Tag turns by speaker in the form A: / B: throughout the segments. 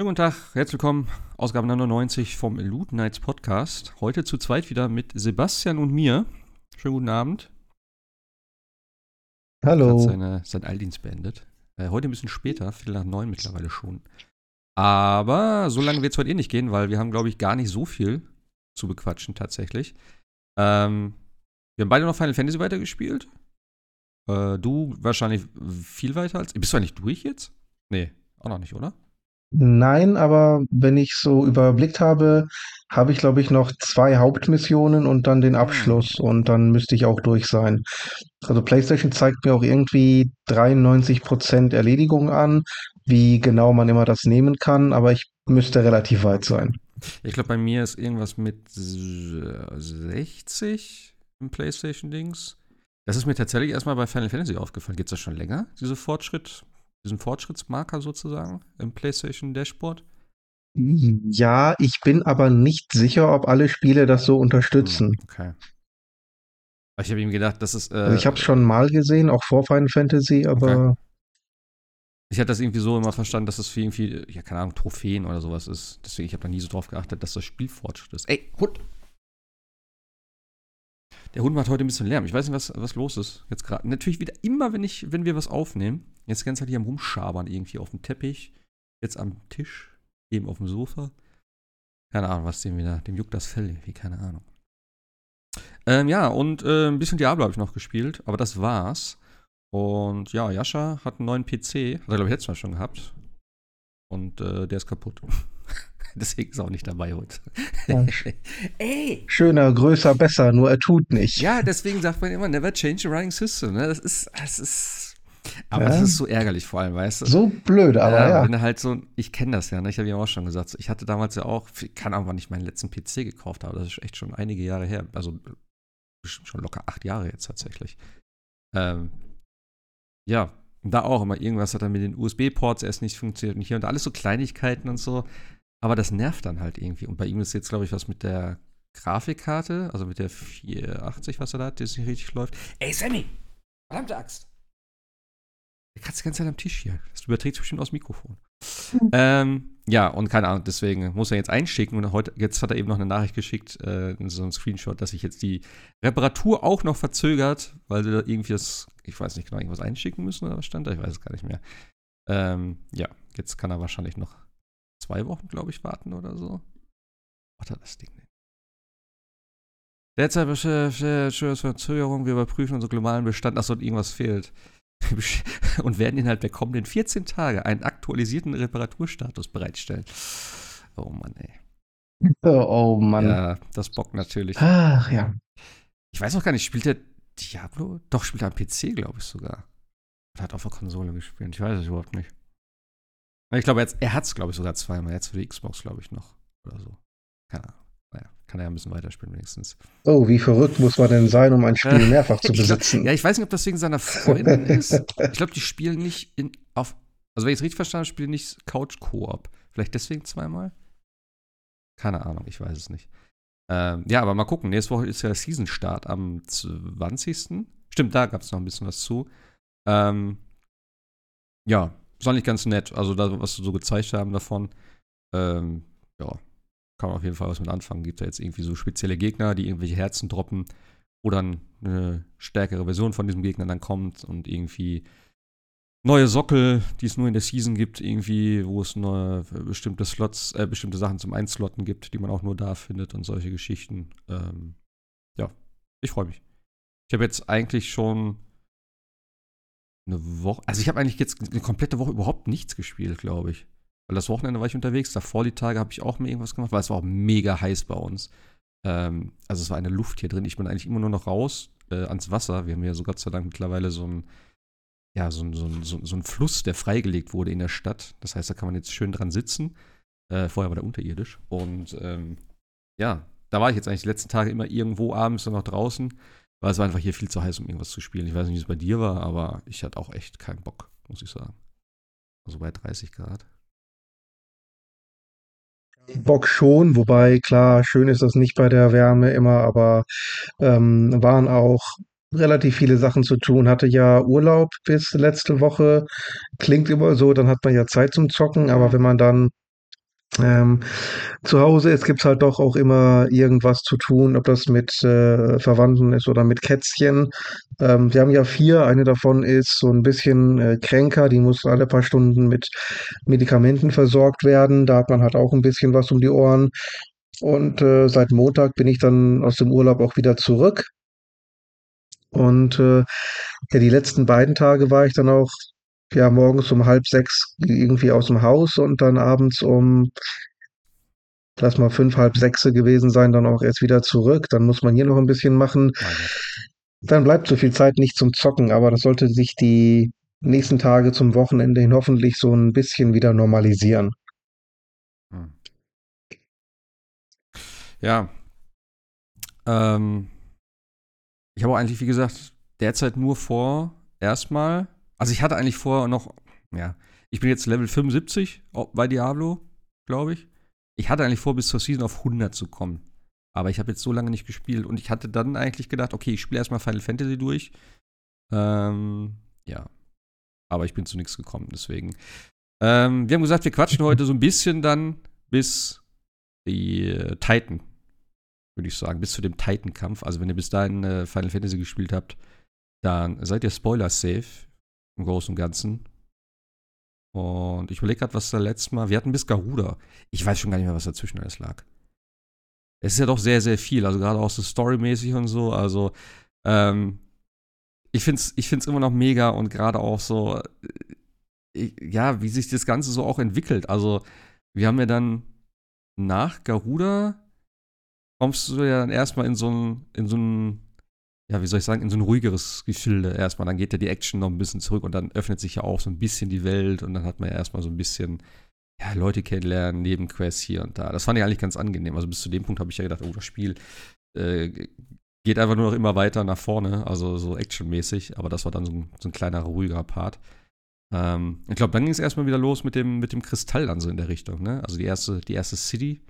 A: Schönen guten Tag, herzlich willkommen. Ausgabe 99 vom Loot Nights Podcast. Heute zu zweit wieder mit Sebastian und mir. Schönen guten Abend.
B: Hallo.
A: Hat seine, sein Eildienst beendet. Äh, heute ein bisschen später, Viertel nach neun mittlerweile schon. Aber so lange wird es heute eh nicht gehen, weil wir haben, glaube ich, gar nicht so viel zu bequatschen tatsächlich. Ähm, wir haben beide noch Final Fantasy weitergespielt. Äh, du wahrscheinlich viel weiter als. Bist du eigentlich durch jetzt? Nee, auch noch nicht, oder?
B: Nein, aber wenn ich so überblickt habe, habe ich, glaube ich, noch zwei Hauptmissionen und dann den Abschluss und dann müsste ich auch durch sein. Also PlayStation zeigt mir auch irgendwie 93% Erledigung an, wie genau man immer das nehmen kann, aber ich müsste relativ weit sein.
A: Ich glaube, bei mir ist irgendwas mit 60 im PlayStation-Dings. Das ist mir tatsächlich erstmal bei Final Fantasy aufgefallen. Geht es das schon länger, diese Fortschritt, diesen Fortschrittsmarker sozusagen im PlayStation Dashboard?
B: Ja, ich bin aber nicht sicher, ob alle Spiele das so unterstützen.
A: Hm, okay. Ich habe ihm gedacht, das ist. Äh,
B: also ich habe es schon mal gesehen, auch vor Final Fantasy, aber. Okay.
A: Ich hatte das irgendwie so immer verstanden, dass das für irgendwie, ja, keine Ahnung, Trophäen oder sowas ist. Deswegen, ich habe da nie so drauf geachtet, dass das Spielfortschritt ist. Ey, Hund! Der Hund macht heute ein bisschen Lärm. Ich weiß nicht, was, was los ist. Jetzt gerade. Natürlich wieder immer, wenn ich, wenn wir was aufnehmen. Jetzt ganz halt hier am Rumschabern irgendwie auf dem Teppich. Jetzt am Tisch. Eben auf dem Sofa. Keine Ahnung, was dem wieder. Dem juckt das Fell irgendwie, keine Ahnung. Ähm, ja, und äh, ein bisschen Diablo habe ich noch gespielt, aber das war's. Und ja, Jascha hat einen neuen PC. Hat er, glaube ich, letztes Mal schon gehabt. Und äh, der ist kaputt. Deswegen ist er auch nicht dabei heute.
B: Ja. Ey! Schöner, größer, besser, nur er tut nicht.
A: Ja, deswegen sagt man immer, never change a running system. Ne? Das ist, das ist. Aber ja. das ist so ärgerlich vor allem, weißt du?
B: So blöd, aber ja. ja.
A: Wenn halt so, ich kenne das ja, ne? ich habe ja auch schon gesagt, ich hatte damals ja auch, ich kann auch, wann ich meinen letzten PC gekauft habe, das ist echt schon einige Jahre her. Also schon locker acht Jahre jetzt tatsächlich. Ähm, ja, da auch immer irgendwas hat dann mit den USB-Ports erst nicht funktioniert und hier und alles so Kleinigkeiten und so. Aber das nervt dann halt irgendwie. Und bei ihm ist jetzt, glaube ich, was mit der Grafikkarte, also mit der 480, was er da hat, die nicht richtig läuft. Ey, Sammy! Verdammte Axt! Der kratzt die ganze Zeit am Tisch hier. Das überträgt bestimmt aus dem Mikrofon. Mhm. Ähm, ja, und keine Ahnung, deswegen muss er jetzt einschicken. Und heute, jetzt hat er eben noch eine Nachricht geschickt, äh, so ein Screenshot, dass sich jetzt die Reparatur auch noch verzögert, weil sie da irgendwie das, ich weiß nicht genau, irgendwas einschicken müssen oder was stand da, ich weiß es gar nicht mehr. Ähm, ja, jetzt kann er wahrscheinlich noch zwei Wochen, glaube ich, warten oder so. Hat das Ding denn? Derzeit Verzögerung, wir überprüfen unseren globalen Bestand, achso, irgendwas fehlt. und werden innerhalb der kommenden 14 Tage einen aktualisierten Reparaturstatus bereitstellen. Oh Mann, ey.
B: Oh, oh Mann.
A: Ja, das bockt natürlich.
B: Ach ja.
A: Ich weiß auch gar nicht, spielt der Diablo? Doch, spielt er am PC, glaube ich sogar. Oder hat auf der Konsole gespielt. Ich weiß es überhaupt nicht. Ich glaube, er hat es, glaube ich, sogar zweimal. Jetzt für die Xbox, glaube ich, noch. Oder so. Keine Ahnung. Naja, kann er ja ein bisschen weiterspielen, wenigstens.
B: Oh, wie verrückt muss man denn sein, um ein Spiel mehrfach zu besitzen?
A: Glaub, ja, ich weiß nicht, ob das wegen seiner Freundin ist. Ich glaube, die spielen nicht in, auf. Also, wenn ich es richtig verstanden habe, spielen nicht Couch-Koop. Vielleicht deswegen zweimal? Keine Ahnung, ich weiß es nicht. Ähm, ja, aber mal gucken. Nächste Woche ist ja Season-Start am 20. Stimmt, da gab es noch ein bisschen was zu. Ähm, ja, ist eigentlich ganz nett. Also, da, was sie so gezeigt haben davon. Ähm, ja, kann man auf jeden Fall was mit anfangen. Gibt da jetzt irgendwie so spezielle Gegner, die irgendwelche Herzen droppen, wo dann eine stärkere Version von diesem Gegner dann kommt und irgendwie neue Sockel, die es nur in der Season gibt, irgendwie, wo es neue bestimmte Slots, äh, bestimmte Sachen zum Einslotten gibt, die man auch nur da findet und solche Geschichten. Ähm, ja, ich freue mich. Ich habe jetzt eigentlich schon eine Woche, also ich habe eigentlich jetzt eine komplette Woche überhaupt nichts gespielt, glaube ich. Weil das Wochenende war ich unterwegs, davor die Tage habe ich auch mal irgendwas gemacht, weil es war auch mega heiß bei uns. Ähm, also es war eine Luft hier drin. Ich bin eigentlich immer nur noch raus äh, ans Wasser. Wir haben ja so Gott sei Dank mittlerweile so ein, ja, so, so, so, so ein Fluss, der freigelegt wurde in der Stadt. Das heißt, da kann man jetzt schön dran sitzen. Äh, vorher war der unterirdisch. Und ähm, ja, da war ich jetzt eigentlich die letzten Tage immer irgendwo abends noch draußen. Weil es war einfach hier viel zu heiß, um irgendwas zu spielen. Ich weiß nicht, wie es bei dir war, aber ich hatte auch echt keinen Bock, muss ich sagen. Also bei 30 Grad.
B: Bock schon, wobei klar, schön ist das nicht bei der Wärme immer, aber ähm, waren auch relativ viele Sachen zu tun. Hatte ja Urlaub bis letzte Woche. Klingt immer so, dann hat man ja Zeit zum Zocken, aber wenn man dann Ähm, zu Hause gibt es halt doch auch immer irgendwas zu tun, ob das mit äh, Verwandten ist oder mit Kätzchen. Ähm, wir haben ja vier, eine davon ist so ein bisschen äh, kränker, die muss alle paar Stunden mit Medikamenten versorgt werden. Da hat man halt auch ein bisschen was um die Ohren. Und äh, seit Montag bin ich dann aus dem Urlaub auch wieder zurück. Und äh, ja, die letzten beiden Tage war ich dann auch ja morgens um halb sechs irgendwie aus dem Haus und dann abends um lass mal fünf, halb sechse gewesen sein, dann auch erst wieder zurück. Dann muss man hier noch ein bisschen machen. Dann bleibt so viel Zeit nicht zum Zocken, aber das sollte sich die nächsten Tage zum Wochenende hin hoffentlich so ein bisschen wieder normalisieren. Hm.
A: Ja. Ähm, ich habe eigentlich, wie gesagt, derzeit nur vor, erstmal. Also ich hatte eigentlich vor noch, ja, ich bin jetzt Level 75 bei Diablo, glaube ich. Ich hatte eigentlich vor, bis zur Season auf 100 zu kommen. Aber ich habe jetzt so lange nicht gespielt und ich hatte dann eigentlich gedacht, okay, ich spiele erstmal Final Fantasy durch. Ähm, ja. Aber ich bin zu nichts gekommen, deswegen. Ähm, wir haben gesagt, wir quatschen heute so ein bisschen dann bis die äh, Titan würde ich sagen, bis zu dem Titan-Kampf. Also wenn ihr bis dahin äh, Final Fantasy gespielt habt, dann seid ihr Spoiler-safe im Großen und Ganzen. Und ich überlege gerade, was da letztes Mal. Wir hatten bis Garuda. Ich weiß schon gar nicht mehr, was dazwischen alles lag. Es ist ja doch sehr, sehr viel. Also gerade auch so storymäßig und so. Also, ähm, ich finde es ich find's immer noch mega und gerade auch so, äh, ja, wie sich das Ganze so auch entwickelt. Also, wir haben ja dann nach Garuda kommst du ja dann erstmal in so ein, in so ein, ja, wie soll ich sagen, in so ein ruhigeres Gefilde erstmal. Dann geht ja die Action noch ein bisschen zurück und dann öffnet sich ja auch so ein bisschen die Welt und dann hat man ja erstmal so ein bisschen, ja, Leute kennenlernen, Nebenquests hier und da. Das fand ich eigentlich ganz angenehm. Also bis zu dem Punkt habe ich ja gedacht, oh, das Spiel äh, geht einfach nur noch immer weiter nach vorne, also so actionmäßig, aber das war dann so ein, so ein kleiner, ruhiger Part. Ähm, ich glaube, dann ging es erstmal wieder los mit dem, mit dem Kristall dann so in der Richtung, ne? Also die erste, die erste City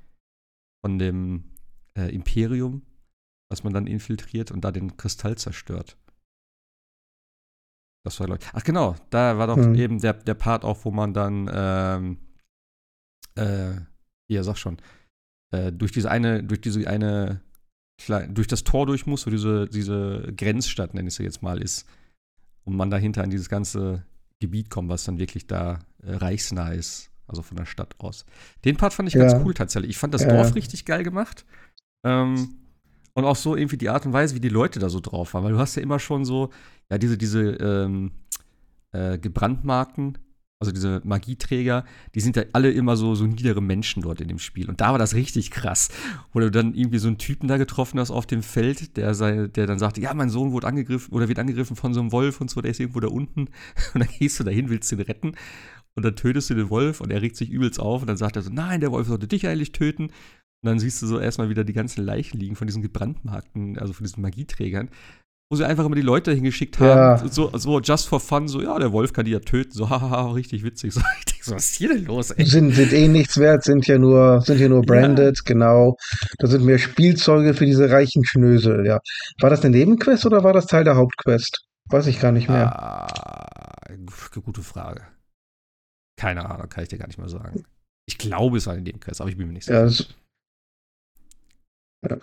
A: von dem, äh, Imperium, was man dann infiltriert und da den Kristall zerstört. Das war, glaube ich. Ach, genau, da war doch hm. eben der, der Part auch, wo man dann, ähm, äh, ja, sag schon, äh, durch diese eine, durch diese eine, durch das Tor durch muss, wo diese, diese Grenzstadt, nenne ich sie jetzt mal, ist. Und man dahinter in dieses ganze Gebiet kommt, was dann wirklich da äh, reichsnah ist, also von der Stadt aus. Den Part fand ich ja. ganz cool tatsächlich. Ich fand das ja. Dorf richtig geil gemacht. Ähm, und auch so irgendwie die Art und Weise, wie die Leute da so drauf waren. Weil du hast ja immer schon so, ja, diese, diese ähm, äh, gebrandmarkten, also diese Magieträger, die sind ja alle immer so, so niedere Menschen dort in dem Spiel. Und da war das richtig krass. Wo du dann irgendwie so einen Typen da getroffen hast auf dem Feld, der, sei, der dann sagte, ja, mein Sohn wurde angegriffen oder wird angegriffen von so einem Wolf und so, der ist irgendwo da unten. Und dann gehst du dahin, willst ihn retten. Und dann tötest du den Wolf und er regt sich übelst auf und dann sagt er so, nein, der Wolf sollte dich eigentlich töten. Und dann siehst du so erstmal wieder die ganzen Leichen liegen von diesen gebrandmarkten, also von diesen Magieträgern, wo sie einfach immer die Leute hingeschickt haben, ja. so, so just for fun, so, ja, der Wolf kann die ja töten, so, haha, richtig witzig. So, ich denke so, was ist hier denn los,
B: ey? Sind, sind eh nichts wert, sind ja nur, sind ja nur branded, ja. genau. Da sind mehr Spielzeuge für diese reichen Schnösel, ja. War das eine Nebenquest oder war das Teil der Hauptquest? Weiß ich gar nicht mehr.
A: Ah, gute Frage. Keine Ahnung, kann ich dir gar nicht mehr sagen. Ich glaube, es war eine Nebenquest, aber ich bin mir nicht sicher. Ja, ja.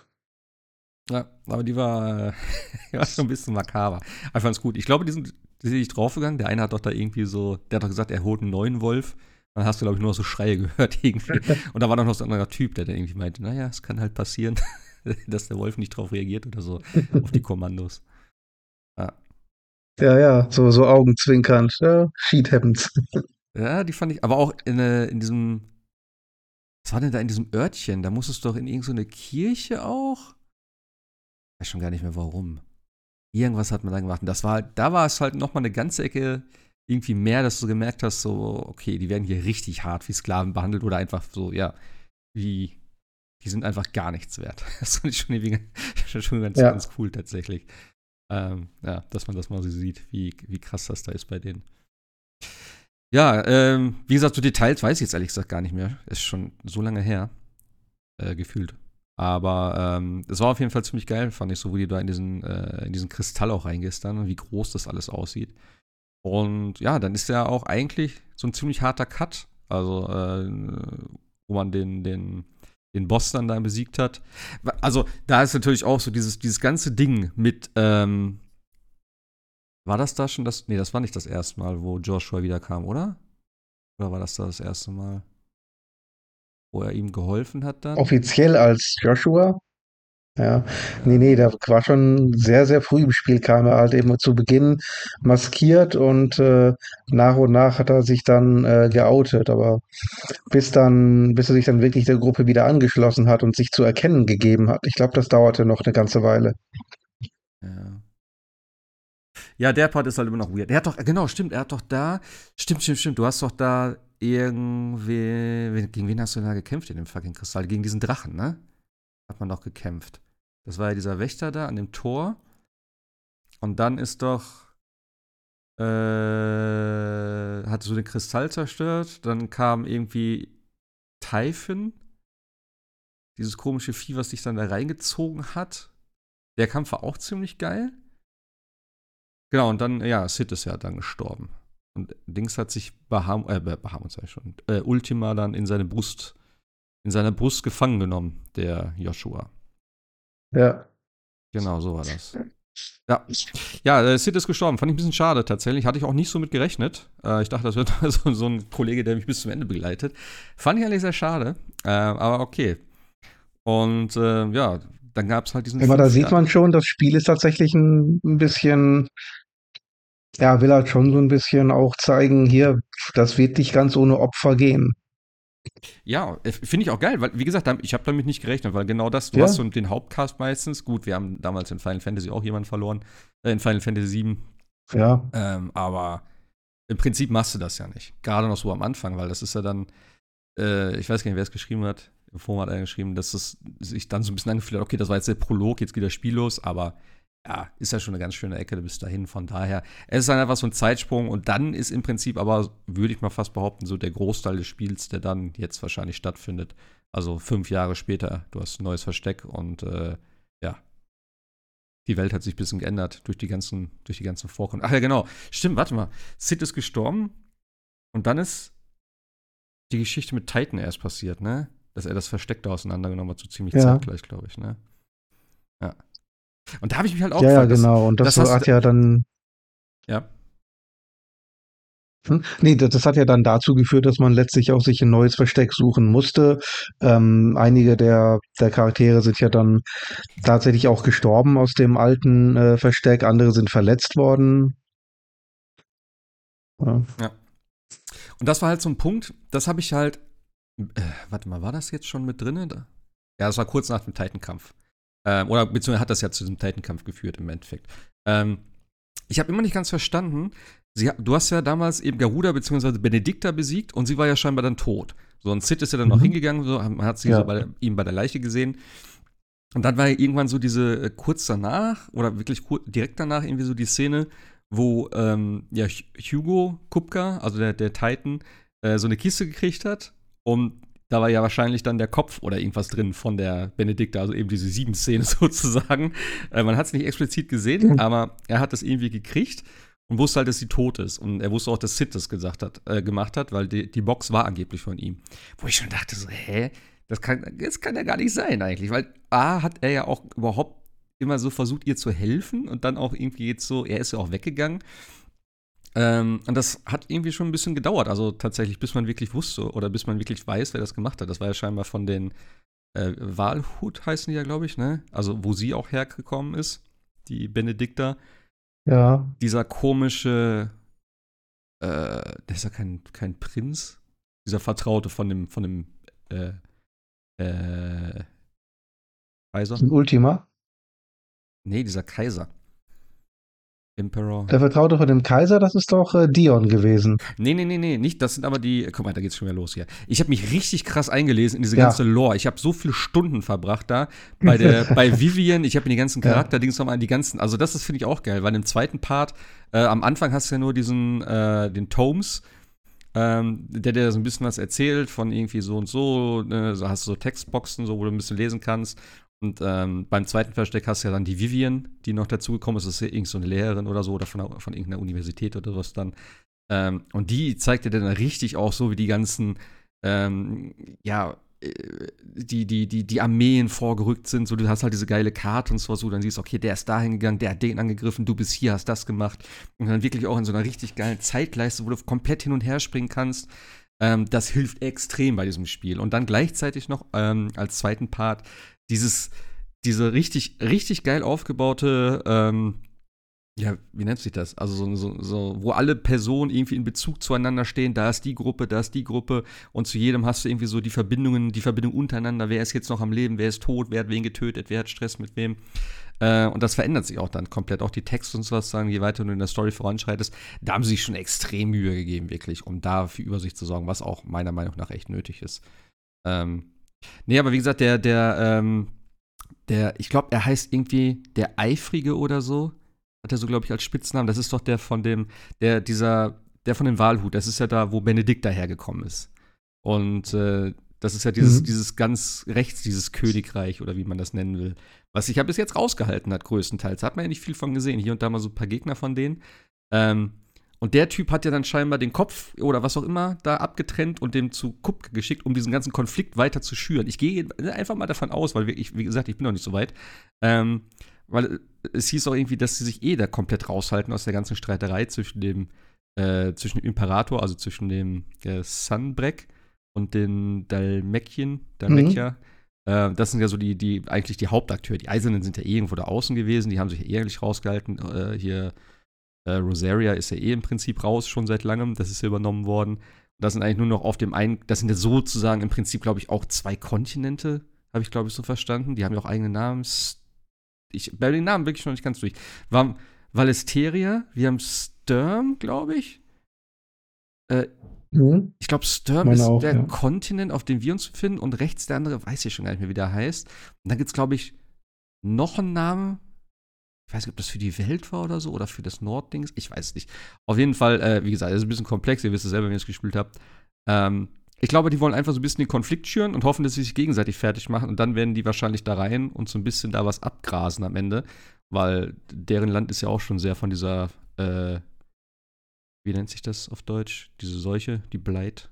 A: Ja, aber die war, die war schon ein bisschen makaber. Ich fand's gut. Ich glaube, die sind, die sind nicht draufgegangen. Der eine hat doch da irgendwie so, der hat doch gesagt, er holt einen neuen Wolf. Dann hast du, glaube ich, nur so Schreie gehört irgendwie. Und da war dann noch so ein anderer Typ, der dann irgendwie meinte, naja, es kann halt passieren, dass der Wolf nicht drauf reagiert oder so, auf die Kommandos.
B: Ja. Ja, ja, so, so augenzwinkernd. Ja, shit happens.
A: Ja, die fand ich, aber auch in, äh, in diesem was war denn da in diesem Örtchen? Da musstest du doch in irgendeine so Kirche auch? Ich weiß schon gar nicht mehr warum. Irgendwas hat man da gemacht. Und das war halt, da war es halt nochmal eine ganze Ecke irgendwie mehr, dass du gemerkt hast, so, okay, die werden hier richtig hart wie Sklaven behandelt oder einfach so, ja, wie, die sind einfach gar nichts wert. Das fand ich schon, irgendwie, schon ganz, ja. ganz cool tatsächlich. Ähm, ja, dass man das mal so sieht, wie, wie krass das da ist bei denen. Ja, ähm, wie gesagt, so Details weiß ich jetzt ehrlich gesagt gar nicht mehr. Ist schon so lange her, äh, gefühlt. Aber ähm, es war auf jeden Fall ziemlich geil, fand ich, so wie du da in diesen, äh, in diesen Kristall auch reingehst wie groß das alles aussieht. Und ja, dann ist ja auch eigentlich so ein ziemlich harter Cut. Also, äh, wo man den, den, den Boss dann da besiegt hat. Also, da ist natürlich auch so dieses, dieses ganze Ding mit, ähm, war das da schon das? Nee, das war nicht das erste Mal, wo Joshua wiederkam, oder? Oder war das da das erste Mal? Wo er ihm geholfen hat dann?
B: Offiziell als Joshua? Ja, nee, nee, der war schon sehr, sehr früh im Spiel, kam er halt eben zu Beginn maskiert und äh, nach und nach hat er sich dann äh, geoutet, aber bis dann, bis er sich dann wirklich der Gruppe wieder angeschlossen hat und sich zu erkennen gegeben hat, ich glaube, das dauerte noch eine ganze Weile.
A: Ja. Ja, der Part ist halt immer noch weird. Er hat doch, genau, stimmt, er hat doch da, stimmt, stimmt, stimmt, du hast doch da irgendwie, gegen wen hast du denn da gekämpft in dem fucking Kristall? Gegen diesen Drachen, ne? Hat man doch gekämpft. Das war ja dieser Wächter da an dem Tor. Und dann ist doch, äh, hat so den Kristall zerstört. Dann kam irgendwie Typhon, dieses komische Vieh, was sich dann da reingezogen hat. Der Kampf war auch ziemlich geil. Genau, und dann, ja, Sid ist ja dann gestorben. Und Dings hat sich Baham, äh, Bahamut sag ich schon, äh, Ultima dann in seine Brust, in seiner Brust gefangen genommen, der Joshua.
B: Ja.
A: Genau, so war das. Ja, ja äh, Sid ist gestorben. Fand ich ein bisschen schade tatsächlich. Hatte ich auch nicht so mit gerechnet. Äh, ich dachte, das wird so, so, ein Kollege, der mich bis zum Ende begleitet. Fand ich eigentlich sehr schade. Äh, aber okay. Und äh, ja, dann gab es halt diesen.
B: Aber da sieht man schon, das Spiel ist tatsächlich ein, bisschen. Ja, will halt schon so ein bisschen auch zeigen, hier, das wird nicht ganz ohne Opfer gehen.
A: Ja, äh, finde ich auch geil, weil, wie gesagt, ich habe damit nicht gerechnet, weil genau das, du ja. hast so den Hauptcast meistens. Gut, wir haben damals in Final Fantasy auch jemanden verloren, äh, in Final Fantasy 7.
B: Ja.
A: Ähm, aber im Prinzip machst du das ja nicht. Gerade noch so am Anfang, weil das ist ja dann, äh, ich weiß gar nicht, wer es geschrieben hat, im Forum hat er geschrieben, dass es sich dann so ein bisschen angefühlt hat, okay, das war jetzt der Prolog, jetzt geht das Spiel los, aber ja, ist ja schon eine ganz schöne Ecke bis dahin. Von daher, es ist dann einfach so ein Zeitsprung und dann ist im Prinzip aber, würde ich mal fast behaupten, so der Großteil des Spiels, der dann jetzt wahrscheinlich stattfindet. Also fünf Jahre später, du hast ein neues Versteck und äh, ja, die Welt hat sich ein bisschen geändert durch die ganzen, durch die ganzen Vorkommen. Ach ja, genau. Stimmt, warte mal. Sid ist gestorben und dann ist die Geschichte mit Titan erst passiert, ne? Dass er das Versteck da auseinandergenommen hat, so ziemlich ja. zeitgleich, glaube ich, ne? Ja. Und da habe ich mich halt auch
B: Ja, gefragt, ja genau. Und das, das hat ja dann.
A: Ja.
B: Hm? Nee, das, das, hat ja dann dazu geführt, dass man letztlich auch sich ein neues Versteck suchen musste. Ähm, einige der, der Charaktere sind ja dann tatsächlich auch gestorben aus dem alten äh, Versteck, andere sind verletzt worden.
A: Ja. ja. Und das war halt so ein Punkt, das habe ich halt. Äh, warte mal, war das jetzt schon mit drin? Ja, das war kurz nach dem Titankampf. Ähm, oder beziehungsweise hat das ja zu diesem Titankampf geführt im Endeffekt. Ähm, ich habe immer nicht ganz verstanden, sie, du hast ja damals eben Garuda bzw. Benedikta besiegt und sie war ja scheinbar dann tot. So, und Sid ist ja dann mhm. noch hingegangen, so, man hat sie ja. so bei der, ihm bei der Leiche gesehen. Und dann war ja irgendwann so diese, äh, kurz danach, oder wirklich direkt danach, irgendwie so die Szene, wo ähm, ja, Hugo Kupka, also der, der Titan, äh, so eine Kiste gekriegt hat und da war ja wahrscheinlich dann der Kopf oder irgendwas drin von der Benedikta, also eben diese Sieben-Szene sozusagen. Äh, man hat es nicht explizit gesehen, mhm. aber er hat das irgendwie gekriegt und wusste halt, dass sie tot ist. Und er wusste auch, dass Sid das gesagt hat, äh, gemacht hat, weil die, die Box war angeblich von ihm. Wo ich schon dachte, so, hä? Das kann, das kann ja gar nicht sein eigentlich, weil A hat er ja auch überhaupt immer so versucht, ihr zu helfen und dann auch irgendwie jetzt so, er ist ja auch weggegangen. Ähm, und das hat irgendwie schon ein bisschen gedauert, also tatsächlich, bis man wirklich wusste oder bis man wirklich weiß, wer das gemacht hat. Das war ja scheinbar von den äh, Walhut heißen die ja, glaube ich, ne? Also wo sie auch hergekommen ist, die Benedikta.
B: Ja.
A: Dieser komische, äh, der ist ja kein, kein Prinz, dieser Vertraute von dem, von dem, äh, äh,
B: Kaiser. Ultima?
A: Nee, dieser Kaiser. Emperor.
B: Der Vertraute von dem Kaiser, das ist doch äh, Dion gewesen.
A: Nee, nee, nee, nee, nicht. Das sind aber die. Guck mal, da geht's schon wieder los hier. Ich habe mich richtig krass eingelesen in diese ganze ja. Lore. Ich habe so viele Stunden verbracht da. Bei, der, bei Vivian, ich habe mir die ganzen Charakterdings ja. nochmal die ganzen. Also, das finde ich auch geil, weil im zweiten Part, äh, am Anfang hast du ja nur diesen, äh, den Tomes. Ähm, der dir so ein bisschen was erzählt von irgendwie so und so, ne, so hast du so Textboxen, so, wo du ein bisschen lesen kannst. Und ähm, beim zweiten Versteck hast du ja dann die Vivian, die noch dazugekommen ist. Das ist ja irgend so Lehrerin oder so oder von, von irgendeiner Universität oder was dann. Ähm, und die zeigt dir dann richtig auch so, wie die ganzen ähm, ja, äh, die, die, die, die Armeen vorgerückt sind, so du hast halt diese geile Karte und so, so dann siehst du, okay, der ist dahin gegangen, der hat den angegriffen, du bist hier, hast das gemacht und dann wirklich auch in so einer richtig geilen Zeitleiste, wo du komplett hin und her springen kannst. Ähm, das hilft extrem bei diesem Spiel. Und dann gleichzeitig noch ähm, als zweiten Part dieses, diese richtig, richtig geil aufgebaute ähm, ja, wie nennt sich das? Also so, so, so, wo alle Personen irgendwie in Bezug zueinander stehen, da ist die Gruppe, da ist die Gruppe und zu jedem hast du irgendwie so die Verbindungen, die Verbindung untereinander, wer ist jetzt noch am Leben, wer ist tot, wer hat wen getötet, wer hat Stress mit wem. Äh, und das verändert sich auch dann komplett. Auch die Texte und sowas sagen, je weiter du in der Story voranschreitest, da haben sie sich schon extrem Mühe gegeben, wirklich, um da für Übersicht zu sorgen, was auch meiner Meinung nach echt nötig ist. Ähm, nee, aber wie gesagt, der, der, ähm, der, ich glaube, er heißt irgendwie der Eifrige oder so hat er so, glaube ich, als Spitznamen. Das ist doch der von dem, der, dieser, der von dem Walhut. Das ist ja da, wo Benedikt dahergekommen ist. Und äh, das ist ja dieses, mhm. dieses ganz rechts, dieses Königreich oder wie man das nennen will. Was sich ja bis jetzt rausgehalten hat, größtenteils. Hat man ja nicht viel von gesehen. Hier und da mal so ein paar Gegner von denen. Ähm, und der Typ hat ja dann scheinbar den Kopf oder was auch immer da abgetrennt und dem zu Kupp geschickt, um diesen ganzen Konflikt weiter zu schüren. Ich gehe einfach mal davon aus, weil ich, wie gesagt, ich bin noch nicht so weit. Ähm, weil es hieß auch irgendwie, dass sie sich eh da komplett raushalten aus der ganzen Streiterei zwischen dem, äh, zwischen dem Imperator, also zwischen dem äh, Sunbreck und den Dalmekien, Dalmekia. Mhm. Äh, das sind ja so die, die, eigentlich die Hauptakteure. Die Eisernen sind ja eh irgendwo da außen gewesen, die haben sich eh eigentlich rausgehalten. Äh, hier, äh, Rosaria ist ja eh im Prinzip raus, schon seit langem, das ist ja übernommen worden. Das sind eigentlich nur noch auf dem einen, das sind ja sozusagen im Prinzip, glaube ich, auch zwei Kontinente, habe ich, glaube ich, so verstanden. Die haben ja auch eigene Namen ich bei den Namen wirklich noch nicht ganz durch. War Valesteria, wir haben Sturm, glaube ich. Äh, mhm. Ich glaube, Sturm ist auch, der ja. Kontinent, auf dem wir uns befinden, und rechts der andere, weiß ich schon gar nicht mehr, wie der heißt. Und dann gibt es, glaube ich, noch einen Namen. Ich weiß nicht, ob das für die Welt war oder so oder für das Norddings. Ich weiß nicht. Auf jeden Fall, äh, wie gesagt, es ist ein bisschen komplex. Ihr wisst es selber, wenn ihr es gespielt habt. Ähm, ich glaube, die wollen einfach so ein bisschen den Konflikt schüren und hoffen, dass sie sich gegenseitig fertig machen. Und dann werden die wahrscheinlich da rein und so ein bisschen da was abgrasen am Ende. Weil deren Land ist ja auch schon sehr von dieser, äh, wie nennt sich das auf Deutsch? Diese Seuche, die Bleit.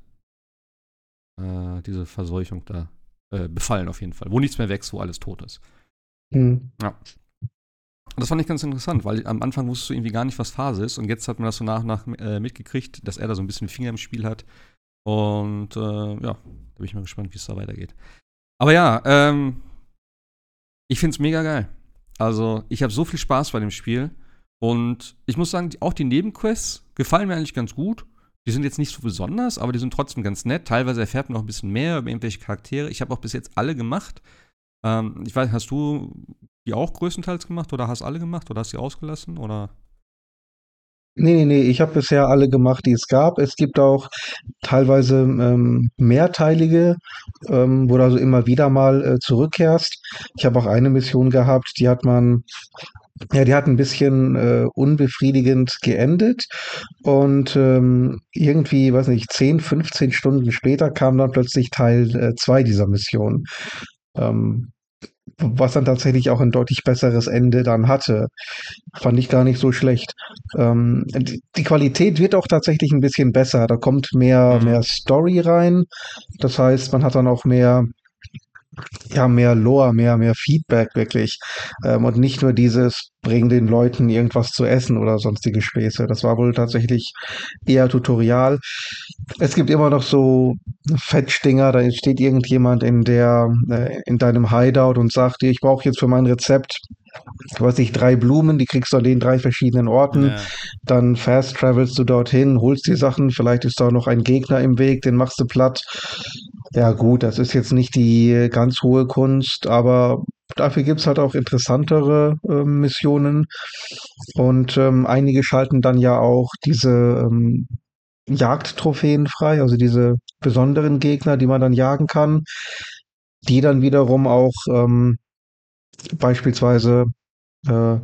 A: Äh, diese Verseuchung da. Äh, befallen auf jeden Fall. Wo nichts mehr wächst, wo alles tot ist. Mhm. Ja. Und das fand ich ganz interessant, weil am Anfang wusstest du irgendwie gar nicht, was Phase ist. Und jetzt hat man das so nach und nach äh, mitgekriegt, dass er da so ein bisschen Finger im Spiel hat und äh, ja, da bin ich mal gespannt, wie es da weitergeht. Aber ja, ähm, ich finde es mega geil. Also, ich habe so viel Spaß bei dem Spiel. Und ich muss sagen, auch die Nebenquests gefallen mir eigentlich ganz gut. Die sind jetzt nicht so besonders, aber die sind trotzdem ganz nett. Teilweise erfährt man noch ein bisschen mehr über irgendwelche Charaktere. Ich habe auch bis jetzt alle gemacht. Ähm, ich weiß, hast du die auch größtenteils gemacht oder hast alle gemacht oder hast sie ausgelassen oder?
B: Nee, nee, nee, ich habe bisher alle gemacht, die es gab. Es gibt auch teilweise ähm, mehrteilige, ähm, wo du also immer wieder mal äh, zurückkehrst. Ich habe auch eine Mission gehabt, die hat man, ja, die hat ein bisschen äh, unbefriedigend geendet. Und ähm, irgendwie, weiß nicht, 10, 15 Stunden später kam dann plötzlich Teil 2 äh, dieser Mission. Ähm, was dann tatsächlich auch ein deutlich besseres Ende dann hatte. Fand ich gar nicht so schlecht. Ähm, die Qualität wird auch tatsächlich ein bisschen besser. Da kommt mehr, mhm. mehr Story rein. Das heißt, man hat dann auch mehr, ja, mehr Lore, mehr, mehr Feedback wirklich. Ähm, und nicht nur dieses, bring den Leuten irgendwas zu essen oder sonstige Späße. Das war wohl tatsächlich eher Tutorial. Es gibt immer noch so Fettstinger, da steht irgendjemand in der, äh, in deinem Hideout und sagt dir, ich brauche jetzt für mein Rezept weiß ich, drei Blumen, die kriegst du an den drei verschiedenen Orten. Ja. Dann fast travelst du dorthin, holst die Sachen, vielleicht ist da noch ein Gegner im Weg, den machst du platt. Ja, gut, das ist jetzt nicht die ganz hohe Kunst, aber dafür gibt's halt auch interessantere äh, Missionen. Und ähm, einige schalten dann ja auch diese ähm, Jagdtrophäen frei, also diese besonderen Gegner, die man dann jagen kann, die dann wiederum auch ähm, beispielsweise äh,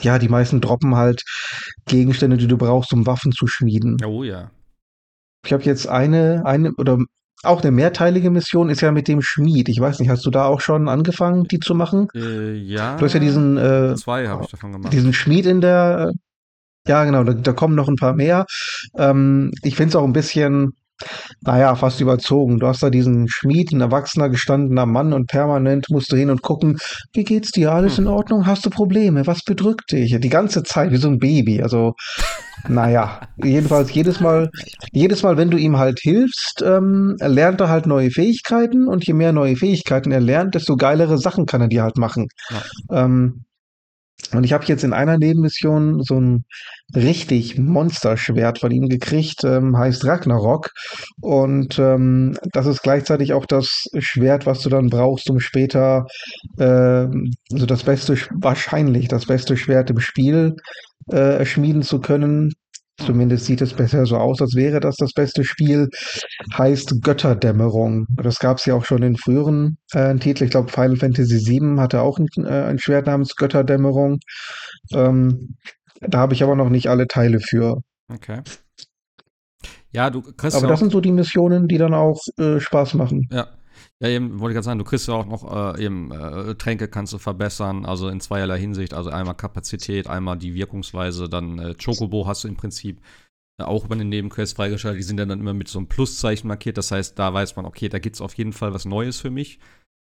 B: ja, die meisten droppen halt Gegenstände, die du brauchst, um Waffen zu schmieden.
A: Oh ja.
B: Ich habe jetzt eine, eine oder auch eine mehrteilige Mission ist ja mit dem Schmied. Ich weiß nicht, hast du da auch schon angefangen, die zu machen?
A: Äh, ja.
B: Du hast ja diesen äh,
A: zwei habe ich davon gemacht.
B: Diesen Schmied in der ja, genau, da, da kommen noch ein paar mehr. Ähm, ich finde es auch ein bisschen naja, fast überzogen. Du hast da diesen Schmied, ein erwachsener, gestandener Mann und permanent musst du hin und gucken, wie geht's dir? Alles in Ordnung? Hast du Probleme? Was bedrückt dich? Die ganze Zeit wie so ein Baby. Also, naja, jedenfalls jedes Mal, jedes Mal, wenn du ihm halt hilfst, ähm, lernt er halt neue Fähigkeiten und je mehr neue Fähigkeiten er lernt, desto geilere Sachen kann er dir halt machen.
A: Ja.
B: Ähm, und ich habe jetzt in einer Nebenmission so ein richtig Monsterschwert von ihm gekriegt, ähm, heißt Ragnarok. Und ähm, das ist gleichzeitig auch das Schwert, was du dann brauchst, um später äh, so das beste, wahrscheinlich das beste Schwert im Spiel äh, schmieden zu können. Zumindest sieht es besser so aus, als wäre das das beste Spiel. Heißt Götterdämmerung. Das gab es ja auch schon in früheren äh, Titeln. Ich glaube, Final Fantasy VII hatte auch ein, äh, ein Schwert namens Götterdämmerung. Ähm, da habe ich aber noch nicht alle Teile für.
A: Okay. Ja, du kriegst
B: Aber das sind so die Missionen, die dann auch äh, Spaß machen.
A: ja. Ja, eben, wollte ich gerade sagen, du kriegst ja auch noch äh, eben äh, Tränke kannst du verbessern, also in zweierlei Hinsicht, also einmal Kapazität, einmal die Wirkungsweise, dann äh, Chocobo hast du im Prinzip äh, auch über den Nebenquest freigeschaltet, die sind dann, dann immer mit so einem Pluszeichen markiert, das heißt, da weiß man, okay, da gibt es auf jeden Fall was Neues für mich.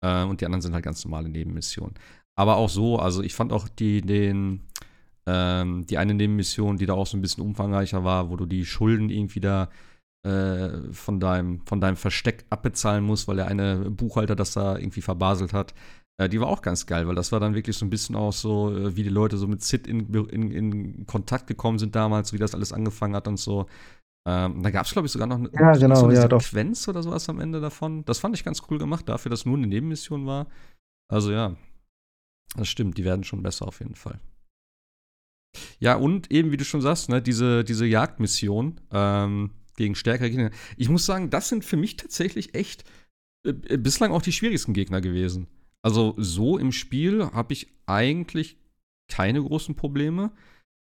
A: Äh, und die anderen sind halt ganz normale Nebenmissionen. Aber auch so, also ich fand auch die, den, ähm, die eine Nebenmission, die da auch so ein bisschen umfangreicher war, wo du die Schulden irgendwie da äh, von, deinem, von deinem Versteck abbezahlen musst, weil der eine Buchhalter das da irgendwie verbaselt hat. Äh, die war auch ganz geil, weil das war dann wirklich so ein bisschen auch so, äh, wie die Leute so mit Sid in, in, in Kontakt gekommen sind damals, wie das alles angefangen hat und so. Ähm, da gab es, glaube ich, sogar noch eine,
B: Ja, genau,
A: so eine
B: ja, doch.
A: Sequenz oder sowas am Ende davon. Das fand ich ganz cool gemacht, dafür, dass nur eine Nebenmission war. Also ja, das stimmt, die werden schon besser auf jeden Fall. Ja, und eben, wie du schon sagst, ne, diese, diese Jagdmission ähm, gegen stärkere Gegner. Ich muss sagen, das sind für mich tatsächlich echt äh, äh, bislang auch die schwierigsten Gegner gewesen. Also so im Spiel habe ich eigentlich keine großen Probleme.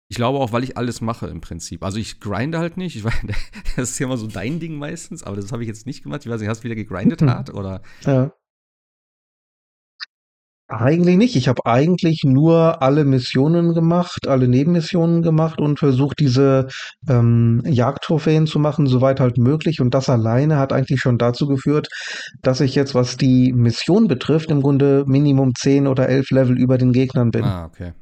A: Ich glaube auch, weil ich alles mache im Prinzip. Also ich grinde halt nicht. Ich weiß, das ist ja immer so dein Ding meistens, aber das habe ich jetzt nicht gemacht. Ich weiß nicht, hast du wieder gegrindet
B: Mhm.
A: hart oder?
B: Ja. Eigentlich nicht. Ich habe eigentlich nur alle Missionen gemacht, alle Nebenmissionen gemacht und versucht, diese ähm, Jagdtrophäen zu machen, soweit halt möglich. Und das alleine hat eigentlich schon dazu geführt, dass ich jetzt, was die Mission betrifft, im Grunde Minimum 10 oder 11 Level über den Gegnern bin.
A: Ah, okay.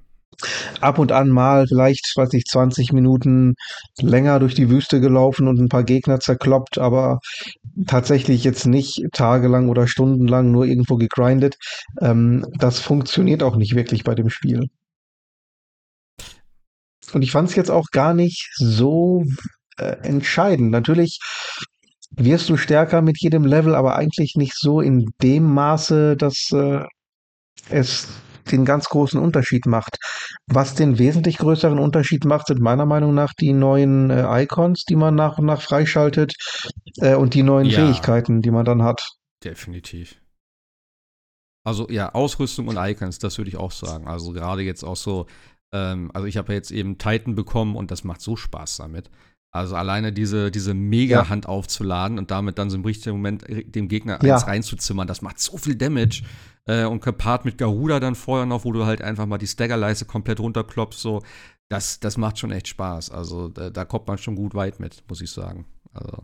B: Ab und an mal vielleicht, weiß ich, 20 Minuten länger durch die Wüste gelaufen und ein paar Gegner zerkloppt, aber tatsächlich jetzt nicht tagelang oder stundenlang nur irgendwo gegrindet. Ähm, das funktioniert auch nicht wirklich bei dem Spiel. Und ich fand es jetzt auch gar nicht so äh, entscheidend. Natürlich wirst du stärker mit jedem Level, aber eigentlich nicht so in dem Maße, dass äh, es den ganz großen Unterschied macht. Was den wesentlich größeren Unterschied macht, sind meiner Meinung nach die neuen äh, Icons, die man nach und nach freischaltet äh, und die neuen
A: Ja.
B: Fähigkeiten, die man dann hat.
A: Definitiv. Also ja, Ausrüstung und Icons, das würde ich auch sagen. Also gerade jetzt auch so, ähm, also ich habe ja jetzt eben Titan bekommen und das macht so Spaß damit. Also alleine diese, diese Mega-Hand aufzuladen und damit dann so im richtigen Moment dem Gegner
B: Ja.
A: eins reinzuzimmern, das macht so viel Damage. Äh, und gepaart mit Garuda dann vorher noch, wo du halt einfach mal die Staggerleiste komplett runterklopfst, so, das, das macht schon echt Spaß. Also da, da kommt man schon gut weit mit, muss ich sagen. Also,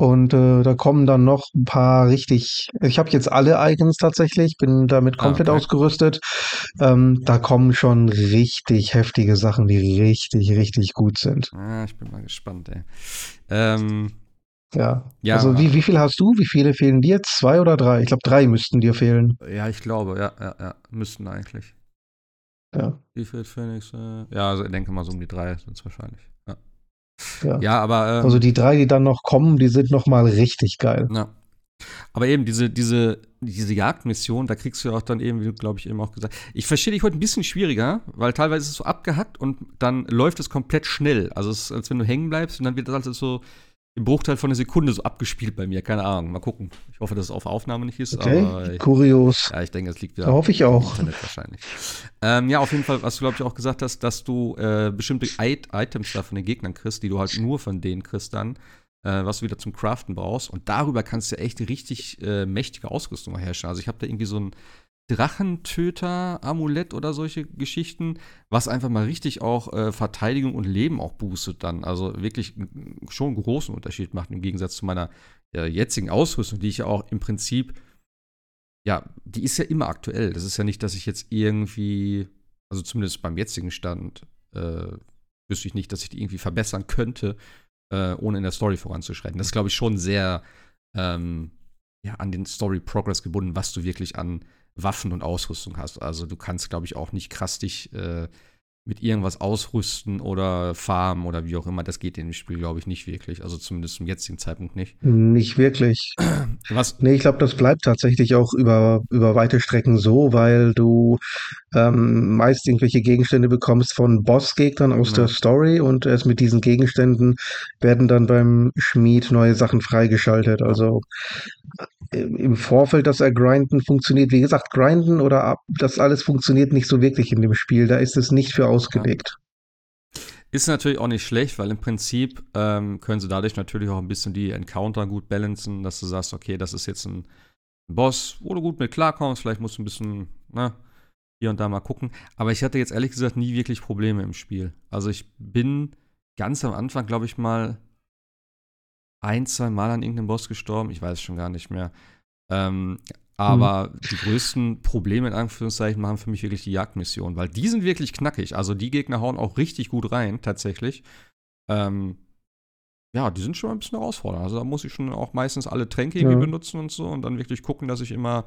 B: Und äh, da kommen dann noch ein paar richtig. Ich habe jetzt alle Icons tatsächlich, bin damit
A: Ah,
B: komplett
A: okay.
B: ausgerüstet. Ähm, da kommen schon richtig heftige Sachen, die richtig, richtig gut sind.
A: ah, ich bin mal gespannt, ey. Ähm,
B: Ja.
A: Ja.
B: Also wie, wie viel hast du? Wie viele fehlen dir? Zwei oder drei? Ich glaube, drei müssten dir fehlen.
A: Ja, ich glaube, ja, ja, ja. Müssten eigentlich.
B: Ja.
A: Wie viel Phoenix? Äh, ja, also ich denke mal so um die drei sind es wahrscheinlich. Ja,
B: Ja.
A: aber. Ähm,
B: Also die drei, die dann noch kommen, die sind noch mal richtig geil.
A: ja. Aber eben diese, diese, diese Jagdmission, da kriegst du ja auch dann eben, wie du, glaube ich, eben auch gesagt Ich verstehe dich heute ein bisschen schwieriger, weil teilweise ist es so abgehackt und dann läuft es komplett schnell. Also es ist, als wenn du hängen bleibst und dann wird das alles so im Bruchteil von einer Sekunde so abgespielt bei mir. Keine Ahnung. Mal gucken. Ich hoffe, dass es auf Aufnahme nicht ist,
B: Okay,
A: ich,
B: kurios.
A: ja, ich denke, es liegt wieder
B: Da hoffe ich auch.
A: Internet wahrscheinlich. Ähm, ja, auf jeden Fall, was du, glaube ich, auch gesagt hast, dass du äh, bestimmte I Items da von den Gegnern kriegst, die du halt nur von denen kriegst dann, äh, was du wieder zum Craften brauchst. Und darüber kannst du echt richtig äh, mächtige Ausrüstung herstellen. Also ich habe da irgendwie so ein Drachentöter-Amulett oder solche Geschichten, was einfach mal richtig auch äh, Verteidigung und Leben auch boostet dann. Also wirklich schon einen großen Unterschied macht im Gegensatz zu meiner äh, jetzigen Ausrüstung, die ich ja auch im Prinzip, ja, die ist ja immer aktuell. Das ist ja nicht, dass ich jetzt irgendwie, also zumindest beim jetzigen Stand, äh, wüsste ich nicht, dass ich die irgendwie verbessern könnte, äh, ohne in der Story voranzuschreiten. Das ist, glaube ich, schon sehr ähm, ja, an den Story-Progress gebunden, was du wirklich an Waffen und Ausrüstung hast. Also du kannst, glaube ich, auch nicht krass dich äh, mit irgendwas ausrüsten oder farmen oder wie auch immer. Das geht in dem Spiel, glaube ich, nicht wirklich. Also zumindest zum jetzigen Zeitpunkt nicht.
B: Nicht wirklich.
A: Was?
B: Nee, ich glaube, das bleibt tatsächlich auch über, über weite Strecken so, weil du ähm, meist irgendwelche Gegenstände bekommst von Bossgegnern aus
A: Ja.
B: der Story und erst mit diesen Gegenständen werden dann beim Schmied neue Sachen freigeschaltet. Also äh, im Vorfeld das Ergrinden funktioniert, wie gesagt, Grinden oder ab, das alles funktioniert nicht so wirklich in dem Spiel. Da ist es nicht für ausgelegt.
A: Ist natürlich auch nicht schlecht, weil im Prinzip ähm, können sie dadurch natürlich auch ein bisschen die Encounter gut balancen, dass du sagst, okay, das ist jetzt ein Boss, wo du gut mit klarkommst, vielleicht musst du ein bisschen, ne, hier und da mal gucken. Aber ich hatte jetzt ehrlich gesagt nie wirklich Probleme im Spiel. Also ich bin ganz am Anfang, glaube ich, mal ein, zwei Mal an irgendeinem Boss gestorben. Ich weiß schon gar nicht mehr. Ähm, aber die größten Probleme in Anführungszeichen machen für mich wirklich die Jagdmissionen, weil die sind wirklich knackig. Also die Gegner hauen auch richtig gut rein, tatsächlich. Ähm, ja, die sind schon ein bisschen herausfordernd. Also da muss ich schon auch meistens alle Tränke irgendwie
B: Ja.
A: benutzen und so und dann wirklich gucken, dass ich immer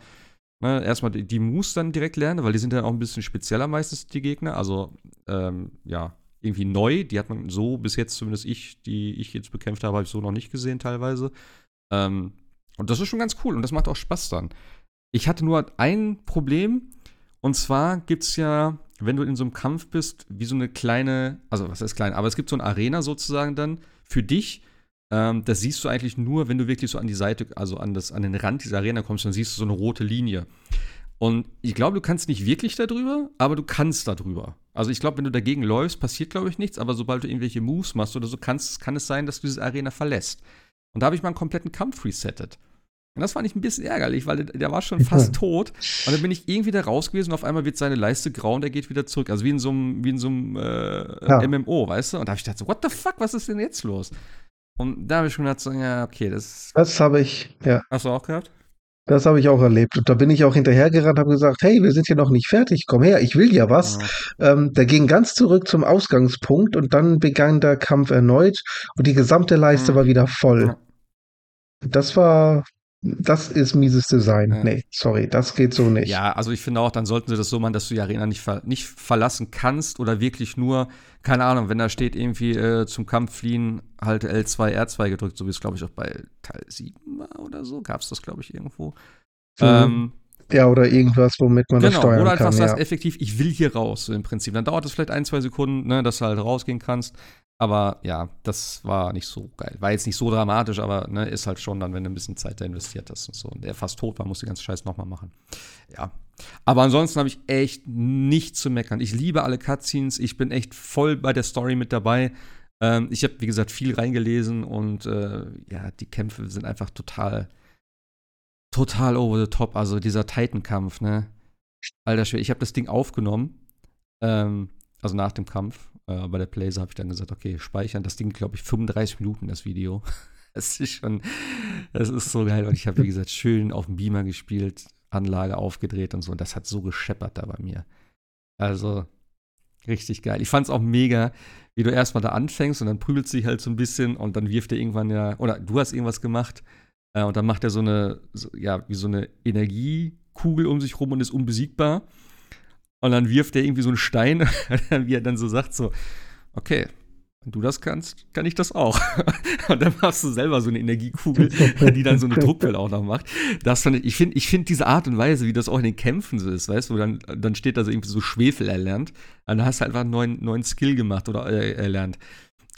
A: ne, erstmal die, die Moves dann direkt lerne, weil die sind dann auch ein bisschen spezieller meistens, die Gegner. Also, ähm, ja, irgendwie neu. Die hat man so bis jetzt, zumindest ich, die ich jetzt bekämpft habe, habe ich so noch nicht gesehen teilweise. Ähm, und das ist schon ganz cool und das macht auch Spaß dann. Ich hatte nur ein Problem und zwar gibt es ja, wenn du in so einem Kampf bist, wie so eine kleine, also was heißt klein, aber es gibt so eine Arena sozusagen dann für dich. Ähm, das siehst du eigentlich nur, wenn du wirklich so an die Seite, also an, das, an den Rand dieser Arena kommst, dann siehst du so eine rote Linie. Und ich glaube, du kannst nicht wirklich darüber, aber du kannst darüber. Also ich glaube, wenn du dagegen läufst, passiert, glaube ich, nichts, aber sobald du irgendwelche Moves machst oder so, kannst, kann es sein, dass du diese Arena verlässt. Und da habe ich mal einen kompletten Kampf resettet. Und das fand ich ein bisschen ärgerlich, weil der, der war schon fast tot. Und dann bin ich irgendwie da raus gewesen und auf einmal wird seine Leiste grau und er geht wieder zurück. Also wie in so einem, wie in so einem äh,
B: Ja.
A: MMO, weißt du? Und da habe ich gedacht, so, what the fuck, was ist denn jetzt los? Und da habe ich schon gedacht, so, ja, okay, das
B: Das habe ich, ja,
A: hast du auch gehabt?
B: das habe ich auch erlebt. Und da bin ich auch hinterhergerannt, habe gesagt, hey, wir sind hier noch nicht fertig, komm her, ich will ja was.
A: Ja.
B: Ähm, der ging ganz zurück zum Ausgangspunkt und dann begann der Kampf erneut und die gesamte Leiste
A: Mhm.
B: war wieder voll.
A: Ja.
B: Das war, das ist mieses Design.
A: Ja.
B: Nee, sorry, das geht so nicht.
A: Ja, also ich finde auch, dann sollten sie das so machen, dass du die Arena nicht, ver nicht verlassen kannst oder wirklich nur, keine Ahnung, wenn da steht irgendwie äh, zum Kampf fliehen, halt L2, R2 gedrückt, so wie es, glaube ich, auch bei Teil 7 war oder so, gab es das, glaube ich, irgendwo.
B: Mhm.
A: Ähm,
B: Ja, oder irgendwas, womit man das
A: genau,
B: steuern
A: oder einfach
B: kann.
A: sagst,
B: Ja.
A: effektiv, ich will hier raus, so im Prinzip. Dann dauert es vielleicht ein, zwei Sekunden, ne, dass du halt rausgehen kannst. Aber ja, das war nicht so geil. War jetzt nicht so dramatisch, aber ne, ist halt schon dann, wenn du ein bisschen Zeit da investiert hast und so. Und der fast tot war, musst du den ganzen Scheiß nochmal machen. Ja. Aber ansonsten habe ich echt nichts zu meckern. Ich liebe alle Cutscenes. Ich bin echt voll bei der Story mit dabei. Ähm, ich habe, wie gesagt, viel reingelesen und äh, ja, die Kämpfe sind einfach total, total over the top. Also dieser Titan-Kampf, ne? Alter Schwede, ich habe das Ding aufgenommen, ähm, also nach dem Kampf. Äh, bei der Blazer habe ich dann gesagt, okay, speichern. Das Ding, glaube ich, 35 Minuten, das Video. Das ist schon, das ist so geil. Und ich habe, wie gesagt, schön auf dem Beamer gespielt, Anlage aufgedreht und so. Und das hat so gescheppert da bei mir. Also, richtig geil. Ich fand es auch mega, wie du erstmal da anfängst und dann prügelt sich halt so ein bisschen und dann wirft er irgendwann ja, oder du hast irgendwas gemacht äh, und dann macht er so eine, so, ja, wie so eine Energiekugel um sich rum und ist unbesiegbar. Und dann wirft er irgendwie so einen Stein, wie er dann so sagt, so, okay, wenn du das kannst, kann ich das auch. Und dann machst du selber so eine Energiekugel, die dann so eine Druckwelle auch noch macht. Das fand ich, ich finde ich find diese Art und Weise, wie das auch in den Kämpfen so ist, weißt du, dann, dann steht da so irgendwie so Schwefel erlernt. Und dann hast du einfach einen neuen, neuen Skill gemacht oder äh, erlernt.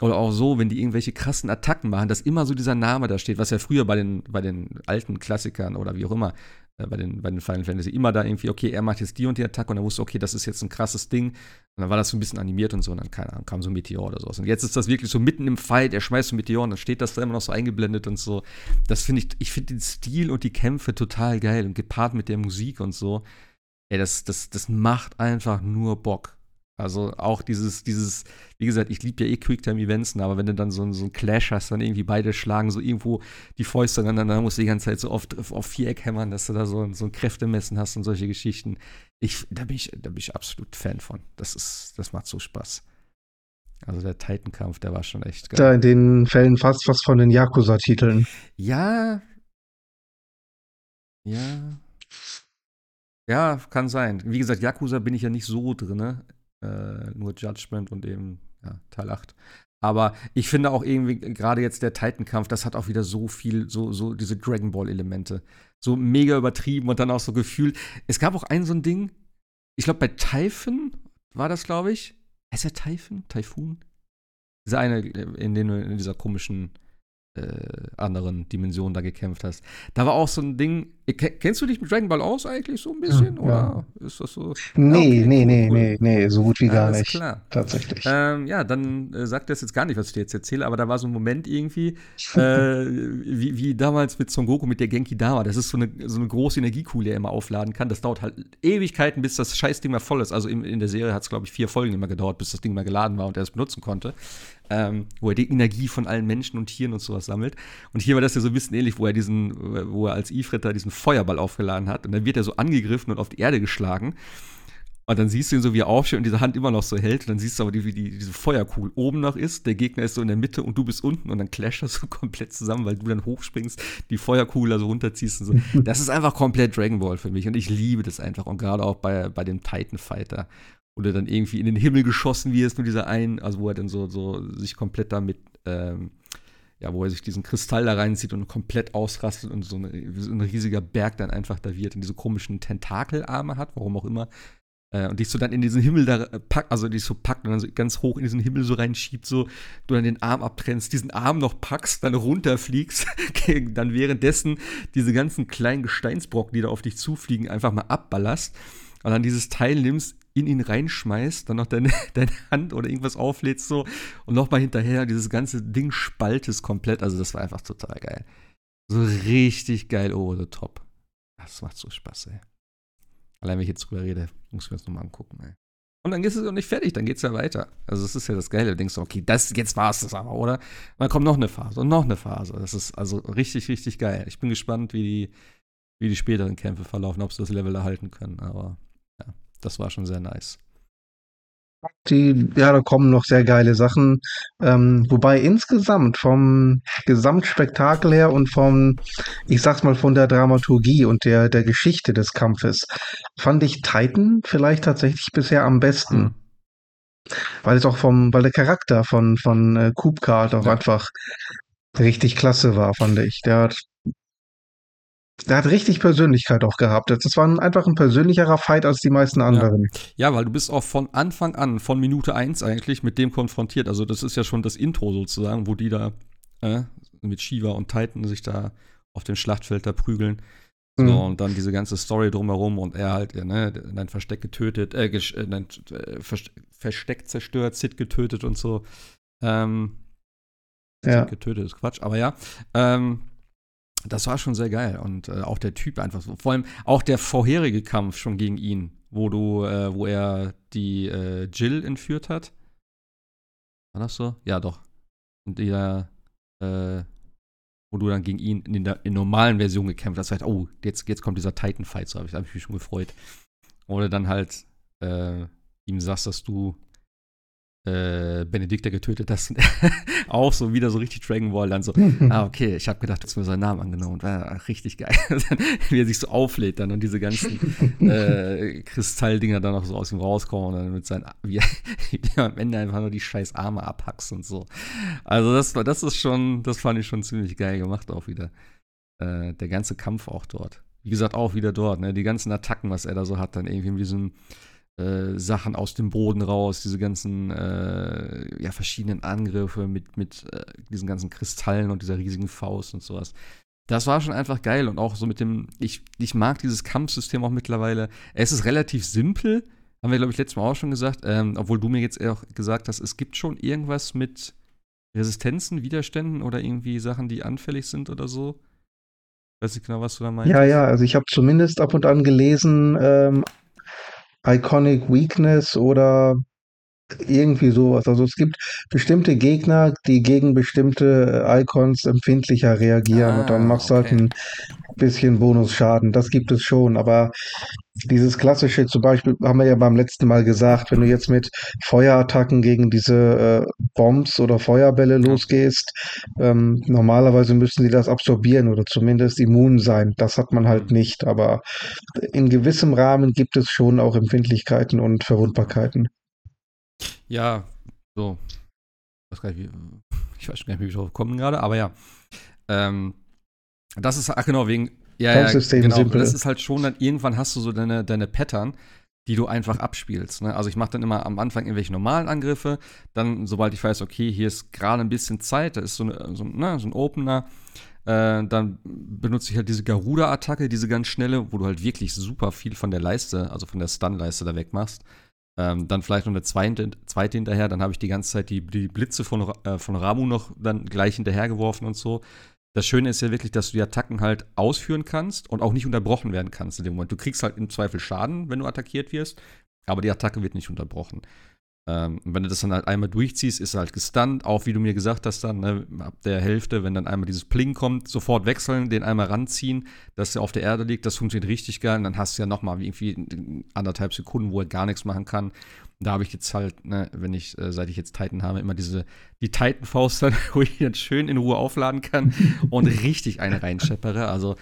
A: Oder auch so, wenn die irgendwelche krassen Attacken machen, dass immer so dieser Name da steht, was ja früher bei den, bei den alten Klassikern oder wie auch immer, bei, den, bei den Final Fantasy immer da irgendwie, okay, er macht jetzt die und die Attacke und dann wusste, okay, das ist jetzt ein krasses Ding. Und dann war das so ein bisschen animiert und so und dann, keine Ahnung, kam so ein Meteor oder sowas. Und jetzt ist das wirklich so mitten im Fight, er schmeißt so ein Meteor und dann steht das da immer noch so eingeblendet und so. Das finde ich, ich finde den Stil und die Kämpfe total geil und gepaart mit der Musik und so. ey, das, das, das macht einfach nur Bock. Also auch dieses, dieses, wie gesagt, ich liebe ja eh Quicktime-Events, ne, aber wenn du dann so, so einen Clash hast, dann irgendwie beide schlagen so irgendwo die Fäuste aneinander, dann musst du die ganze Zeit so oft auf, Viereck hämmern, dass du da so, so ein Kräftemessen hast und solche Geschichten. Ich, da bin ich, da bin ich absolut Fan von. Das ist, das macht so Spaß. Also der Titan-Kampf, der war schon echt
B: geil. Da in den Fällen fast was von den Yakuza-Titeln.
A: Ja. Ja. Ja, kann sein. Wie gesagt, Yakuza bin ich ja nicht so drin. Äh, nur Judgment und eben ja, Teil 8. Aber ich finde auch irgendwie, gerade jetzt der Titan-Kampf, das hat auch wieder so viel, so, so diese Dragon Ball-Elemente. So mega übertrieben und dann auch so gefühlt. Es gab auch ein so ein Ding, ich glaube, bei Typhon war das, glaube ich. Heißt der Typhon? Typhoon? Dieser eine, in, den, in dieser komischen äh, anderen Dimensionen da gekämpft hast. Da war auch so ein Ding. Kennst du dich mit Dragon Ball aus eigentlich so ein bisschen? Ja, oder ja. ist das so?
B: Nee, okay, nee, nee, cool. nee, nee, so gut wie gar Alles nicht. klar. Tatsächlich.
A: Ähm, ja, dann äh, sagt das jetzt gar nicht, was ich dir jetzt erzähle, aber da war so ein Moment irgendwie, äh, wie, wie damals mit Son Goku mit der Genki Dama. Das ist so eine, so eine große Energiekuhle, die er immer aufladen kann. Das dauert halt Ewigkeiten, bis das Scheißding mal voll ist. Also in, in der Serie hat es, glaube ich, vier Folgen immer gedauert, bis das Ding mal geladen war und er es benutzen konnte ähm, wo er die Energie von allen Menschen und Tieren und sowas sammelt. Und hier war das ja so ein bisschen ähnlich, wo er diesen, wo er als Ifrit da diesen Feuerball aufgeladen hat. Und dann wird er so angegriffen und auf die Erde geschlagen. Und dann siehst du ihn so, wie er aufsteht und diese Hand immer noch so hält. Und dann siehst du aber, wie die, diese Feuerkugel oben noch ist. Der Gegner ist so in der Mitte und du bist unten. Und dann clasht das so komplett zusammen, weil du dann hochspringst, die Feuerkugel also runterziehst und so. Das ist einfach komplett Dragon Ball für mich. Und ich liebe das einfach. Und gerade auch bei, bei dem Titan Fighter oder dann irgendwie in den Himmel geschossen wird, nur dieser einen, also wo er dann so, so sich komplett damit, ähm, ja, wo er sich diesen Kristall da reinzieht und komplett ausrastet und so, eine, so ein riesiger Berg dann einfach da wird und diese komischen Tentakelarme hat, warum auch immer. Äh, und dich so dann in diesen Himmel da äh, packt, also dich so packt und dann so ganz hoch in diesen Himmel so reinschiebt, so du dann den Arm abtrennst, diesen Arm noch packst, dann runterfliegst, dann währenddessen diese ganzen kleinen Gesteinsbrocken, die da auf dich zufliegen, einfach mal abballerst und dann dieses Teil nimmst, in ihn reinschmeißt, dann noch deine, deine Hand oder irgendwas auflädst so und nochmal hinterher dieses ganze Ding spaltest komplett. Also das war einfach total geil. So richtig geil over the top. Das macht so Spaß, ey. Allein wenn ich jetzt drüber rede, muss ich mir das nochmal angucken, ey. Und dann ist es auch nicht fertig, dann geht es ja weiter. Also das ist ja das Geile. Du denkst, okay, das, jetzt war es das aber, oder? Und dann kommt noch eine Phase und noch eine Phase. Das ist also richtig, richtig geil. Ich bin gespannt, wie die, wie die späteren Kämpfe verlaufen, ob sie das Level erhalten können. Aber das war schon sehr nice.
B: Die, ja, da kommen noch sehr geile Sachen. Ähm, wobei insgesamt vom Gesamtspektakel her und vom, ich sag's mal, von der Dramaturgie und der, der Geschichte des Kampfes fand ich Titan vielleicht tatsächlich bisher am besten. Mhm. Weil es auch vom, weil der Charakter von, von äh, Kupka auch ja. einfach richtig klasse war, fand ich. Der hat der hat richtig Persönlichkeit auch gehabt. Das war einfach ein persönlicherer Fight als die meisten anderen.
A: Ja. ja, weil du bist auch von Anfang an, von Minute 1 eigentlich mit dem konfrontiert. Also das ist ja schon das Intro sozusagen, wo die da äh, mit Shiva und Titan sich da auf dem Schlachtfeld da prügeln. So, mhm. und dann diese ganze Story drumherum und er halt, ja, ne, dein Versteck getötet, äh, äh dein äh, Versteck zerstört, Sid getötet und so. Ähm, ja. Sid getötet ist Quatsch, aber ja. Ähm, das war schon sehr geil. Und äh, auch der Typ einfach so. Vor allem auch der vorherige Kampf schon gegen ihn, wo du, äh, wo er die äh, Jill entführt hat. War das so? Ja, doch. Und der, äh, wo du dann gegen ihn in der in normalen Version gekämpft hast, halt, oh, jetzt, jetzt kommt dieser Titan-Fight, so habe ich, hab ich mich schon gefreut. Oder dann halt äh, ihm sagst, dass du äh, Benedikta getötet hast. auch so wieder so richtig Dragon Ball. Dann so, ah, okay, ich habe gedacht, du hast mir seinen Namen angenommen. War richtig geil. Wie er sich so auflädt dann und diese ganzen äh, Kristalldinger dann noch so aus ihm rauskommen und dann mit seinen, wie, wie er am Ende einfach nur die scheiß Arme abhackst und so. Also das war, das ist schon, das fand ich schon ziemlich geil gemacht auch wieder. Äh, der ganze Kampf auch dort. Wie gesagt, auch wieder dort, ne? Die ganzen Attacken, was er da so hat, dann irgendwie mit diesem äh, Sachen aus dem Boden raus, diese ganzen äh, ja, verschiedenen Angriffe mit, mit äh, diesen ganzen Kristallen und dieser riesigen Faust und sowas. Das war schon einfach geil und auch so mit dem, ich, ich mag dieses Kampfsystem auch mittlerweile. Es ist relativ simpel, haben wir, glaube ich, letztes Mal auch schon gesagt, ähm, obwohl du mir jetzt auch gesagt hast, es gibt schon irgendwas mit Resistenzen, Widerständen oder irgendwie Sachen, die anfällig sind oder so. Weiß ich genau, was du da meinst.
B: Ja, ja, also ich habe zumindest ab und an gelesen, ähm, Iconic Weakness oder irgendwie sowas. Also es gibt bestimmte Gegner, die gegen bestimmte Icons empfindlicher reagieren und dann
A: Ah,
B: machst du halt ein bisschen Bonusschaden. Das gibt es schon, aber dieses klassische, zum Beispiel haben wir ja beim letzten Mal gesagt, wenn du jetzt mit Feuerattacken gegen diese äh, Bombs oder Feuerbälle losgehst, ähm, normalerweise müssen die das absorbieren oder zumindest immun sein. Das hat man halt
A: Mhm.
B: nicht, aber in gewissem Rahmen gibt es schon auch Empfindlichkeiten und Verwundbarkeiten.
A: Ja, so. Ich weiß, gar nicht, wie, ich weiß gar nicht, wie wir drauf kommen gerade, aber ja. Ähm, das ist, ach genau, wegen, ja, ja, genau.
B: simpel.
A: Das ist halt schon, dann irgendwann hast du so deine, deine Pattern, die du einfach abspielst. Ne? Also ich mache dann immer am Anfang irgendwelche normalen Angriffe, dann, sobald ich weiß, okay, hier ist gerade ein bisschen Zeit, da ist so, eine, so, ne, so ein Opener, äh, dann benutze ich halt diese Garuda-Attacke, diese ganz schnelle, wo du halt wirklich super viel von der Leiste, also von der Stun-Leiste da wegmachst. Ähm, dann vielleicht noch eine zweite, zweite hinterher, dann habe ich die ganze Zeit die, die Blitze von, äh, von Ramu noch dann gleich hinterhergeworfen und so. Das Schöne ist ja wirklich, dass du die Attacken halt ausführen kannst und auch nicht unterbrochen werden kannst in dem Moment. Du kriegst halt im Zweifel Schaden, wenn du attackiert wirst, aber die Attacke wird nicht unterbrochen. Ähm, wenn du das dann halt einmal durchziehst, ist er halt gestunt, auch wie du mir gesagt hast, dann ne, ab der Hälfte, wenn dann einmal dieses Pling kommt, sofort wechseln, den einmal ranziehen, dass er auf der Erde liegt, das funktioniert richtig geil. Und dann hast du ja nochmal irgendwie anderthalb Sekunden, wo er gar nichts machen kann. Da habe ich jetzt halt, ne, wenn ich, äh, seit ich jetzt Titan habe, immer diese, die Titan-Faust wo ich dann schön in Ruhe aufladen kann und richtig eine reinscheppere. Also,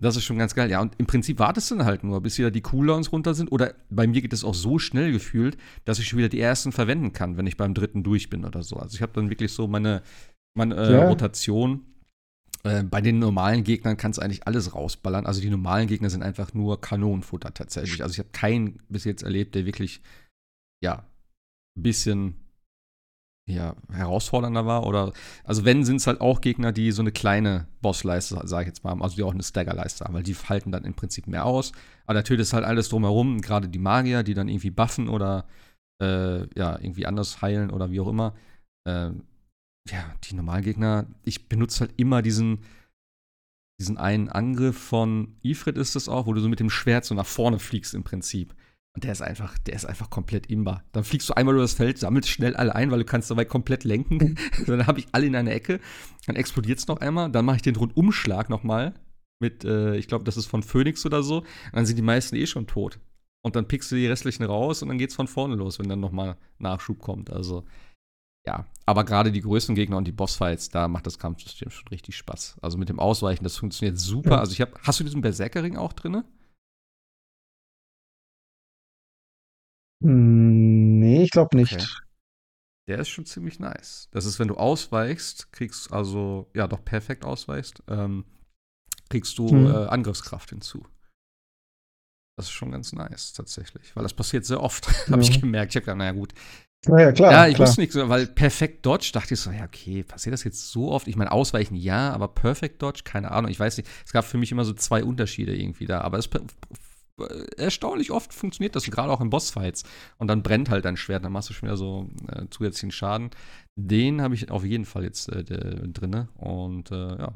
A: das ist schon ganz geil. Ja, und im Prinzip wartest du dann halt nur, bis wieder die Cooldowns runter sind. Oder bei mir geht es auch so schnell gefühlt, dass ich schon wieder die ersten verwenden kann, wenn ich beim dritten durch bin oder so. Also ich habe dann wirklich so meine, meine äh. Rotation. Äh, bei den normalen Gegnern kannst du eigentlich alles rausballern. Also die normalen Gegner sind einfach nur Kanonenfutter tatsächlich. Also ich habe keinen bis jetzt erlebt, der wirklich, ja, ein bisschen ja, herausfordernder war. Oder, also wenn, sind es halt auch Gegner, die so eine kleine Bossleiste, sage ich jetzt mal, haben, also die auch eine Staggerleiste haben, weil die halten dann im Prinzip mehr aus. Aber natürlich ist halt alles drumherum, gerade die Magier, die dann irgendwie buffen oder äh, ja, irgendwie anders heilen oder wie auch immer. Ähm, ja, die Normalgegner, ich benutze halt immer diesen, diesen einen Angriff von Ifrit ist es auch, wo du so mit dem Schwert so nach vorne fliegst im Prinzip. Und der ist einfach, der ist einfach komplett imbar. Dann fliegst du einmal über das Feld, sammelst schnell alle ein, weil du kannst dabei komplett lenken. dann habe ich alle in eine Ecke, dann explodiert es noch einmal, dann mache ich den Rundumschlag nochmal mit, äh, ich glaube, das ist von Phoenix oder so. Und dann sind die meisten eh schon tot. Und dann pickst du die restlichen raus und dann geht's von vorne los, wenn dann nochmal Nachschub kommt. Also, ja. Aber gerade die größten Gegner und die Bossfights, da macht das Kampfsystem schon richtig Spaß. Also mit dem Ausweichen, das funktioniert super. Also ich habe, hast du diesen Berserkerring auch drinne?
B: Nee, ich glaube nicht.
A: Okay. Der ist schon ziemlich nice. Das ist, wenn du ausweichst, kriegst also, ja, doch perfekt ausweichst, ähm, kriegst du
B: Mhm.
A: äh, Angriffskraft hinzu. Das ist schon ganz nice, tatsächlich. Weil das passiert sehr oft, habe ich
B: Ja.
A: gemerkt. Ich habe gedacht, naja, gut.
B: Naja, klar,
A: ja, ich
B: klar.
A: wusste nicht, so, weil Perfekt Dodge dachte ich so, ja, okay, passiert das jetzt so oft? Ich meine, Ausweichen ja, aber Perfect Dodge, keine Ahnung. Ich weiß nicht. Es gab für mich immer so zwei Unterschiede irgendwie da. Aber es erstaunlich oft funktioniert das, gerade auch in Bossfights. Und dann brennt halt dein Schwert, dann machst du schon wieder so äh, zusätzlichen Schaden. Den habe ich auf jeden Fall jetzt äh, drinne. Und äh, ja.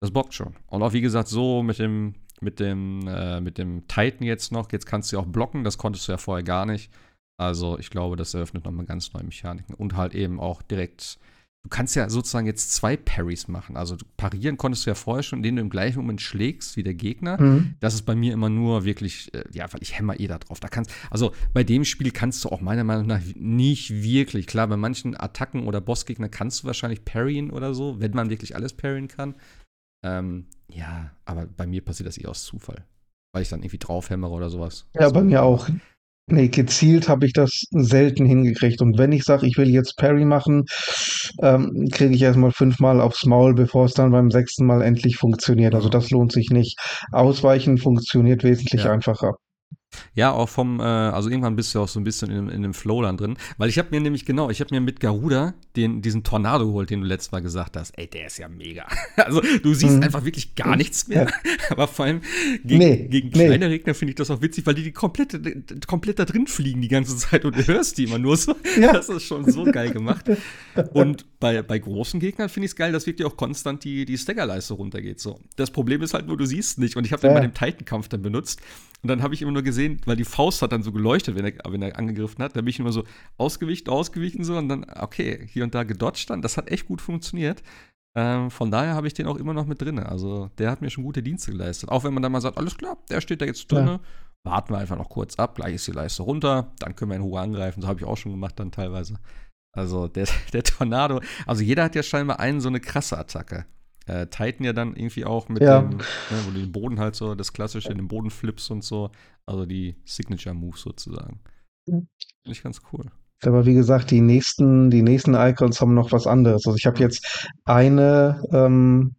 A: Das bockt schon. Und auch wie gesagt, so mit dem, mit dem, äh, mit dem Titan jetzt noch, jetzt kannst du ja auch blocken, das konntest du ja vorher gar nicht. Also ich glaube, das eröffnet nochmal ganz neue Mechaniken. Und halt eben auch direkt, du kannst ja sozusagen jetzt zwei Parries machen. Also du parieren konntest du ja vorher schon, indem du im gleichen Moment schlägst wie der Gegner.
B: Mhm.
A: Das ist bei mir immer nur wirklich, äh, ja, weil ich hämmer eh da drauf. Da kannst, also bei dem Spiel kannst du auch meiner Meinung nach nicht wirklich. Klar, bei manchen Attacken oder Bossgegner kannst du wahrscheinlich parryen oder so, wenn man wirklich alles parryen kann. Ähm, ja, aber bei mir passiert das eher aus Zufall. Weil ich dann irgendwie draufhämmere oder sowas.
B: Ja,
A: So.
B: bei mir auch. Nee, gezielt habe ich das selten hingekriegt. Und wenn ich sage, ich will jetzt Parry machen, ähm, kriege ich erstmal fünfmal aufs Maul, bevor es dann beim sechsten Mal endlich funktioniert. Also das lohnt sich nicht. Ausweichen funktioniert wesentlich
A: Ja.
B: einfacher.
A: Ja, auch vom, äh, also irgendwann bist du auch so ein bisschen in, in dem Flow dann drin. Weil ich habe mir nämlich, genau, ich habe mir mit Garuda den, diesen Tornado geholt, den du letztes Mal gesagt hast. Ey, der ist ja mega. Also du siehst
B: Mhm.
A: einfach wirklich gar nichts mehr. Aber vor allem gegen,
B: Nee,
A: gegen
B: nee.
A: kleine Gegner finde ich das auch witzig, weil die, die komplett, komplett da drin fliegen die ganze Zeit und du hörst die immer nur so.
B: Ja.
A: Das ist schon so geil gemacht. Und bei, bei großen Gegnern finde ich es geil, dass wirklich auch konstant die, die Staggerleiste runtergeht. So. Das Problem ist halt nur, du siehst nicht. Und ich habe den
B: Ja.
A: bei dem Titan-Kampf dann benutzt. Und dann habe ich immer nur gesehen, weil die Faust hat dann so geleuchtet, wenn er, wenn er angegriffen hat. Da bin ich immer so ausgewichen, ausgewichen so und dann, okay, hier und da gedodged dann. Das hat echt gut funktioniert. Ähm, von daher habe ich den auch immer noch mit drin. Also der hat mir schon gute Dienste geleistet. Auch wenn man dann mal sagt, alles klar, der steht da jetzt drin. Ja. Warten wir einfach noch kurz ab, gleich ist die Leiste runter, dann können wir in Ruhe angreifen. So habe ich auch schon gemacht dann teilweise. Also der, der Tornado, also jeder hat ja scheinbar einen so eine krasse Attacke. Äh, Titan ja dann irgendwie auch mit
B: ja.
A: dem, ne, wo du den Boden halt so, das klassische, den Boden flips und so. Also die Signature Moves sozusagen. Finde ich ganz cool.
B: Aber wie gesagt, die nächsten, die nächsten Icons haben noch was anderes. Also ich habe jetzt eine, ähm,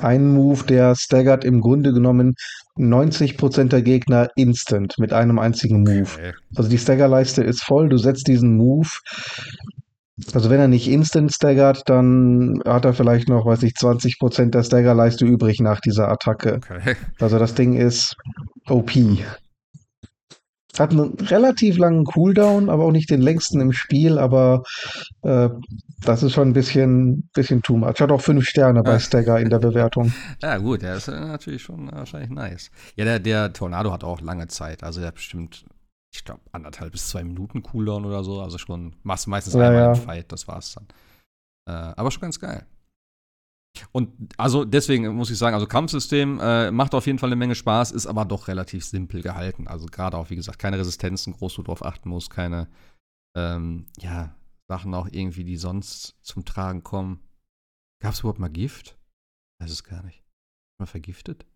B: einen Move, der staggert im Grunde genommen 90% der Gegner instant mit einem einzigen Move. Okay. Also die Staggerleiste ist voll, du setzt diesen Move. Also wenn er nicht instant staggert, dann hat er vielleicht noch, weiß ich, 20% der Staggerleiste übrig nach dieser Attacke. Okay. Also das Ding ist OP. Hat einen relativ langen Cooldown, aber auch nicht den längsten im Spiel, aber äh, das ist schon ein bisschen, bisschen too much. Hat auch fünf Sterne bei Stagger in der Bewertung.
A: Ja, gut, der ist natürlich schon wahrscheinlich nice. Ja, der, der Tornado hat auch lange Zeit. Also der hat bestimmt, ich glaube, anderthalb bis zwei Minuten Cooldown oder so. Also schon machst meistens ja, einmal ja. einen Fight, das war's dann. Äh, aber schon ganz geil. Und also deswegen muss ich sagen, also Kampfsystem äh, macht auf jeden Fall eine Menge Spaß, ist aber doch relativ simpel gehalten. Also gerade auch, wie gesagt, keine Resistenzen, groß du drauf achten musst, keine ähm, ja, Sachen auch irgendwie, die sonst zum Tragen kommen. Gab es überhaupt mal Gift? Weiß es gar nicht. Mal vergiftet?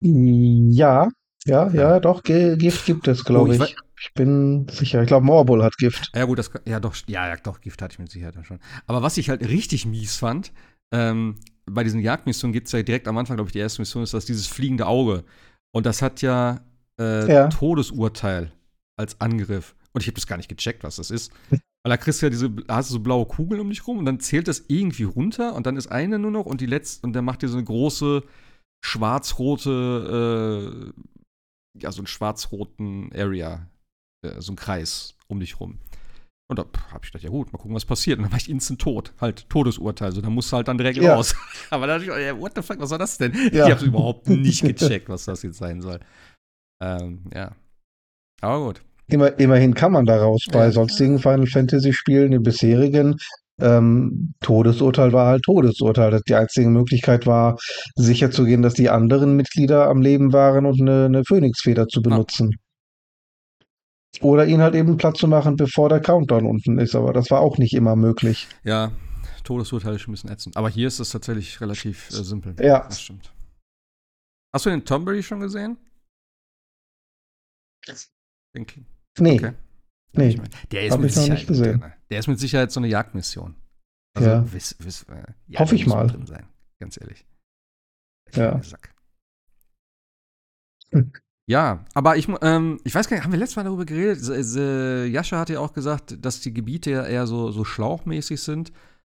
B: Ja, ja, ja, doch, Gift gibt es, glaube oh, ich. Ich, ich, bin sicher. Ich glaube, Morbol hat Gift.
A: Ja, gut, das, ja, doch, ja, ja, doch, Gift hatte ich mit Sicherheit schon. Aber was ich halt richtig mies fand, ähm, bei diesen Jagdmissionen gibt es ja direkt am Anfang, glaube ich, die erste Mission ist das dieses fliegende Auge. Und das hat ja, äh, ja. Todesurteil als Angriff. Und ich habe das gar nicht gecheckt, was das ist. Weil da kriegst du ja diese, hast du so blaue Kugeln um dich rum und dann zählt das irgendwie runter und dann ist eine nur noch und die letzte, und der macht dir so eine große schwarz-rote, äh, ja, so einen schwarz-roten Area, äh, so ein Kreis um dich rum. Und da habe ich gedacht, ja gut, mal gucken, was passiert. Und dann war ich instant tot. Halt, Todesurteil. So, dann musst du halt dann direkt ja. raus. Aber dann dachte ich, ja, what the fuck, was war das denn? Ja. Ich habe überhaupt nicht gecheckt, was das jetzt sein soll. Ähm, ja. Aber gut.
B: Immer, immerhin kann man da raus. Bei ja. sonstigen Final Fantasy Spielen, den bisherigen, ähm, Todesurteil war halt Todesurteil. Die einzige Möglichkeit war, sicherzugehen, dass die anderen Mitglieder am Leben waren und eine, eine Phönixfeder zu benutzen. Ah. Oder ihn halt eben platt zu machen, bevor der Countdown unten ist. Aber das war auch nicht immer möglich.
A: Ja, Todesurteil ist schon ein bisschen ätzend. Aber hier ist es tatsächlich relativ äh, simpel.
B: Ja.
A: Das stimmt. Hast du den Tombury schon gesehen?
B: Den, nee. Okay. Nee.
A: Ich mein, der ist mit Sicherheit nicht gesehen. Der ist mit Sicherheit so eine Jagdmission.
B: Also, ja. Wiss, wiss, äh, Hoffe ich mal. Drin sein,
A: ganz ehrlich.
B: Ja.
A: Sack. Hm. Ja, aber ich, ähm, ich weiß gar nicht, haben wir letztes Mal darüber geredet? Jascha hat ja auch gesagt, dass die Gebiete ja eher so, so schlauchmäßig sind.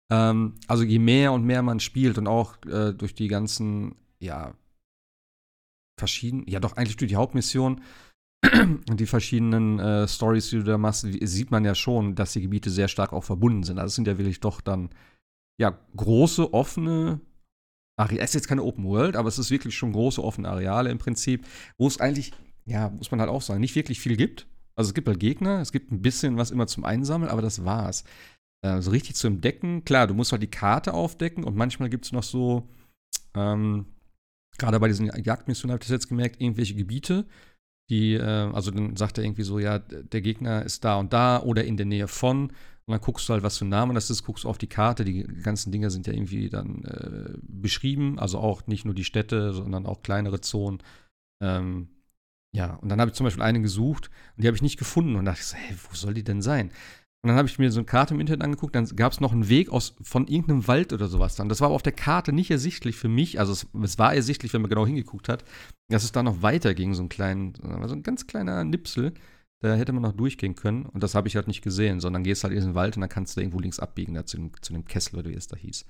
A: Ähm, also je mehr und mehr man spielt und auch äh, durch die ganzen, ja, verschiedenen, ja doch eigentlich durch die Hauptmission die verschiedenen äh, Stories, die du da machst, sieht man ja schon, dass die Gebiete sehr stark auch verbunden sind. Also es sind ja wirklich doch dann, ja, große, offene es ist jetzt keine Open World, aber es ist wirklich schon große offene Areale im Prinzip, wo es eigentlich, ja, muss man halt auch sagen, nicht wirklich viel gibt. Also es gibt halt Gegner, es gibt ein bisschen was immer zum Einsammeln, aber das war's. Also richtig zu entdecken, klar, du musst halt die Karte aufdecken und manchmal gibt es noch so, ähm, gerade bei diesen Jagdmissionen habe ich das jetzt gemerkt, irgendwelche Gebiete, die, äh, also dann sagt er irgendwie so, ja, der Gegner ist da und da oder in der Nähe von und dann guckst du halt, was für ein Name das ist, guckst du auf die Karte. Die ganzen Dinge sind ja irgendwie dann äh, beschrieben. Also auch nicht nur die Städte, sondern auch kleinere Zonen. Ähm, ja, und dann habe ich zum Beispiel eine gesucht und die habe ich nicht gefunden und dachte hey, wo soll die denn sein? Und dann habe ich mir so eine Karte im Internet angeguckt, dann gab es noch einen Weg aus, von irgendeinem Wald oder sowas dann. Das war aber auf der Karte nicht ersichtlich für mich. Also es, es war ersichtlich, wenn man genau hingeguckt hat, dass es da noch weiter ging, so ein kleinen, so ein ganz kleiner Nipsel. Da hätte man noch durchgehen können. Und das habe ich halt nicht gesehen, sondern gehst halt in den Wald und dann kannst du irgendwo links abbiegen, da zu dem, zu dem Kessel oder wie es da hieß.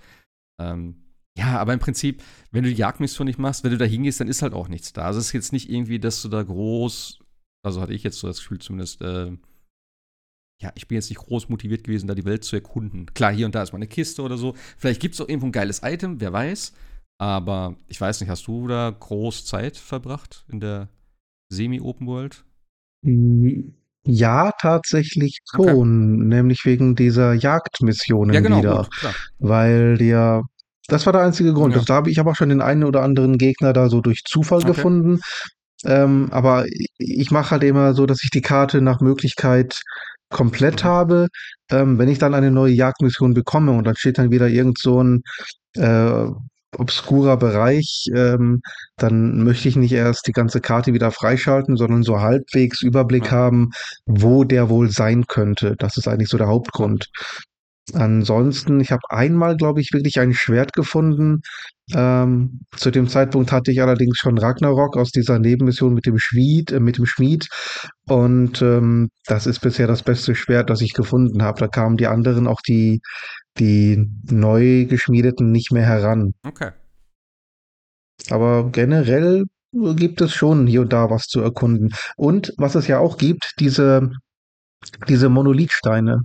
A: Ähm, ja, aber im Prinzip, wenn du die Jagdmission nicht machst, wenn du da hingehst, dann ist halt auch nichts da. Also es ist jetzt nicht irgendwie, dass du da groß, also hatte ich jetzt so das Gefühl zumindest, äh, ja, ich bin jetzt nicht groß motiviert gewesen, da die Welt zu erkunden. Klar, hier und da ist mal eine Kiste oder so. Vielleicht gibt es auch irgendwo ein geiles Item, wer weiß. Aber ich weiß nicht, hast du da groß Zeit verbracht in der Semi-Open World?
B: Ja, tatsächlich schon, okay. nämlich wegen dieser Jagdmissionen ja, genau, wieder. Gut, Weil dir, das war der einzige Grund. Ja. Also, da habe ich aber auch schon den einen oder anderen Gegner da so durch Zufall okay. gefunden. Ähm, aber ich mache halt immer so, dass ich die Karte nach Möglichkeit komplett habe. Ähm, wenn ich dann eine neue Jagdmission bekomme und dann steht dann wieder irgend so ein äh, obskurer Bereich, ähm, dann möchte ich nicht erst die ganze Karte wieder freischalten, sondern so halbwegs Überblick haben, wo der wohl sein könnte. Das ist eigentlich so der Hauptgrund. Ansonsten, ich habe einmal, glaube ich, wirklich ein Schwert gefunden. Ähm, zu dem Zeitpunkt hatte ich allerdings schon Ragnarok aus dieser Nebenmission mit dem Schmied, äh, mit dem Schmied. Und ähm, das ist bisher das beste Schwert, das ich gefunden habe. Da kamen die anderen, auch die, die neu geschmiedeten, nicht mehr heran.
A: Okay.
B: Aber generell gibt es schon hier und da was zu erkunden. Und was es ja auch gibt, diese, diese Monolithsteine.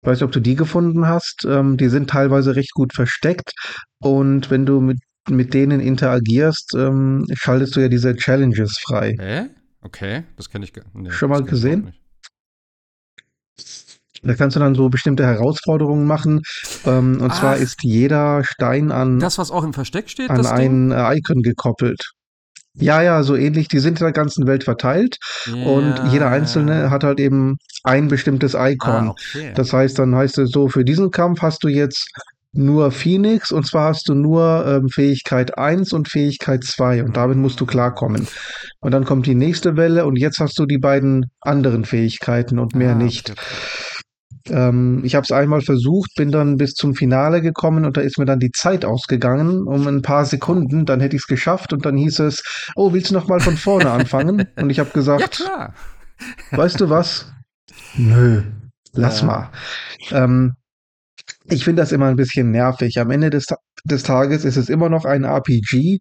B: Ich weiß nicht, ob du die gefunden hast. Ähm, die sind teilweise recht gut versteckt. Und wenn du mit, mit denen interagierst, ähm, schaltest du ja diese Challenges frei.
A: Hä? Okay, das kenne ich gar
B: nicht. Schon mal gesehen? Da kannst du dann so bestimmte Herausforderungen machen. Ähm, und Ach, zwar ist jeder Stein an.
A: Das, was auch im Versteck steht,
B: an ein Ding? Icon gekoppelt. Ja, ja, so ähnlich. Die sind in der ganzen Welt verteilt ja. und jeder einzelne hat halt eben ein bestimmtes Icon. Ah, okay. Das heißt, dann heißt es so, für diesen Kampf hast du jetzt nur Phoenix und zwar hast du nur ähm, Fähigkeit 1 und Fähigkeit 2 und damit musst du klarkommen. Und dann kommt die nächste Welle und jetzt hast du die beiden anderen Fähigkeiten und mehr ah, nicht. Okay. Ähm, ich habe es einmal versucht, bin dann bis zum Finale gekommen und da ist mir dann die Zeit ausgegangen um ein paar Sekunden. Dann hätte ich es geschafft und dann hieß es, oh, willst du noch mal von vorne anfangen? Und ich habe gesagt, ja, weißt du was? Nö, lass ja. mal. Ähm, ich finde das immer ein bisschen nervig. Am Ende des, des Tages ist es immer noch ein RPG.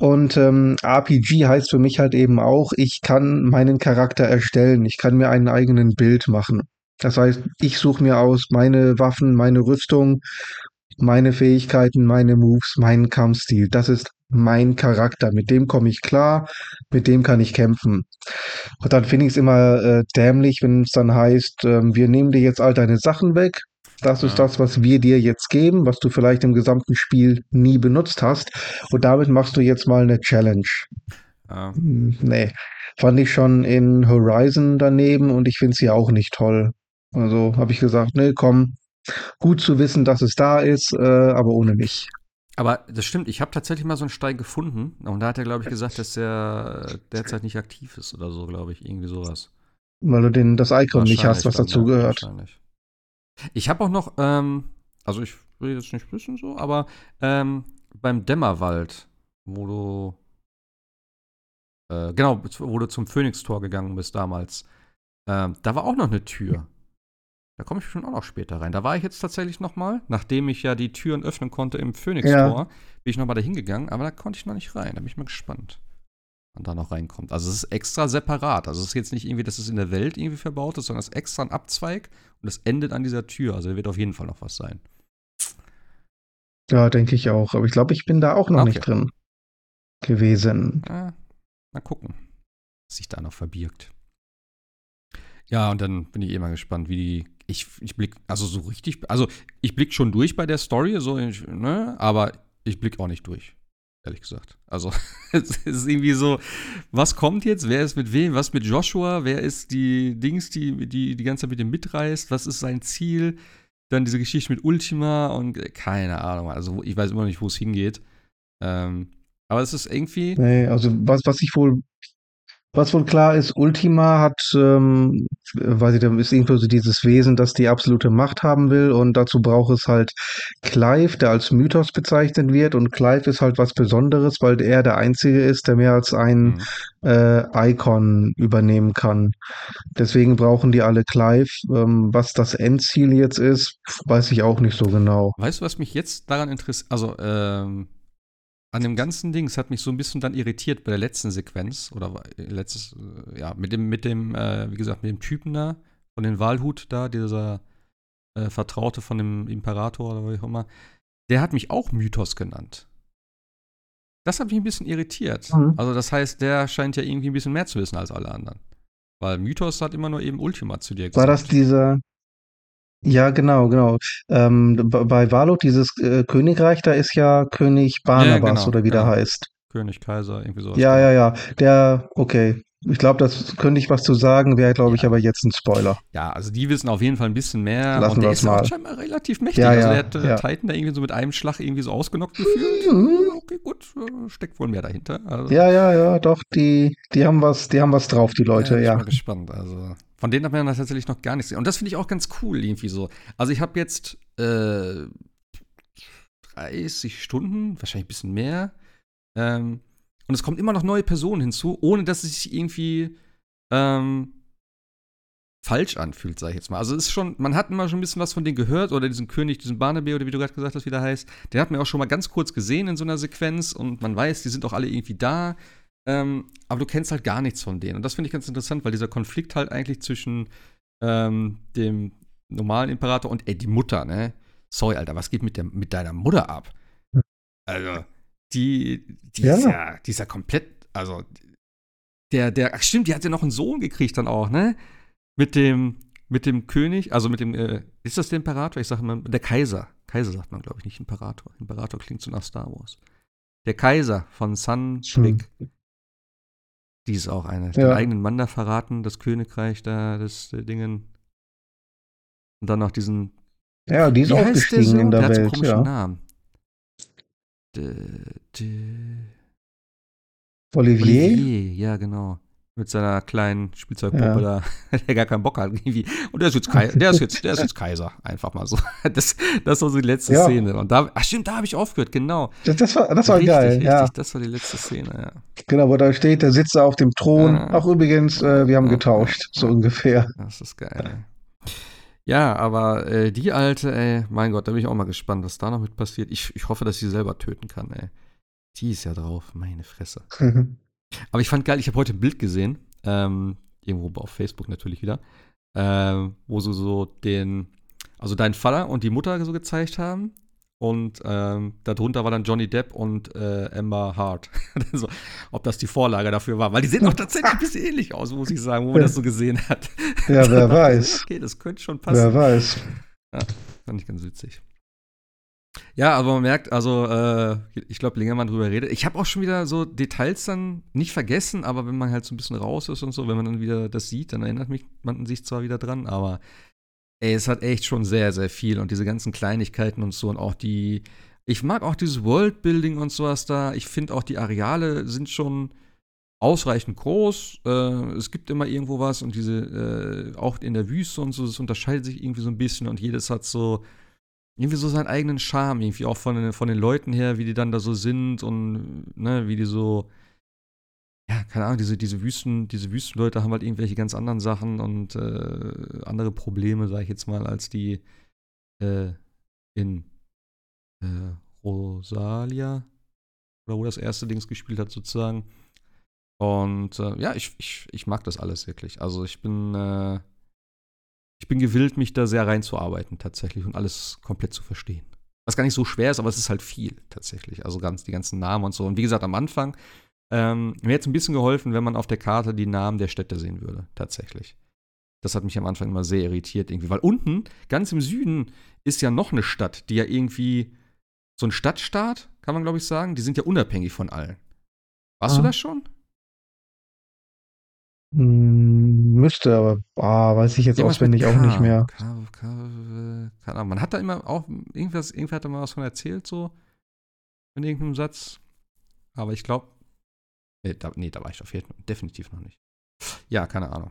B: Und ähm, RPG heißt für mich halt eben auch, ich kann meinen Charakter erstellen. Ich kann mir einen eigenen Bild machen. Das heißt, ich suche mir aus meine Waffen, meine Rüstung, meine Fähigkeiten, meine Moves, meinen Kampfstil. Das ist mein Charakter. Mit dem komme ich klar, mit dem kann ich kämpfen. Und dann finde ich es immer äh, dämlich, wenn es dann heißt, äh, wir nehmen dir jetzt all deine Sachen weg. Das ist das, was wir dir jetzt geben, was du vielleicht im gesamten Spiel nie benutzt hast. Und damit machst du jetzt mal eine Challenge. Ja. Hm, nee, fand ich schon in Horizon daneben und ich finde sie auch nicht toll. Also habe ich gesagt, nee, komm, gut zu wissen, dass es da ist, äh, aber ohne mich.
A: Aber das stimmt, ich habe tatsächlich mal so einen Stein gefunden und da hat er, glaube ich, gesagt, dass der derzeit nicht aktiv ist oder so, glaube ich, irgendwie sowas.
B: Weil du den, das Icon nicht hast, was dazu gehört.
A: Ich habe auch noch, ähm, also ich will jetzt nicht wissen so, aber ähm, beim Dämmerwald, wo du, äh, genau, wo du zum Phönix-Tor gegangen bist damals, äh, da war auch noch eine Tür. Da komme ich schon auch noch später rein. Da war ich jetzt tatsächlich noch mal, nachdem ich ja die Türen öffnen konnte im Phoenix-Tor, ja. bin ich noch mal da hingegangen, aber da konnte ich noch nicht rein. Da bin ich mal gespannt, wann da noch reinkommt. Also es ist extra separat. Also es ist jetzt nicht irgendwie, dass es in der Welt irgendwie verbaut ist, sondern es ist extra ein Abzweig und es endet an dieser Tür. Also da wird auf jeden Fall noch was sein.
B: Ja, denke ich auch. Aber ich glaube, ich bin da auch noch okay. nicht drin gewesen. Ja,
A: mal gucken, was sich da noch verbirgt. Ja, und dann bin ich eh mal gespannt, wie die ich, ich blick, also so richtig, also ich blick schon durch bei der Story, so, ne, aber ich blick auch nicht durch, ehrlich gesagt. Also es ist irgendwie so, was kommt jetzt, wer ist mit wem, was mit Joshua, wer ist die Dings, die die, die ganze Zeit mit dem mitreißt, was ist sein Ziel, dann diese Geschichte mit Ultima und äh, keine Ahnung, also ich weiß immer noch nicht, wo es hingeht. Ähm, aber es ist irgendwie.
B: Nee, also was, was ich wohl was wohl klar ist, Ultima hat, ähm, weiß ich, da ist irgendwie so dieses Wesen, das die absolute Macht haben will und dazu braucht es halt Clive, der als Mythos bezeichnet wird und Clive ist halt was Besonderes, weil er der Einzige ist, der mehr als ein mhm. äh, Icon übernehmen kann. Deswegen brauchen die alle Clive. Ähm, was das Endziel jetzt ist, weiß ich auch nicht so genau.
A: Weißt du, was mich jetzt daran interessiert, also ähm an dem ganzen Ding, es hat mich so ein bisschen dann irritiert bei der letzten Sequenz oder letztes, äh, ja, mit dem, mit dem, äh, wie gesagt, mit dem Typen da, von dem Wahlhut da, dieser äh, Vertraute von dem Imperator oder wie auch immer, der hat mich auch Mythos genannt. Das hat mich ein bisschen irritiert.
B: Mhm.
A: Also, das heißt, der scheint ja irgendwie ein bisschen mehr zu wissen als alle anderen. Weil Mythos hat immer nur eben Ultima zu dir gesagt.
B: War das dieser. Ja, genau, genau. Ähm, bei Valok, dieses äh, Königreich, da ist ja König Barnabas
A: genau,
B: oder wie der
A: genau.
B: heißt.
A: König, Kaiser, irgendwie sowas.
B: Ja, ja, ja. Der, okay. Ich glaube, das könnte ich was zu sagen, wäre, glaube ich,
A: Ja.
B: aber jetzt ein Spoiler.
A: Ja, also die wissen auf jeden Fall ein bisschen mehr.
B: Lassen
A: und der ist ja auch
B: mal.
A: scheinbar relativ mächtig.
B: Ja,
A: also
B: ja,
A: der hat äh,
B: ja.
A: Titan da irgendwie so mit einem Schlag irgendwie so ausgenockt gefühlt. Okay, gut, äh, steckt wohl mehr dahinter. Also,
B: Ja, ja, ja, doch, die, die haben was, die haben was drauf, die Leute,
A: bin ich
B: ja.
A: mal gespannt. Also, von denen hat man tatsächlich noch gar nichts gesehen. Und das finde ich auch ganz cool, irgendwie so. Also, ich habe jetzt äh, 30 Stunden, wahrscheinlich ein bisschen mehr. Ähm, und es kommen immer noch neue Personen hinzu, ohne dass es sich irgendwie ähm, falsch anfühlt, sag ich jetzt mal. Also es ist schon, man hat immer schon ein bisschen was von denen gehört oder diesen König, diesen Barnaby oder wie du gerade gesagt hast, wie der heißt. Den hat man auch schon mal ganz kurz gesehen in so einer Sequenz und man weiß, die sind auch alle irgendwie da. Ähm, aber du kennst halt gar nichts von denen. Und das finde ich ganz interessant, weil dieser Konflikt halt eigentlich zwischen ähm, dem normalen Imperator und ey, die Mutter, ne? Sorry, Alter, was geht mit, der, mit deiner Mutter ab? Also, die, die
B: Ja.
A: ist ja, die ist ja komplett, also, der, der, ach stimmt, die hat ja noch einen Sohn gekriegt dann auch, ne? Mit dem, mit dem König, also mit dem, äh, ist das der Imperator? Ich sage immer, der Kaiser. Kaiser sagt man, glaube ich, nicht Imperator. Imperator klingt so nach Star Wars. Der Kaiser von Sun Trick. Die ist auch eine. Den
B: Ja.
A: eigenen Mann da verraten, das Königreich da, das äh, Dingen. Und dann noch diesen.
B: Ja, die ist
A: wie
B: aufgestiegen
A: Sohn?
B: in der,
A: der hat so
B: Welt,
A: komischen
B: ja.
A: Namen. D- d-
B: Olivier?
A: Olivier, ja, genau. Mit seiner kleinen Spielzeugpuppe
B: Ja.
A: da, der gar keinen Bock hat irgendwie. Und der ist jetzt, Kai der ist jetzt, der ist jetzt Kaiser, einfach mal so. Das, das war so die letzte
B: Ja.
A: Szene. Und da, ach stimmt, da habe ich aufgehört, genau.
B: Das, das war, das war
A: richtig,
B: geil,
A: richtig,
B: ja.
A: das war die letzte Szene, ja.
B: Genau, wo da steht, der sitzt da auf dem Thron.
A: Ah.
B: Ach, übrigens, äh, wir haben getauscht, so ungefähr.
A: Das ist geil. Ja, aber äh, die alte, ey, mein Gott, da bin ich auch mal gespannt, was da noch mit passiert. Ich, ich hoffe, dass sie selber töten kann, ey. Die ist ja drauf, meine Fresse. Aber ich fand geil, ich habe heute ein Bild gesehen, ähm, irgendwo auf Facebook natürlich wieder, ähm, wo sie so den, also deinen Vater und die Mutter so gezeigt haben. Und ähm, darunter war dann Johnny Depp und äh, Amber Hart. so, ob das die Vorlage dafür war, weil die sehen auch tatsächlich ein bisschen ähnlich aus, muss ich sagen, wo man das so gesehen hat.
B: Ja, wer weiß.
A: Okay, das könnte schon passen.
B: Wer weiß.
A: Fand ich ganz witzig. Ja, aber man merkt, also, äh, ich glaube, länger man drüber redet. Ich habe auch schon wieder so Details dann nicht vergessen, aber wenn man halt so ein bisschen raus ist und so, wenn man dann wieder das sieht, dann erinnert mich man sich zwar wieder dran, aber ey, es hat echt schon sehr, sehr viel und diese ganzen Kleinigkeiten und so und auch die. Ich mag auch dieses Worldbuilding und sowas da. Ich finde auch die Areale sind schon ausreichend groß. Äh, es gibt immer irgendwo was und diese, äh, auch in der Wüste und so, es unterscheidet sich irgendwie so ein bisschen und jedes hat so irgendwie so seinen eigenen Charme, irgendwie auch von, den- von den Leuten her, wie die dann da so sind und ne, wie die so, ja, keine Ahnung, diese, diese Wüsten, diese Wüstenleute haben halt irgendwelche ganz anderen Sachen und äh, andere Probleme, sag ich jetzt mal, als die äh, in äh, Rosalia oder wo das erste Dings gespielt hat, sozusagen. Und äh, ja, ich, ich, ich mag das alles wirklich. Also ich bin, äh, ich bin gewillt, mich da sehr reinzuarbeiten tatsächlich und alles komplett zu verstehen. Was gar nicht so schwer ist, aber es ist halt viel tatsächlich. Also ganz die ganzen Namen und so. Und wie gesagt, am Anfang ähm, mir es ein bisschen geholfen, wenn man auf der Karte die Namen der Städte sehen würde, tatsächlich. Das hat mich am Anfang immer sehr irritiert irgendwie, weil unten, ganz im Süden, ist ja noch eine Stadt, die ja irgendwie so ein Stadtstaat, kann man glaube ich sagen, die sind ja unabhängig von allen. Warst du
B: Ah.
A: das schon?
B: Hm, müsste, aber ah, weiß ich jetzt
A: Irgendwas
B: auswendig auch
A: K.
B: nicht mehr.
A: K, K, äh, Ahnung. Man hat da immer auch irgendwas, irgendwer hat da mal was von erzählt, so in irgendeinem Satz. Aber ich glaube, nee, da, nee, da war ich auf jeden Fall definitiv noch nicht. Ja, keine Ahnung.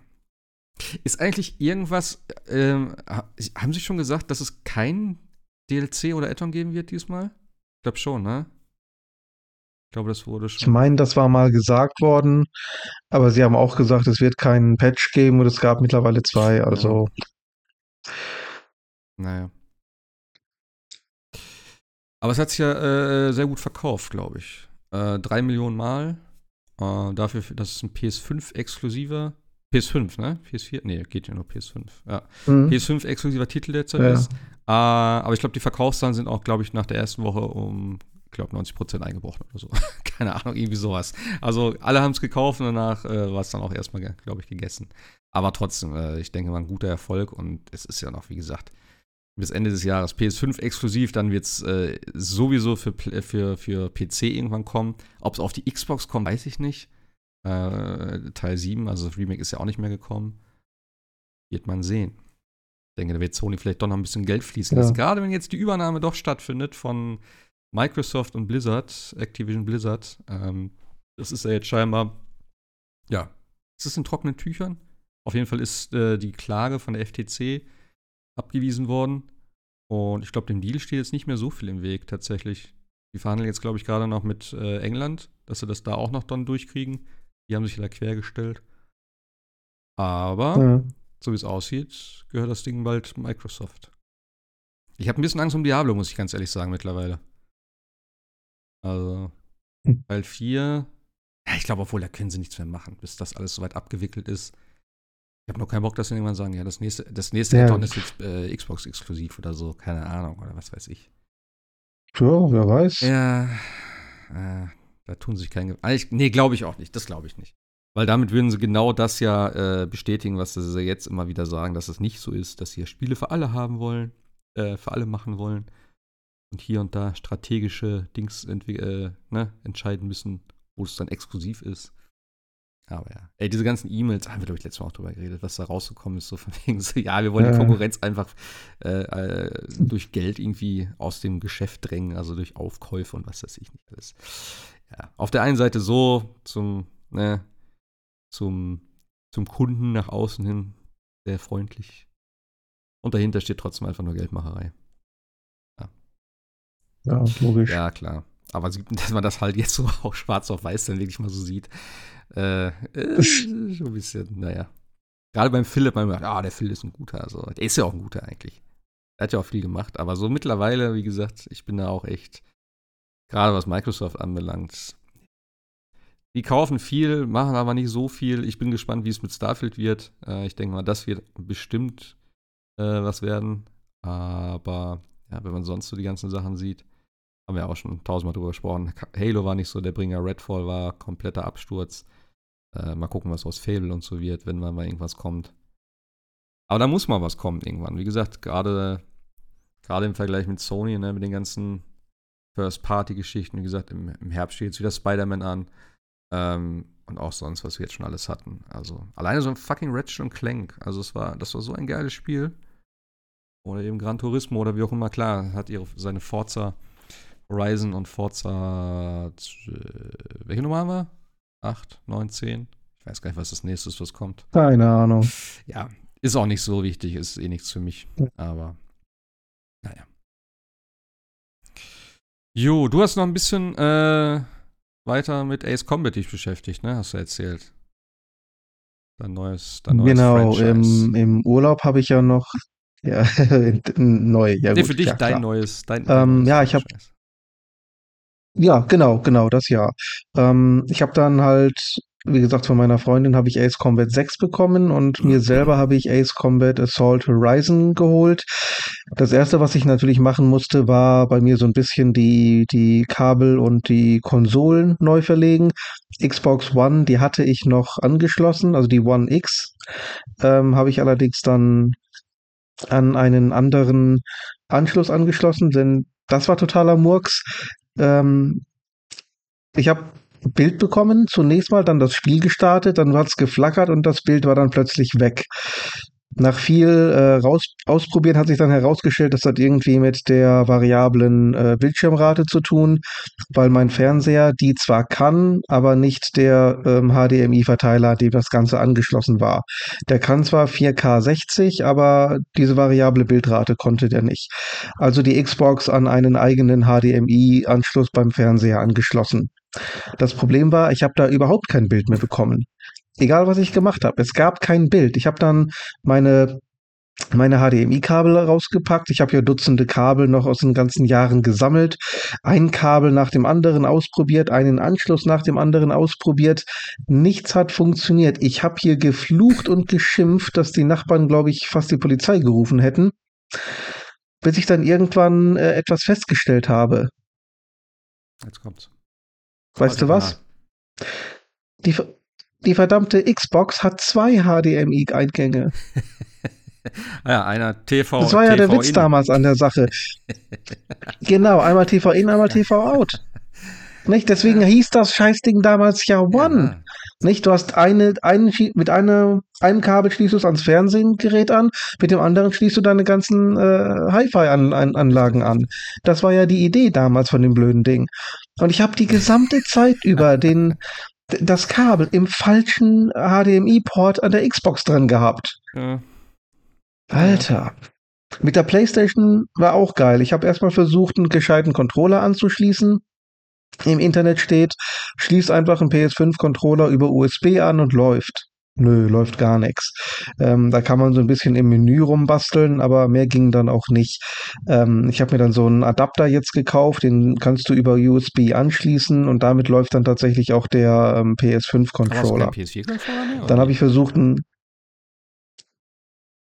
A: Ist eigentlich irgendwas, ähm, ha- haben Sie schon gesagt, dass es kein DLC oder Add-on geben wird diesmal? Ich glaube schon, ne? Ich glaube, das wurde
B: Ich
A: schon.
B: meine, das war mal gesagt worden, aber sie haben auch gesagt, es wird keinen Patch geben und es gab mittlerweile zwei, also
A: Naja. Aber es hat sich ja äh, sehr gut verkauft, glaube ich. Äh, drei Millionen Mal. Äh, dafür, dass es ein PS5-exklusiver. PS5, ne? PS4? Nee, geht ja nur PS5. Ja.
B: hm,
A: PS5-exklusiver Titel derzeit
B: Ja.
A: ist. Äh, aber ich glaube, die Verkaufszahlen sind auch, glaube ich, nach der ersten Woche um glaube, 90 Prozent eingebrochen oder so. Keine Ahnung, irgendwie sowas. Also alle haben es gekauft und danach äh, war es dann auch erstmal, glaube ich, gegessen. Aber trotzdem, äh, ich denke, war ein guter Erfolg und es ist ja noch, wie gesagt, bis Ende des Jahres PS5 exklusiv, dann wird es äh, sowieso für, für, für PC irgendwann kommen. Ob es auf die Xbox kommt, weiß ich nicht. Äh, Teil 7, also das Remake ist ja auch nicht mehr gekommen. Wird man sehen. Ich denke, da wird Sony vielleicht doch noch ein bisschen Geld fließen lassen. Ja. Gerade wenn jetzt die Übernahme doch stattfindet von Microsoft und Blizzard, Activision Blizzard. Ähm, das ist ja jetzt scheinbar, ja, ist es in trockenen Tüchern? Auf jeden Fall ist äh, die Klage von der FTC abgewiesen worden. Und ich glaube, dem Deal steht jetzt nicht mehr so viel im Weg tatsächlich. Die verhandeln jetzt, glaube ich, gerade noch mit äh, England, dass sie das da auch noch dann durchkriegen. Die haben sich da quergestellt. Aber, ja. so wie es aussieht, gehört das Ding bald Microsoft. Ich habe ein bisschen Angst um Diablo, muss ich ganz ehrlich sagen, mittlerweile. Also, hm. Teil 4, ja, ich glaube, obwohl, da können sie nichts mehr machen, bis das alles soweit abgewickelt ist. Ich habe noch keinen Bock, dass sie irgendwann sagen, ja, das nächste, das nächste ja. Add-on ist jetzt äh, Xbox exklusiv oder so, keine Ahnung, oder was weiß ich.
B: Ja, wer weiß.
A: Ja, äh, da tun sich keine. Also nee, glaube ich auch nicht, das glaube ich nicht. Weil damit würden sie genau das ja äh, bestätigen, was sie jetzt immer wieder sagen, dass es nicht so ist, dass sie ja Spiele für alle haben wollen, äh, für alle machen wollen und hier und da strategische Dings äh, ne, entscheiden müssen, wo es dann exklusiv ist. Aber ja. Ey, diese ganzen E-Mails, haben wir, glaube ich, letztes Mal auch drüber geredet, was da rausgekommen ist, so von wegen so, ja, wir wollen die Konkurrenz einfach äh, äh, durch Geld irgendwie aus dem Geschäft drängen, also durch Aufkäufe und was weiß ich nicht alles. Ja, auf der einen Seite so zum, ne, zum, zum Kunden nach außen hin sehr freundlich. Und dahinter steht trotzdem einfach nur Geldmacherei.
B: Ja, logisch.
A: Ja, klar. Aber dass man das halt jetzt so auch schwarz auf weiß dann wirklich mal so sieht, äh, äh, schon ein bisschen, naja. Gerade beim Philipp, man sagt, ah, der Phil ist ein guter. Also, der ist ja auch ein guter eigentlich. Er hat ja auch viel gemacht. Aber so mittlerweile, wie gesagt, ich bin da auch echt, gerade was Microsoft anbelangt, die kaufen viel, machen aber nicht so viel. Ich bin gespannt, wie es mit Starfield wird. Äh, ich denke mal, das wird bestimmt äh, was werden. Aber ja, wenn man sonst so die ganzen Sachen sieht, haben wir auch schon tausendmal drüber gesprochen. Halo war nicht so der Bringer, Redfall war kompletter Absturz. Äh, mal gucken, was aus Fable und so wird, wenn mal irgendwas kommt. Aber da muss mal was kommen irgendwann. Wie gesagt, gerade im Vergleich mit Sony, ne, mit den ganzen First-Party-Geschichten. Wie gesagt, im, im Herbst steht jetzt wieder Spider-Man an. Ähm, und auch sonst, was wir jetzt schon alles hatten. Also, alleine so ein fucking Ratchet und Clank. Also, es war, das war so ein geiles Spiel. Oder eben Gran Turismo oder wie auch immer. Klar, hat ihre, seine Forza Horizon und Forza. Äh, welche Nummer haben wir? 8, 9, 10? Ich weiß gar nicht, was das nächste ist, was kommt.
B: Keine Ahnung.
A: Ja, ist auch nicht so wichtig, ist eh nichts für mich. Aber, naja. Jo, du hast noch ein bisschen äh, weiter mit Ace Combat dich beschäftigt, ne? Hast du erzählt. Dein neues, dein neues
B: Genau, im, im Urlaub habe ich ja noch ja, neu. Ja,
A: nee, gut, für dich ja, dein klar. neues. Dein,
B: dein ähm, neues ja, ich habe ja, genau, genau, das ja. Ähm, ich habe dann halt, wie gesagt, von meiner Freundin habe ich Ace Combat 6 bekommen und mir selber habe ich Ace Combat Assault Horizon geholt. Das erste, was ich natürlich machen musste, war bei mir so ein bisschen die, die Kabel und die Konsolen neu verlegen. Xbox One, die hatte ich noch angeschlossen, also die One X, ähm, habe ich allerdings dann an einen anderen Anschluss angeschlossen, denn das war totaler Murks. Ähm, ich habe Bild bekommen, zunächst mal, dann das Spiel gestartet, dann hat es geflackert und das Bild war dann plötzlich weg. Nach viel äh, raus, ausprobieren hat sich dann herausgestellt, das hat irgendwie mit der variablen äh, Bildschirmrate zu tun, weil mein Fernseher die zwar kann, aber nicht der ähm, HDMI-Verteiler, dem das Ganze angeschlossen war. Der kann zwar 4K 60, aber diese variable Bildrate konnte der nicht. Also die Xbox an einen eigenen HDMI-Anschluss beim Fernseher angeschlossen. Das Problem war, ich habe da überhaupt kein Bild mehr bekommen egal was ich gemacht habe, es gab kein Bild. Ich habe dann meine meine HDMI-Kabel rausgepackt. Ich habe hier Dutzende Kabel noch aus den ganzen Jahren gesammelt. Ein Kabel nach dem anderen ausprobiert, einen Anschluss nach dem anderen ausprobiert. Nichts hat funktioniert. Ich habe hier geflucht und geschimpft, dass die Nachbarn, glaube ich, fast die Polizei gerufen hätten. Bis ich dann irgendwann äh, etwas festgestellt habe.
A: Jetzt kommt's.
B: Weißt du was? Die, die verdammte Xbox hat zwei HDMI-Eingänge.
A: Ja, einer TV.
B: Das war ja
A: TV
B: der Witz
A: in.
B: damals an der Sache. genau, einmal TV in, einmal TV out. Nicht? Deswegen hieß das Scheißding damals ja One. Nicht? Du hast eine, einen, mit einer, einem Kabel schließt du es ans Fernsehgerät an, mit dem anderen schließt du deine ganzen äh, Hi-Fi-Anlagen an. Das war ja die Idee damals von dem blöden Ding. Und ich habe die gesamte Zeit über den, das Kabel im falschen HDMI-Port an der Xbox dran gehabt.
A: Ja.
B: Alter. Mit der PlayStation war auch geil. Ich habe erstmal versucht, einen gescheiten Controller anzuschließen. Im Internet steht, schließ einfach einen PS5-Controller über USB an und läuft. Nö, läuft gar nichts. Ähm, da kann man so ein bisschen im Menü rumbasteln, aber mehr ging dann auch nicht. Ähm, ich habe mir dann so einen Adapter jetzt gekauft, den kannst du über USB anschließen und damit läuft dann tatsächlich auch der ähm,
A: Aber hast du
B: PS5-Controller.
A: keinen PS4-Controller mehr?
B: Dann habe ich versucht, ein.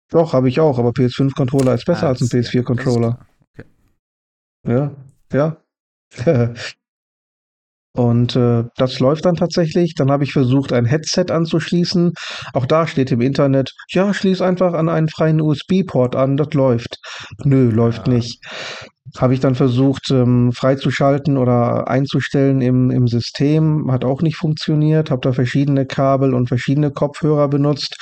B: Doch, habe ich auch, aber PS5-Controller ist besser
A: Ah,
B: als ein
A: das- ja, gut, das ist
B: PS4-Controller.
A: klar.
B: Ja, ja. Und äh, das läuft dann tatsächlich. Dann habe ich versucht, ein Headset anzuschließen. Auch da steht im Internet, ja, schließ einfach an einen freien USB-Port an, das läuft. Nö, läuft
A: Ja.
B: nicht. Habe ich dann versucht, ähm, freizuschalten oder einzustellen im, im System. Hat auch nicht funktioniert. Habe da verschiedene Kabel und verschiedene Kopfhörer benutzt.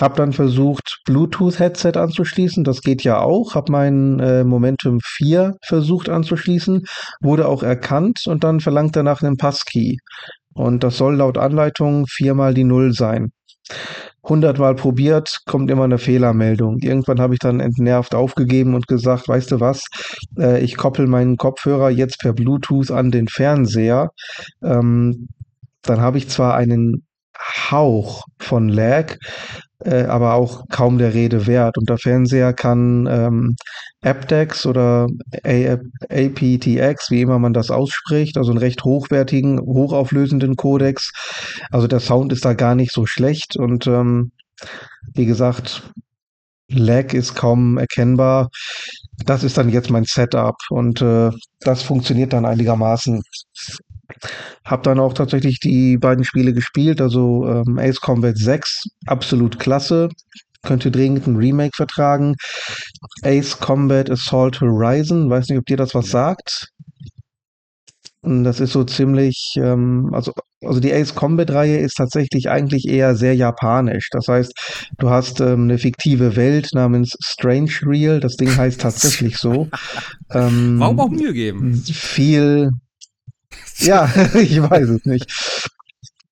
B: Hab dann versucht, Bluetooth-Headset anzuschließen. Das geht ja auch. Hab mein äh, Momentum 4 versucht anzuschließen. Wurde auch erkannt und dann verlangt er nach einem Passkey. Und das soll laut Anleitung viermal die Null sein. Hundertmal probiert, kommt immer eine Fehlermeldung. Irgendwann habe ich dann entnervt aufgegeben und gesagt, weißt du was, äh, ich koppel meinen Kopfhörer jetzt per Bluetooth an den Fernseher. Ähm, dann habe ich zwar einen Hauch von Lag, äh, aber auch kaum der Rede wert. Und der Fernseher kann ähm, aptX oder aptX, wie immer man das ausspricht, also einen recht hochwertigen, hochauflösenden Codex. Also der Sound ist da gar nicht so schlecht und ähm, wie gesagt, Lag ist kaum erkennbar. Das ist dann jetzt mein Setup und äh, das funktioniert dann einigermaßen. Hab dann auch tatsächlich die beiden Spiele gespielt, also ähm, Ace Combat 6, absolut klasse. Könnte dringend ein Remake vertragen. Ace Combat Assault Horizon, weiß nicht, ob dir das was sagt. Und Das ist so ziemlich, ähm, also, also die Ace Combat-Reihe ist tatsächlich eigentlich eher sehr japanisch. Das heißt, du hast ähm, eine fiktive Welt namens Strange Real. Das Ding heißt tatsächlich so. Ähm,
A: Warum auch Mühe geben?
B: viel. Ja, ich weiß es nicht.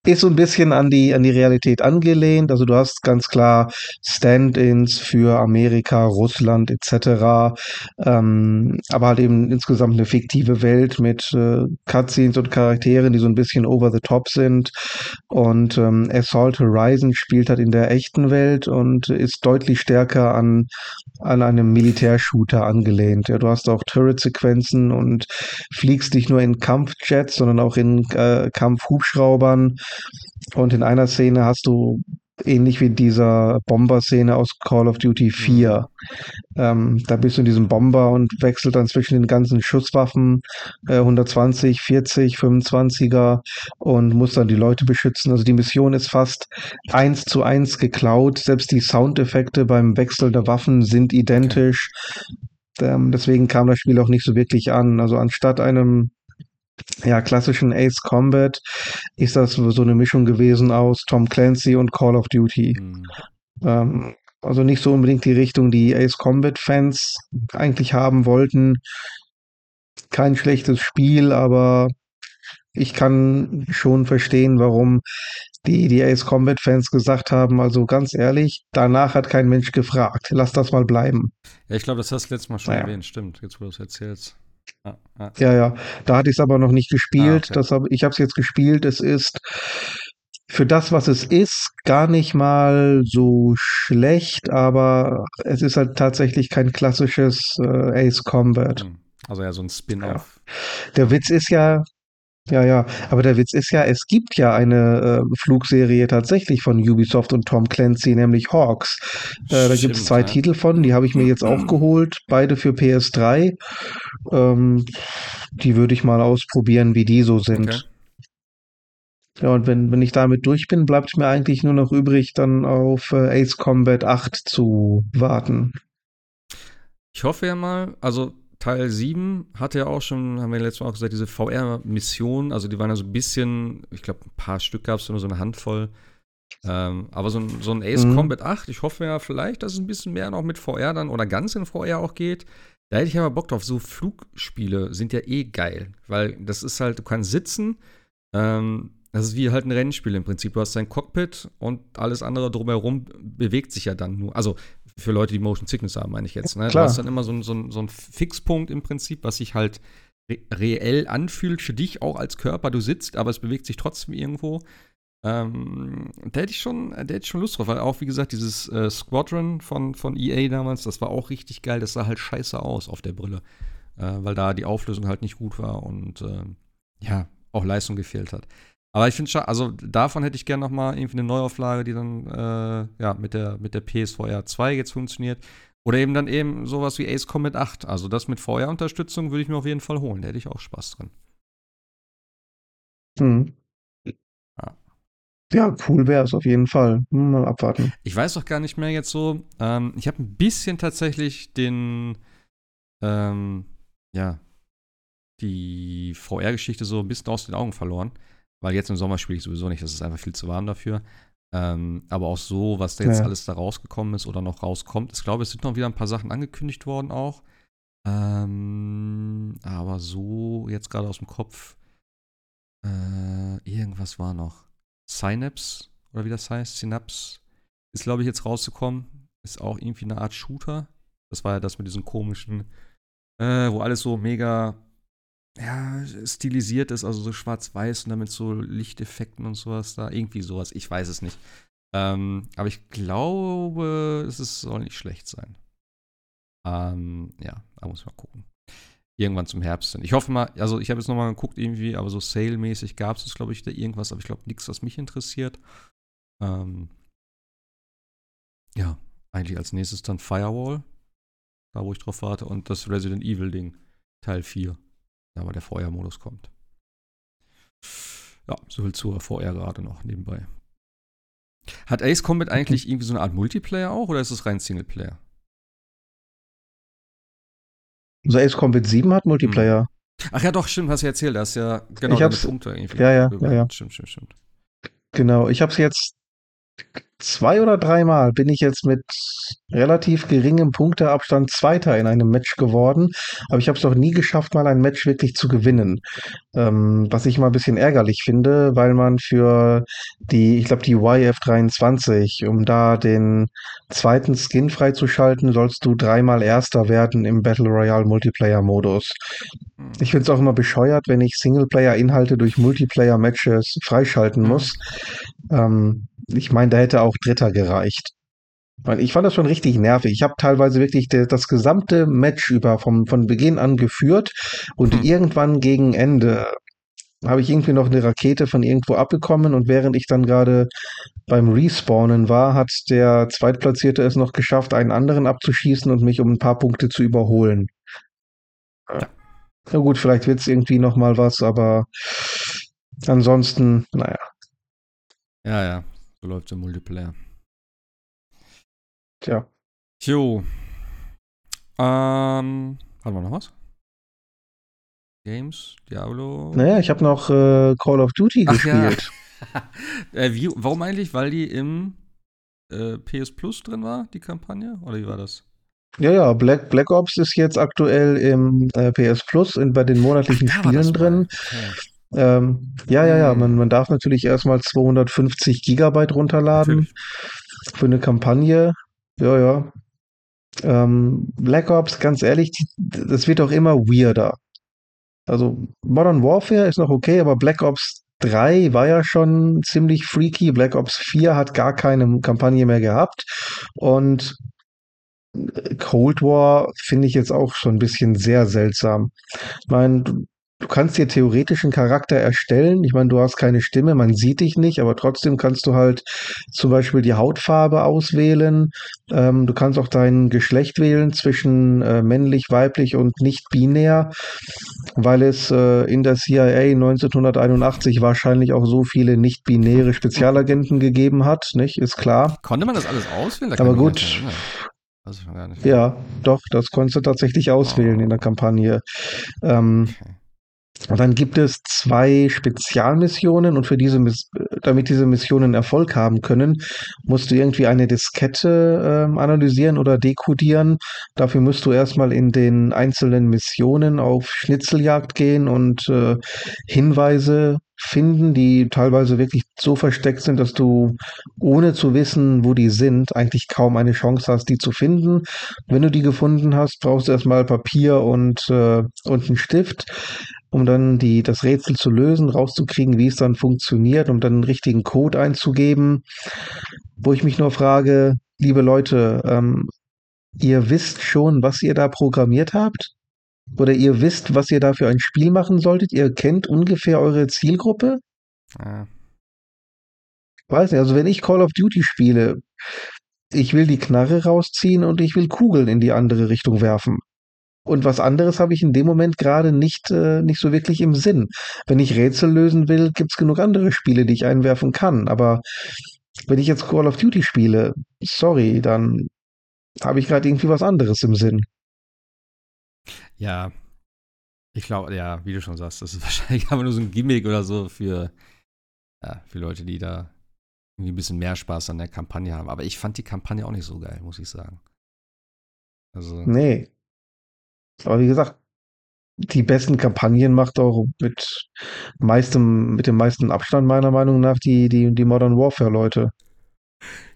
B: Ist so ein bisschen an die, an die Realität angelehnt. Also du hast ganz klar Stand-ins für Amerika, Russland etc. Ähm, aber halt eben insgesamt eine fiktive Welt mit äh, Cutscenes und Charakteren, die so ein bisschen over the top sind. Und ähm, Assault Horizon spielt halt in der echten Welt und ist deutlich stärker an, an einem Militärshooter angelehnt. Ja, du hast auch Turret-Sequenzen und fliegst nicht nur in Kampfjets, sondern auch in äh, Kampfhubschraubern. Und in einer Szene hast du ähnlich wie dieser Bomber-Szene aus Call of Duty 4. Ähm, da bist du in diesem Bomber und wechselt dann zwischen den ganzen Schusswaffen äh, 120, 40, 25er und musst dann die Leute beschützen. Also die Mission ist fast eins zu eins geklaut. Selbst die Soundeffekte beim Wechsel der Waffen sind identisch. Ähm, deswegen kam das Spiel auch nicht so wirklich an. Also anstatt einem ja, klassischen Ace Combat ist das so eine Mischung gewesen aus Tom Clancy und Call of Duty.
A: Hm.
B: Ähm, also nicht so unbedingt die Richtung, die Ace Combat Fans eigentlich haben wollten. Kein schlechtes Spiel, aber ich kann schon verstehen, warum die, die Ace Combat Fans gesagt haben, also ganz ehrlich, danach hat kein Mensch gefragt. Lass das mal bleiben.
A: Ja, ich glaube, das hast du letztes Mal schon
B: Naja.
A: erwähnt. Stimmt, jetzt wo du es erzählst. Ah, ah.
B: Ja, ja. Da hatte ich es aber noch nicht gespielt.
A: Ah, okay.
B: Das hab, ich habe es jetzt gespielt. Es ist für das, was es ist, gar nicht mal so schlecht, aber es ist halt tatsächlich kein klassisches äh, Ace Combat.
A: Hm. Also ja, so ein Spin-off.
B: Der Witz ist ja, Ja, ja, aber der Witz ist ja, es gibt ja eine äh, Flugserie tatsächlich von Ubisoft und Tom Clancy, nämlich Hawks. Äh, da gibt es zwei
A: ja.
B: Titel von, die habe ich mir jetzt auch geholt, beide für PS3. Ähm, die würde ich mal ausprobieren, wie die so sind.
A: Okay.
B: Ja, und wenn, wenn ich damit durch bin, bleibt mir eigentlich nur noch übrig, dann auf äh, Ace Combat 8 zu warten.
A: Ich hoffe ja mal, also Teil 7 hatte ja auch schon, haben wir letztes Mal auch gesagt, diese VR-Missionen, also die waren ja so ein bisschen, ich glaube, ein paar Stück gab es nur so eine Handvoll. Ähm, aber so ein, so ein Ace
B: Mhm.
A: Combat 8, ich hoffe ja vielleicht, dass es ein bisschen mehr noch mit VR dann oder ganz in VR auch geht. Da hätte ich aber Bock drauf. So Flugspiele sind ja eh geil, weil das ist halt, du kannst sitzen, ähm, das ist wie halt ein Rennspiel im Prinzip. Du hast dein Cockpit und alles andere drumherum bewegt sich ja dann nur. Also für Leute, die Motion Sickness haben, meine ich jetzt. Ne? Du
B: Klar.
A: hast dann immer so, ein- so, so einen Fixpunkt im Prinzip, was sich halt re reell anfühlt für dich auch als Körper. Du sitzt, aber es bewegt sich trotzdem irgendwo. Ähm, da hätte ich schon, da hätte ich schon Lust drauf, weil auch, wie gesagt, dieses äh, Squadron von, von EA damals, das war auch richtig geil. Das sah halt scheiße aus auf der Brille, äh, weil da die Auflösung halt nicht gut war und ähm, ja, auch Leistung gefehlt hat. Aber ich finde, also davon hätte ich gerne noch mal irgendwie eine Neuauflage, die dann äh, ja mit der mit der PSVR 2 jetzt funktioniert. Oder eben dann eben sowas wie Ace Combat 8. Also das mit VR-Unterstützung würde ich mir auf jeden Fall holen. Da hätte ich auch Spaß dran.
B: Hm.
A: Ja.
B: Ja, cool wäre es auf jeden Fall. Mal abwarten.
A: Ich weiß auch gar nicht mehr jetzt so. Ähm, ich habe ein bisschen tatsächlich den, ähm, ja, die VR-Geschichte so ein bisschen aus den Augen verloren. Weil jetzt im Sommer spiele ich sowieso nicht. Das ist einfach viel zu warm dafür. Ähm, aber auch so, was da jetzt
B: Ja.
A: alles da rausgekommen ist oder noch rauskommt. Ich glaube, es sind noch wieder ein paar Sachen angekündigt worden auch. Ähm, aber so jetzt gerade aus dem Kopf. Äh, irgendwas war noch. Synapse, oder wie das heißt, Synapse, ist, glaube ich, jetzt rausgekommen. Ist auch irgendwie eine Art Shooter. Das war ja das mit diesen komischen, äh, wo alles so mega ja, stilisiert ist, also so schwarz-weiß und damit so Lichteffekten und sowas da. Irgendwie sowas, ich weiß es nicht. Ähm, aber ich glaube, es ist, soll nicht schlecht sein. Ähm, ja, da muss man gucken. Irgendwann zum Herbst. hin. Ich hoffe mal, also ich habe jetzt nochmal geguckt irgendwie, aber so Sale-mäßig gab es, glaube ich, da irgendwas, aber ich glaube nichts, was mich interessiert. Ähm, ja, eigentlich als nächstes dann Firewall, da wo ich drauf warte, und das Resident Evil-Ding, Teil 4, da wo der VR-Modus kommt. Ja, so viel zur VR gerade noch nebenbei. Hat Ace Combat eigentlich irgendwie so eine Art Multiplayer auch oder ist es rein Singleplayer?
B: So Ace Combat 7 hat Multiplayer.
A: Ach ja, doch, stimmt, hast du ja erzählt, da ist ja genau
B: Ich hab's-
A: Punkte irgendwie.
B: ja, ja, ja, ja.
A: Stimmt, stimmt, stimmt.
B: Genau. Ich habe es jetzt zwei oder dreimal bin ich jetzt mit relativ geringem Punkteabstand Zweiter in einem Match geworden, aber ich habe es noch nie geschafft, mal ein Match wirklich zu gewinnen. Ähm, was ich mal ein bisschen ärgerlich finde, weil man für die, ich glaube die YF23, um da den zweiten Skin freizuschalten, sollst du dreimal Erster werden im Battle Royale Multiplayer Modus.
A: Hm.
B: Ich finde es auch immer bescheuert, wenn ich Singleplayer-Inhalte durch Multiplayer-Matches freischalten
A: Mhm.
B: muss. Ähm, ich meine, da hätte auch Dritter gereicht. Ich fand das schon richtig nervig. Ich habe teilweise wirklich das gesamte Match über vom, von Beginn an geführt und
A: Hm.
B: irgendwann gegen Ende habe ich irgendwie noch eine Rakete von irgendwo abbekommen und während ich dann gerade beim Respawnen war, hat der Zweitplatzierte es noch geschafft, einen anderen abzuschießen und mich um ein paar Punkte zu überholen.
A: Ja.
B: Na gut, vielleicht wird es irgendwie noch mal was, aber ansonsten, naja.
A: Ja, ja, so läuft der Multiplayer.
B: Tja.
A: Jo. Ähm, haben wir noch was? Games, Diablo.
B: Naja, ich habe noch äh, Call of Duty
A: Ach ja.
B: gespielt.
A: äh, wie, warum eigentlich? Weil die im äh, PS Plus drin war, die Kampagne? Oder wie war das?
B: Ja, ja, Black, Black Ops ist jetzt aktuell im äh, PS Plus in, bei den monatlichen
A: das
B: Spielen drin.
A: Okay.
B: Ähm, ja, ja, ja,
A: Hm.
B: man, man darf natürlich erstmal 250 Gigabyte runterladen
A: Natürlich.
B: für eine Kampagne. Ja, ja. Ähm, Black Ops, ganz ehrlich, die, das wird auch immer weirder. Also Modern Warfare ist noch okay, aber Black Ops 3 war ja schon ziemlich freaky. Black Ops 4 hat gar keine Kampagne mehr gehabt. Und äh, Cold War finde ich jetzt auch schon ein bisschen sehr seltsam. Ich meine, du- kannst dir theoretisch einen Charakter erstellen. Ich meine, du hast keine Stimme, man sieht dich nicht, aber trotzdem kannst du halt zum Beispiel die Hautfarbe auswählen. Ähm, du kannst auch dein Geschlecht wählen zwischen äh, männlich, weiblich und nicht binär, weil es äh, in der CIA 1981 wahrscheinlich auch so viele nicht-binäre Spezialagenten gegeben hat, nicht? Ist klar.
A: Konnte man das alles auswählen? Da
B: aber gut. Ja, doch, das konntest du tatsächlich auswählen oh. in der Kampagne. Ähm, okay. Und dann gibt es zwei Spezialmissionen und für diese, damit diese Missionen Erfolg haben können, musst du irgendwie eine Diskette äh, analysieren oder dekodieren. Dafür musst du erstmal in den einzelnen Missionen auf Schnitzeljagd gehen und äh, Hinweise finden, die teilweise wirklich so versteckt sind, dass du ohne zu wissen, wo die sind, eigentlich kaum eine Chance hast, die zu finden. Wenn du die gefunden hast, brauchst du erstmal Papier und, äh, und einen Stift um dann die, das Rätsel zu lösen, rauszukriegen, wie es dann funktioniert, um dann einen richtigen Code einzugeben. Wo ich mich nur frage, liebe Leute, ähm, ihr wisst schon, was ihr da programmiert habt? Oder ihr wisst, was ihr da für ein Spiel machen solltet? Ihr kennt ungefähr eure Zielgruppe? Ja. Weiß nicht, also wenn ich Call of Duty spiele, ich will die Knarre rausziehen und ich will Kugeln in die andere Richtung werfen. Und was anderes habe ich in dem Moment gerade nicht, äh, nicht so wirklich im Sinn. Wenn ich Rätsel lösen will, gibt es genug andere Spiele, die ich einwerfen kann. Aber wenn ich jetzt Call of Duty spiele, sorry, dann habe ich gerade irgendwie was anderes im Sinn.
A: Ja, ich glaube, ja, wie du schon sagst, das ist wahrscheinlich aber nur so ein Gimmick oder so für, ja, für Leute, die da irgendwie ein bisschen mehr Spaß an der Kampagne haben. Aber ich fand die Kampagne auch nicht so geil, muss ich sagen.
B: Also. Nee, aber wie gesagt, die besten Kampagnen macht auch mit meistem, mit dem meisten Abstand meiner Meinung nach die, die, die Modern Warfare-Leute.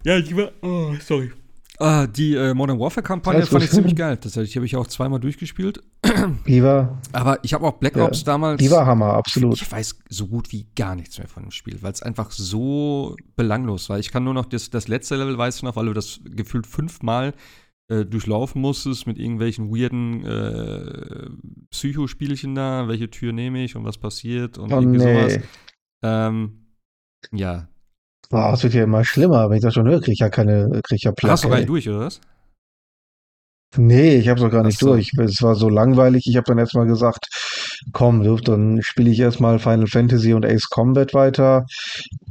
A: Ja, die war, oh, sorry. Ah, die äh, Modern Warfare-Kampagne fand ich ziemlich geil. Tatsächlich habe ich auch zweimal durchgespielt.
B: Die war.
A: Aber ich habe auch Black Ops ja, damals.
B: Die war Hammer, absolut.
A: Ich weiß so gut wie gar nichts mehr von dem Spiel, weil es einfach so belanglos war. Ich kann nur noch das, das letzte Level, weiß ich noch, weil du das gefühlt fünfmal äh, durchlaufen musstest mit irgendwelchen weirden äh, Psychospielchen da, welche Tür nehme ich und was passiert und
B: oh,
A: irgendwie
B: nee.
A: sowas. Ähm, ja.
B: Oh, es wird ja immer schlimmer. Wenn ich das schon höre, kriege ich ja keine, krieg ich ja
A: Plaque. Hast du gar nicht durch, oder was?
B: Nee, ich habe es auch gar nicht so. durch. Es war so langweilig. Ich habe dann erstmal gesagt, komm, dann spiele ich erstmal Final Fantasy und Ace Combat weiter.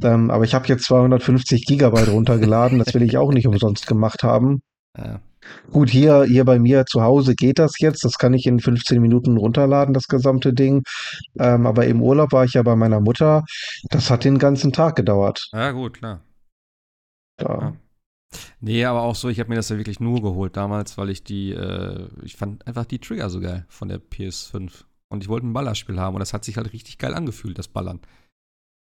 B: Ähm, aber ich habe jetzt 250 Gigabyte runtergeladen. das will ich auch nicht umsonst gemacht haben. Ja. Gut, hier, hier bei mir zu Hause geht das jetzt. Das kann ich in 15 Minuten runterladen, das gesamte Ding. Ähm, aber im Urlaub war ich ja bei meiner Mutter. Das hat den ganzen Tag gedauert.
A: Ja, gut, klar.
B: Da. Ja.
A: Nee, aber auch so, ich habe mir das ja wirklich nur geholt damals, weil ich die, äh, ich fand einfach die Trigger so geil von der PS5. Und ich wollte ein Ballerspiel haben und das hat sich halt richtig geil angefühlt, das Ballern.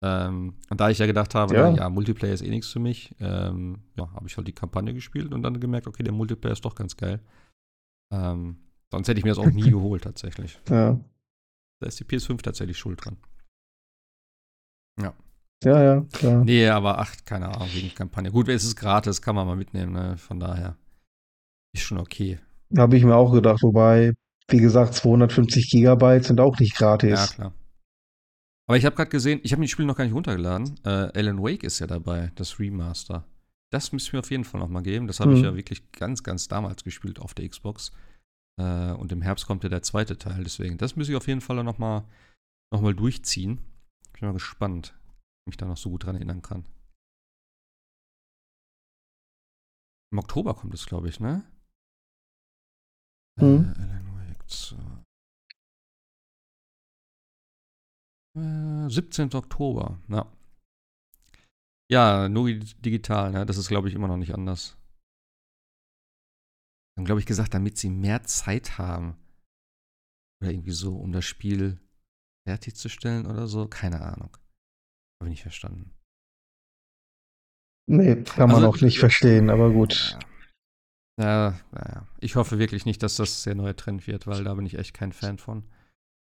A: Ähm, und da ich ja gedacht habe, ja, ja Multiplayer ist eh nichts für mich, ähm, ja, habe ich halt die Kampagne gespielt und dann gemerkt, okay, der Multiplayer ist doch ganz geil. Ähm, sonst hätte ich mir das auch nie geholt, tatsächlich.
B: Ja.
A: Da ist die PS5 tatsächlich schuld dran. Ja.
B: Ja, ja, klar.
A: Nee, aber ach, keine Ahnung, wegen Kampagne. Gut, es ist gratis, kann man mal mitnehmen, ne? Von daher ist schon okay.
B: Habe ich mir auch gedacht, wobei, wie gesagt, 250 Gigabyte sind auch nicht gratis.
A: Ja, klar. Aber ich habe gerade gesehen, ich habe das Spiel noch gar nicht runtergeladen. Äh, Alan Wake ist ja dabei, das Remaster. Das müsste mir auf jeden Fall noch mal geben. Das habe mhm. ich ja wirklich ganz, ganz damals gespielt auf der Xbox. Äh, und im Herbst kommt ja der zweite Teil. Deswegen, das müsste ich auf jeden Fall noch mal, noch mal durchziehen. Ich bin mal gespannt, ob ich mich da noch so gut dran erinnern kann. Im Oktober kommt es, glaube ich, ne?
B: Mhm. Äh, Alan Wake
A: 2. 17. Oktober, ja. Ja, nur digital, ne? das ist, glaube ich, immer noch nicht anders. Haben, glaube ich, gesagt, damit sie mehr Zeit haben. Oder irgendwie so, um das Spiel fertigzustellen oder so. Keine Ahnung. Habe ich nicht verstanden.
B: Nee, kann man also, auch nicht verstehen, aber gut.
A: Ja, ja, ich hoffe wirklich nicht, dass das der neue Trend wird, weil da bin ich echt kein Fan von.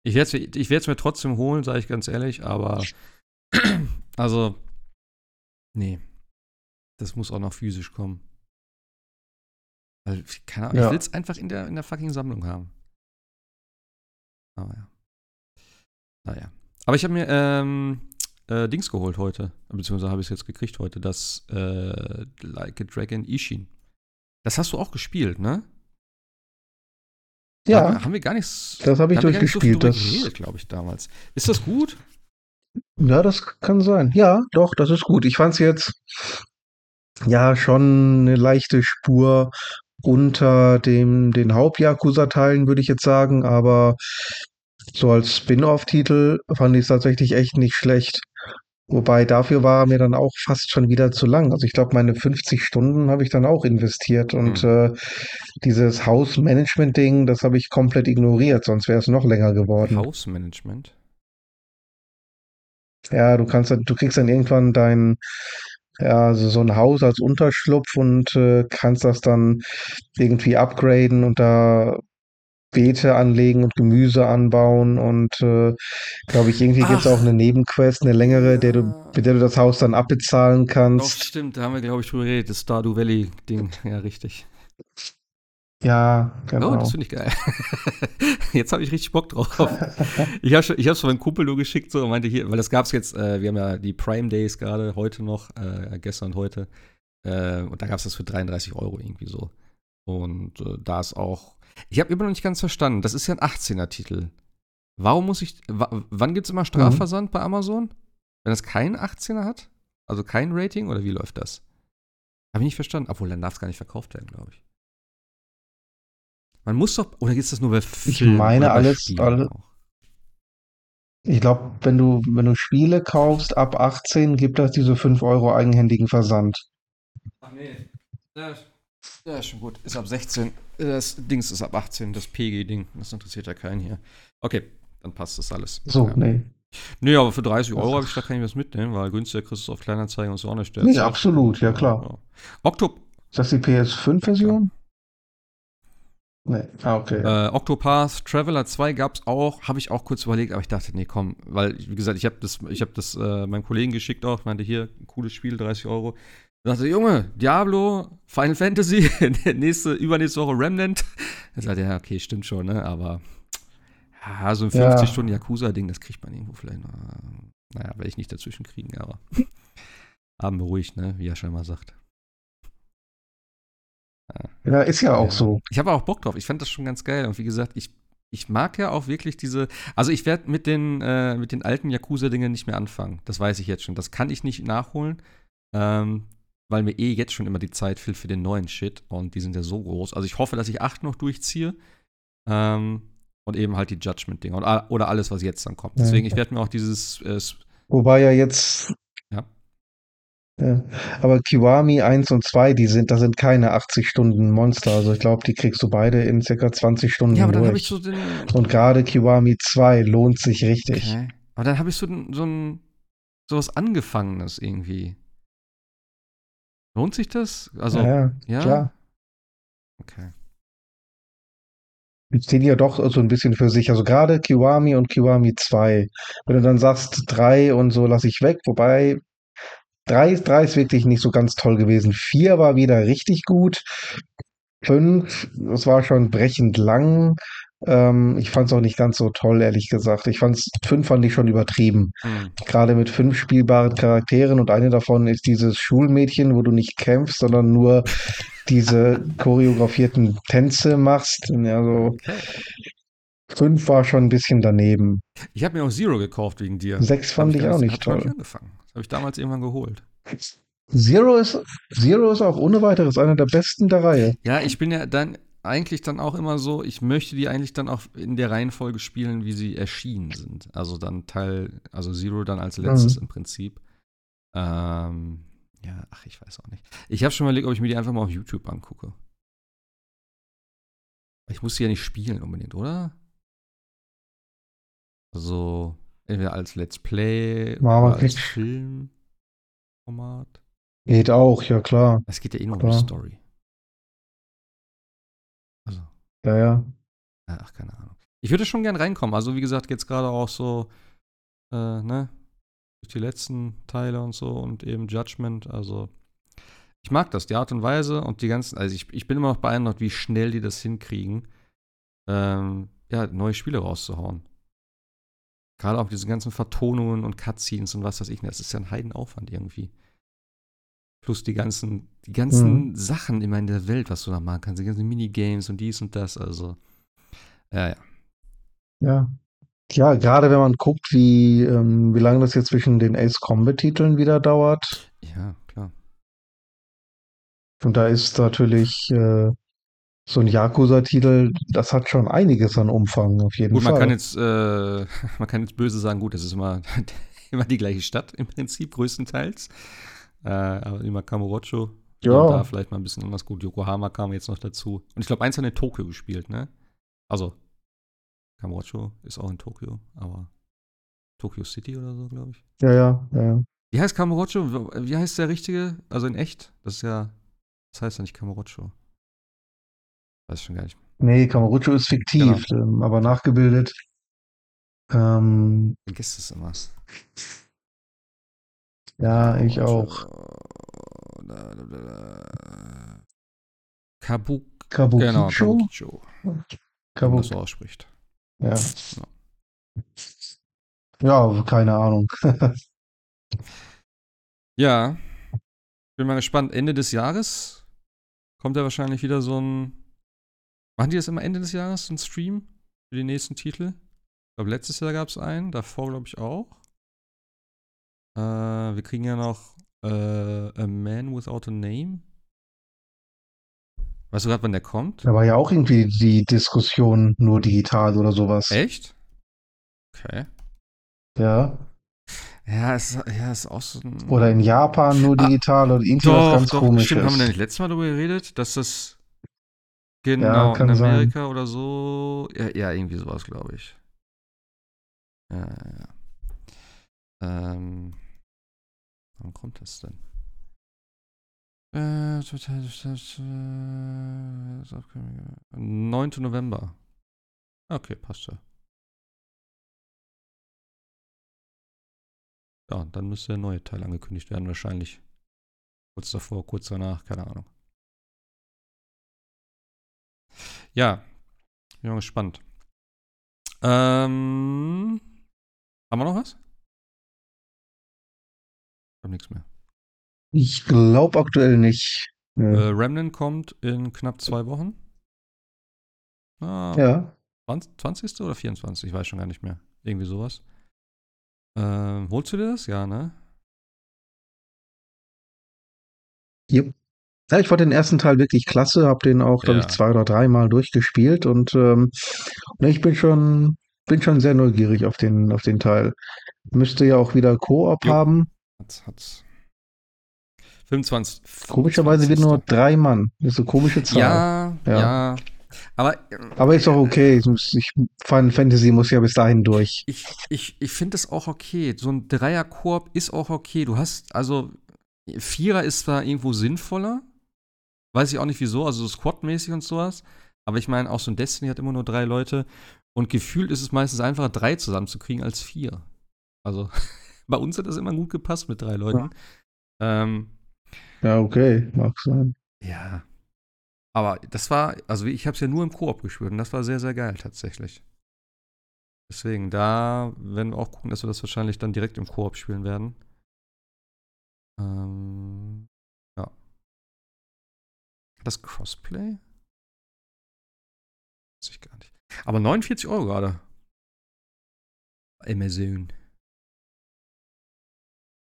A: Ich werde es mir trotzdem holen, sage ich ganz ehrlich, aber also, nee. Das muss auch noch physisch kommen. Weil, keine Ahnung, ja. ich will es einfach in der, in der fucking Sammlung haben. Aber ja. Naja. Aber ich habe mir ähm, äh, Dings geholt heute, beziehungsweise habe ich es jetzt gekriegt heute, das äh, Like a Dragon Ishin. Das hast du auch gespielt, ne?
B: Ja.
A: Haben, haben wir gar nichts.
B: Das habe ich durchgespielt.
A: So das glaube ich, damals. Ist das gut?
B: Ja, das kann sein. Ja, doch, das ist gut. Ich fand es jetzt ja schon eine leichte Spur unter dem den Haupt-Yakuza-Teilen, würde ich jetzt sagen, aber so als Spin-off-Titel fand ich es tatsächlich echt nicht schlecht. Wobei dafür war er mir dann auch fast schon wieder zu lang. Also ich glaube, meine 50 Stunden habe ich dann auch investiert und
A: Mhm.
B: äh, dieses Hausmanagement-Ding, das habe ich komplett ignoriert, sonst wäre es noch länger geworden.
A: Hausmanagement.
B: Ja, du kannst, du kriegst dann irgendwann dein, ja, so so ein Haus als Unterschlupf und äh, kannst das dann irgendwie upgraden und da Beete anlegen und Gemüse anbauen und äh, glaube ich, irgendwie gibt es auch eine Nebenquest, eine längere, der du, mit der du das Haus dann abbezahlen
A: Doch,
B: kannst.
A: stimmt, da haben wir, glaube ich, drüber geredet. Das Stardew Valley-Ding. Ja, richtig.
B: Ja,
A: Oh,
B: genau.
A: das finde ich geil. Jetzt habe ich richtig Bock drauf. Ich habe schon, ich von meinem Kumpel nur geschickt so und meinte hier, weil das gab's jetzt, äh, wir haben ja die Prime Days gerade heute noch, äh, gestern und heute. Äh, und da gab's das für 33 Euro irgendwie so. Und äh, da ist auch, ich habe immer noch nicht ganz verstanden, das ist ja ein 18er-Titel. Warum muss ich, wann gibt's immer Strafversand bei Amazon? Wenn das keinen 18er hat? Also kein Rating oder wie läuft das? Habe ich nicht verstanden. Obwohl, dann darf es gar nicht verkauft werden, glaube ich. Man muss doch, oder ist das nur bei Filmen
B: meine,
A: oder bei
B: alles- alle-? Ich glaube, wenn du, wenn du Spiele kaufst ab 18, gibt das diese 5 Euro eigenhändigen Versand.
A: Ach nee. Ja, ja, schon gut. Ist ab 16. Das Dings ist ab 18, das PG-Ding. Das interessiert ja keinen hier. Okay, dann passt das alles.
B: So,
A: ja.
B: nee.
A: Nee, aber für 30
B: Das
A: Euro habe ich da kann ich was mitnehmen, weil günstiger kriegst du es auf Kleinanzeigen und so auch nicht.
B: Nee, absolut, ja, klar.
A: Ja. Octop
B: Ist das die PS5-Version? Nee, ah, okay.
A: Äh, Octopath Traveler 2 gab es auch, habe ich auch kurz überlegt, aber ich dachte, nee, komm, weil, wie gesagt, ich habe das, ich hab das äh, meinem Kollegen geschickt auch, meinte, hier, cooles Spiel, 30 Euro. Ich dachte, Junge, Diablo, Final Fantasy, nächste, übernächste Woche Remnant. Er sagte, ja, okay, stimmt schon, ne, aber ja, so ein
B: Ja.
A: 50-Stunden-Yakuza-Ding, das kriegt man irgendwo vielleicht noch. Naja, werde ich nicht dazwischen kriegen, aber haben beruhigt, ne, wie er schon mal sagt.
B: ja, ist ja auch
A: Ja.
B: so.
A: Ich habe auch Bock drauf. Ich fand das schon ganz geil. Und wie gesagt, ich, ich mag ja auch wirklich diese. Also ich werde mit den, äh, mit den alten Yakuza-Dingen nicht mehr anfangen. Das weiß ich jetzt schon. Das kann ich nicht nachholen. Ähm, weil mir eh jetzt schon immer die Zeit fehlt für den neuen Shit. Und die sind ja so groß. Also ich hoffe, dass ich 8 noch durchziehe. Ähm, und eben halt die Judgment-Dinger. Oder alles, was jetzt dann kommt. Deswegen, ich werde mir auch dieses. Äh,
B: Wobei ja jetzt.
A: Ja.
B: Ja, aber Kiwami 1 und 2, die sind, das sind keine 80 Stunden Monster. Also ich glaube, die kriegst du beide in circa 20 Stunden
A: ja, aber dann habe
B: durch.
A: ich so den.
B: Und gerade Kiwami 2 lohnt sich richtig.
A: Okay. Aber dann habe ich so, so ein sowas Angefangenes irgendwie. Lohnt sich das? Also,
B: ja, ja, klar.
A: Okay.
B: Die ziehen ja doch so ein bisschen für sich. Also gerade Kiwami und Kiwami 2. Wenn du dann sagst, 3 und so lasse ich weg, wobei 3, 3 ist wirklich nicht so ganz toll gewesen. 4 war wieder richtig gut. 5, das war schon brechend lang. Ähm, ich fand es auch nicht ganz so toll, ehrlich gesagt. Ich fand's, 5 fand ich schon übertrieben.
A: Hm.
B: Gerade mit fünf spielbaren Charakteren und eine davon ist dieses Schulmädchen, wo du nicht kämpfst, sondern nur diese choreografierten Tänze machst. Also
A: Okay.
B: fünf war schon ein bisschen daneben.
A: Ich habe mir auch Zero gekauft wegen dir.
B: Sechs fand ich
A: gar
B: auch nicht toll.
A: angefangen. Das habe ich damals irgendwann geholt.
B: Zero ist, Zero ist auch ohne weiteres einer der besten der Reihe.
A: Ja, ich bin ja dann eigentlich dann auch immer so, ich möchte die eigentlich dann auch in der Reihenfolge spielen, wie sie erschienen sind. Also dann Teil, also Zero dann als letztes im Prinzip. Ähm, ja, ach, ich weiß auch nicht. Ich habe schon überlegt, ob ich mir die einfach mal auf YouTube angucke. Ich muss sie ja nicht spielen unbedingt, oder? Also, entweder als Let's Play
B: aber
A: oder als Filmformat.
B: Geht auch, ja klar.
A: Es geht ja eh nur um die. Story.
B: Ja, ja.
A: ach, keine Ahnung. Ich würde schon gern reinkommen. Also, wie gesagt, jetzt gerade auch so, äh, ne, durch die letzten Teile und so und eben Judgment. Also, ich mag das, die Art und Weise und die ganzen, also ich, ich bin immer noch beeindruckt, wie schnell die das hinkriegen, ähm, ja, neue Spiele rauszuhauen. Gerade auch diese ganzen Vertonungen und Cutscenes und was weiß ich, das ist ja ein Heidenaufwand irgendwie. Plus die ganzen, die ganzen
B: Mhm.
A: Sachen immer in der Welt, was du da machen kannst, die ganzen Minigames und dies und das, also. Ja, ja.
B: Ja. Ja, gerade wenn man guckt, wie, ähm, wie lange das jetzt zwischen den Ace Combat-Titeln wieder dauert.
A: Ja, klar.
B: Und da ist natürlich äh, so ein Yakuza-Titel, das hat schon einiges an Umfang, auf jeden
A: Gut, man
B: Fall.
A: kann jetzt, äh, man kann jetzt böse sagen, gut, das ist immer, immer die gleiche Stadt im Prinzip, größtenteils. Äh, aber immer Kamurocho.
B: Ja.
A: Da vielleicht mal ein bisschen anders. Gut, Yokohama kam jetzt noch dazu. Und ich glaube, eins hat in Tokio gespielt, ne? Also, Kamurocho ist auch in Tokio, aber Tokyo City oder so, glaube ich.
B: Ja, ja, ja. ja.
A: Wie heißt Kamurocho? Wie heißt der richtige? Also in echt? Das ist ja, das heißt ja nicht Kamurocho. Weiß ich schon gar nicht.
B: Nee, Kamurocho ist fiktiv,
A: Genau.
B: aber nachgebildet. Ähm,
A: Vergiss es immer.
B: Ja, ich auch.
A: Kabuk.
B: Kabukicho?
A: Genau, Kabukicho.
B: Kabuk,
A: das so ausspricht.
B: ja. Ja, keine Ahnung.
A: Ja. Bin mal gespannt. Ende des Jahres kommt ja wahrscheinlich wieder so ein. Machen die das immer Ende des Jahres, so ein Stream für die nächsten Titel? Ich glaube, letztes Jahr gab es einen, davor glaube ich auch. Äh, wir kriegen ja noch äh, A Man Without a Name. Weißt du gerade, wann der kommt?
B: Da war ja auch irgendwie die Diskussion nur digital oder sowas.
A: Echt? Okay.
B: Ja.
A: Ja, es ja, ist auch so ein.
B: Oder in Japan nur
A: Ah,
B: digital oder irgendwie was
A: Doch,
B: ganz
A: doch,
B: komisches.
A: stimmt. Haben wir nicht letztes Mal darüber geredet, dass das genau
B: kann
A: in
B: sein.
A: Amerika oder so. Ja, ja irgendwie sowas, glaube ich. Ja, ja, ja. Ähm, wann kommt das denn? Äh, 9. November. Okay, passt ja. Ja, dann müsste der neue Teil angekündigt werden, wahrscheinlich. Kurz davor, kurz danach, keine Ahnung. Ja, bin mal gespannt. Ähm, haben wir noch was? Ich hab nichts mehr.
B: Ich glaube aktuell nicht.
A: Äh. Remnant kommt in knapp zwei Wochen. Ah,
B: ja.
A: 20. 20. oder 24? Ich weiß schon gar nicht mehr. Irgendwie sowas. Ähm, holst du dir das? Ja, ne?
B: Jupp. Ja, ich fand den ersten Teil wirklich klasse, habe den auch, glaube
A: Ja.
B: ich, zwei oder dreimal durchgespielt und ähm, ne, ich bin schon, bin schon sehr neugierig auf den, auf den Teil. Müsste ja auch wieder Koop haben.
A: Hat's, hat's. 25.
B: Komischerweise wird nur
A: 25..
B: drei Mann. Das ist eine komische Zahl.
A: Ja, ja.
B: Ja.
A: Aber
B: Aber ist auch okay. Ich, Final Fantasy muss ja bis dahin durch.
A: ich, ich, ich finde es auch okay. So ein Dreier-Koop ist auch okay. Du hast, also, Vierer ist zwar irgendwo sinnvoller. Weiß ich auch nicht wieso, also so Squad-mäßig und sowas. Aber ich meine, auch so ein Destiny hat immer nur drei Leute. Und gefühlt ist es meistens einfacher, drei zusammenzukriegen als vier. Also, bei uns hat das immer gut gepasst mit drei Leuten. Ähm,
B: Ja, okay, mag sein.
A: ja. Aber das war, also ich habe es ja nur im Koop gespielt und das war sehr, sehr geil tatsächlich. Deswegen, da werden wir auch gucken, dass wir das wahrscheinlich dann direkt im Koop spielen werden. Ähm, ja. Das Crossplay? Weiß ich gar nicht. Aber 49 Euro gerade. Amazon.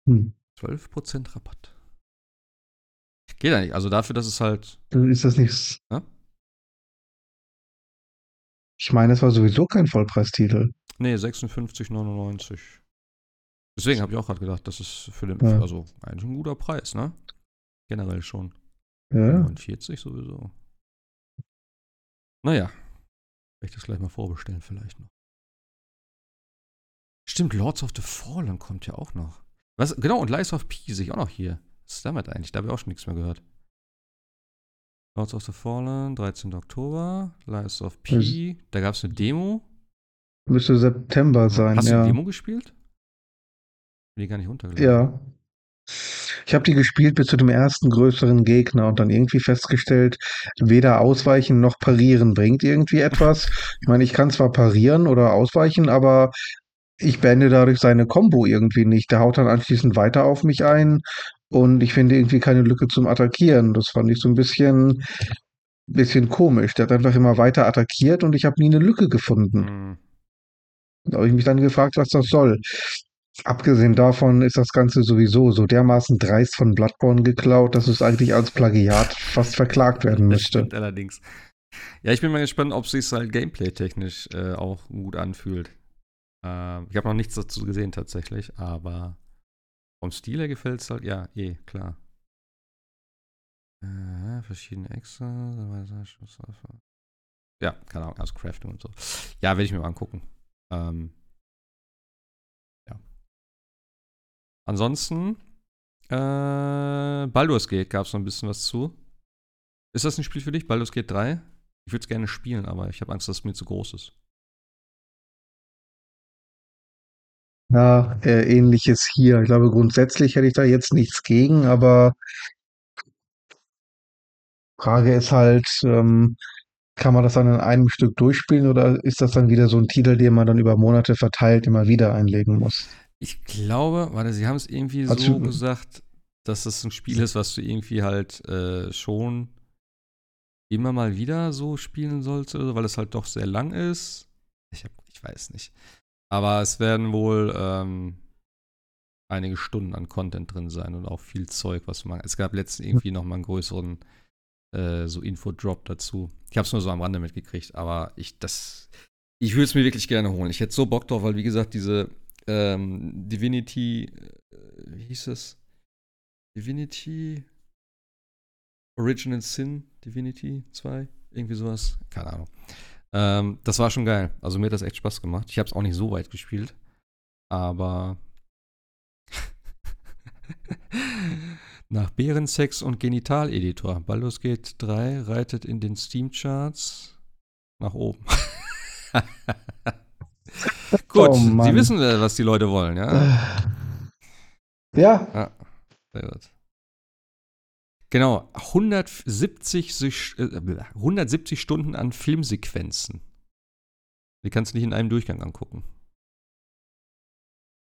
B: Hm.
A: 12% Rabatt. Geht ja nicht. Also dafür, dass es halt.
B: Ist das nicht.
A: Ja?
B: Ich meine, es war sowieso kein Vollpreistitel.
A: Nee, 56,99. Deswegen habe ich auch gerade gedacht, das ist für den.
B: Ja.
A: Also eigentlich ein guter Preis, ne? Generell schon.
B: Ja.
A: 49 sowieso. Naja. Werde ich das gleich mal vorbestellen, vielleicht noch. Stimmt, Lords of the Fallen kommt ja auch noch. Was? Genau, und Lies of P sehe ich auch noch hier. Was ist damit eigentlich? Da habe ich auch schon nichts mehr gehört. Lords of the Fallen, 13. Oktober. Lies of P. Da gab es eine Demo.
B: Müsste September sein,
A: Hast du
B: ja.
A: die Demo gespielt? Hab Die gar nicht runtergeladen.
B: Ja. Ich habe die gespielt bis zu dem ersten größeren Gegner und dann irgendwie festgestellt, weder ausweichen noch parieren bringt irgendwie etwas. Ich meine, ich kann zwar parieren oder ausweichen, aber ich beende dadurch seine Combo irgendwie nicht. Der haut dann anschließend weiter auf mich ein und ich finde irgendwie keine Lücke zum Attackieren. Das fand ich so ein bisschen, bisschen komisch. Der hat einfach immer weiter attackiert und ich habe nie eine Lücke gefunden.
A: Hm.
B: Da habe ich mich dann gefragt, was das soll. Abgesehen davon ist das Ganze sowieso so dermaßen dreist von Bloodborne geklaut, dass es eigentlich als Plagiat fast verklagt werden müsste.
A: allerdings. Ja, ich bin mal gespannt, ob sich halt gameplay-technisch äh, auch gut anfühlt. Ähm, ich habe noch nichts dazu gesehen tatsächlich, aber vom Stil her gefällt es halt, ja, eh, klar. Äh, verschiedene Extras. Ja, keine Ahnung, also Crafting und so. Ja, werde ich mir mal angucken. Ähm, ja. Ansonsten, äh, Baldur's Gate gab es noch ein bisschen was zu. Ist das ein Spiel für dich, Baldur's Gate 3? Ich würde es gerne spielen, aber ich habe Angst, dass es mir zu groß ist.
B: Ja, äh, ähnliches hier. Ich glaube, grundsätzlich hätte ich da jetzt nichts gegen, aber Frage ist halt, ähm, kann man das dann in einem Stück durchspielen oder ist das dann wieder so ein Titel, den man dann über Monate verteilt immer wieder einlegen muss?
A: Ich glaube, warte, sie haben es irgendwie
B: Also-
A: so gesagt, dass es ein Spiel ist, was du irgendwie halt äh, schon immer mal wieder so spielen sollst, oder so, weil es halt doch sehr lang ist. Ich, hab, ich weiß nicht. Aber es werden wohl ähm, einige Stunden an Content drin sein und auch viel Zeug, was man. Es gab letztens irgendwie noch mal einen größeren äh, so Info-Drop dazu. Ich habe es nur so am Rande mitgekriegt, aber ich das, ich würde es mir wirklich gerne holen. Ich hätte so Bock drauf, weil wie gesagt diese ähm, Divinity, äh, wie hieß es? Divinity Original Sin Divinity 2, irgendwie sowas, keine Ahnung. Ähm, das war schon geil. Also mir hat das echt Spaß gemacht. Ich habe es auch nicht so weit gespielt, aber nach Bärensex und Genitaleditor. Baldur's Gate 3 reitet in den Steam-Charts nach oben. Gut,
B: Oh
A: Sie wissen, äh, was die Leute wollen, ja?
B: Ja,
A: Ja, sehr gut. Genau, 170, sich- äh, 170 Stunden an Filmsequenzen. Die kannst du nicht in einem Durchgang angucken.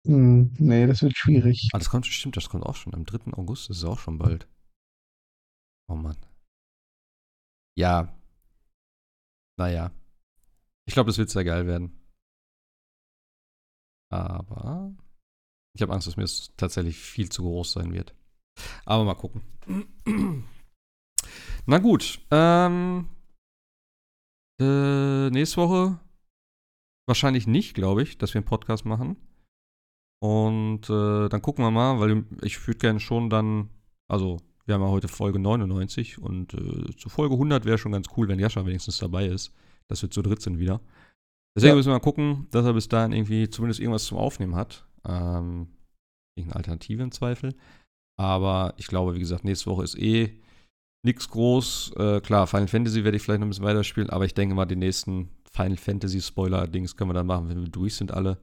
B: hm, nee, das wird schwierig.
A: Ah, das kommt, stimmt, das kommt auch schon. Am 3. August das ist auch schon bald. Oh Mann. Ja. Naja. Ich glaube, das wird sehr geil werden. Aber ich habe Angst, dass mir es tatsächlich viel zu groß sein wird. Aber mal gucken. Na gut. Ähm, äh, nächste Woche wahrscheinlich nicht, glaube ich, dass wir einen Podcast machen. Und äh, dann gucken wir mal, weil ich würde gerne schon dann, also wir haben ja heute Folge 99 und äh, zu Folge 100 wäre schon ganz cool, wenn Jascha wenigstens dabei ist, dass wir zu dritt sind wieder. Deswegen
B: Ja.
A: müssen wir mal gucken, dass er bis dahin irgendwie zumindest irgendwas zum Aufnehmen hat. Ähm, irgendeine Alternative im Zweifel. Aber ich glaube, wie gesagt, nächste Woche ist eh nichts groß. Äh, klar, Final Fantasy werde ich vielleicht noch ein bisschen weiterspielen, aber ich denke mal, den nächsten Final Fantasy Spoiler-Dings können wir dann machen, wenn wir durch sind alle.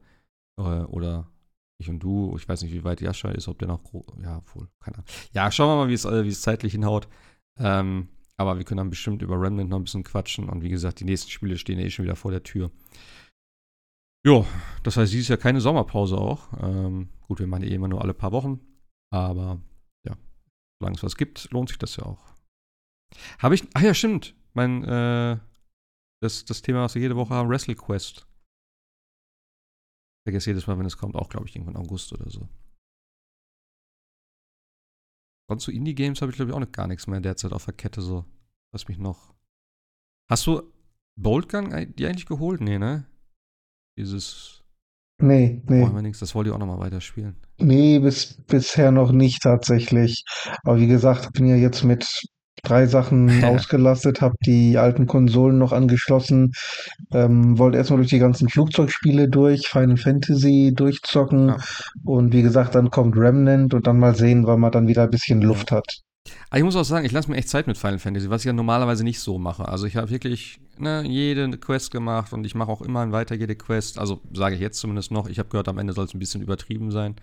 A: Äh, oder ich und du. Ich weiß nicht, wie weit Jascha ist, ob der noch gro- Ja, wohl, keine Ahnung. Ja, schauen wir mal, wie es, äh, wie es zeitlich hinhaut. Ähm, aber wir können dann bestimmt über Remnant noch ein bisschen quatschen. Und wie gesagt, die nächsten Spiele stehen ja eh schon wieder vor der Tür. Jo, das heißt, dieses Jahr keine Sommerpause auch. Ähm, gut, wir machen eh immer nur alle paar Wochen. Aber ja, solange es was gibt, lohnt sich das ja auch. Habe ich. Ach ja, stimmt. Mein, äh, das, das Thema, was wir jede Woche haben, Wrestle Quest. Vergesse jedes Mal, wenn es kommt, auch, glaube ich, irgendwann August oder so. Sonst so Indie-Games habe ich, glaube ich, auch noch gar nichts mehr derzeit auf der Kette, so. Was mich noch. Hast du Boltgun die eigentlich geholt? Nee, ne? Dieses.
B: Nee, nee.
A: Brauchen wir nichts, das wollte ich auch nochmal weiterspielen.
B: Nee, bis, bisher noch nicht tatsächlich. Aber wie gesagt, bin ja jetzt mit drei Sachen
A: Ja.
B: ausgelastet, habe die alten Konsolen noch angeschlossen, ähm, wollte erstmal durch die ganzen Flugzeugspiele durch, Final Fantasy durchzocken
A: Ja.
B: und wie gesagt, dann kommt Remnant und dann mal sehen, wann man dann wieder ein bisschen Luft hat.
A: Aber ich muss auch sagen, ich lasse mir echt Zeit mit Final Fantasy, was ich ja normalerweise nicht so mache. Also ich habe wirklich ne, jede Quest gemacht und ich mache auch immer weiter jede Quest. Also sage ich jetzt zumindest noch. Ich habe gehört, am Ende soll es ein bisschen übertrieben sein,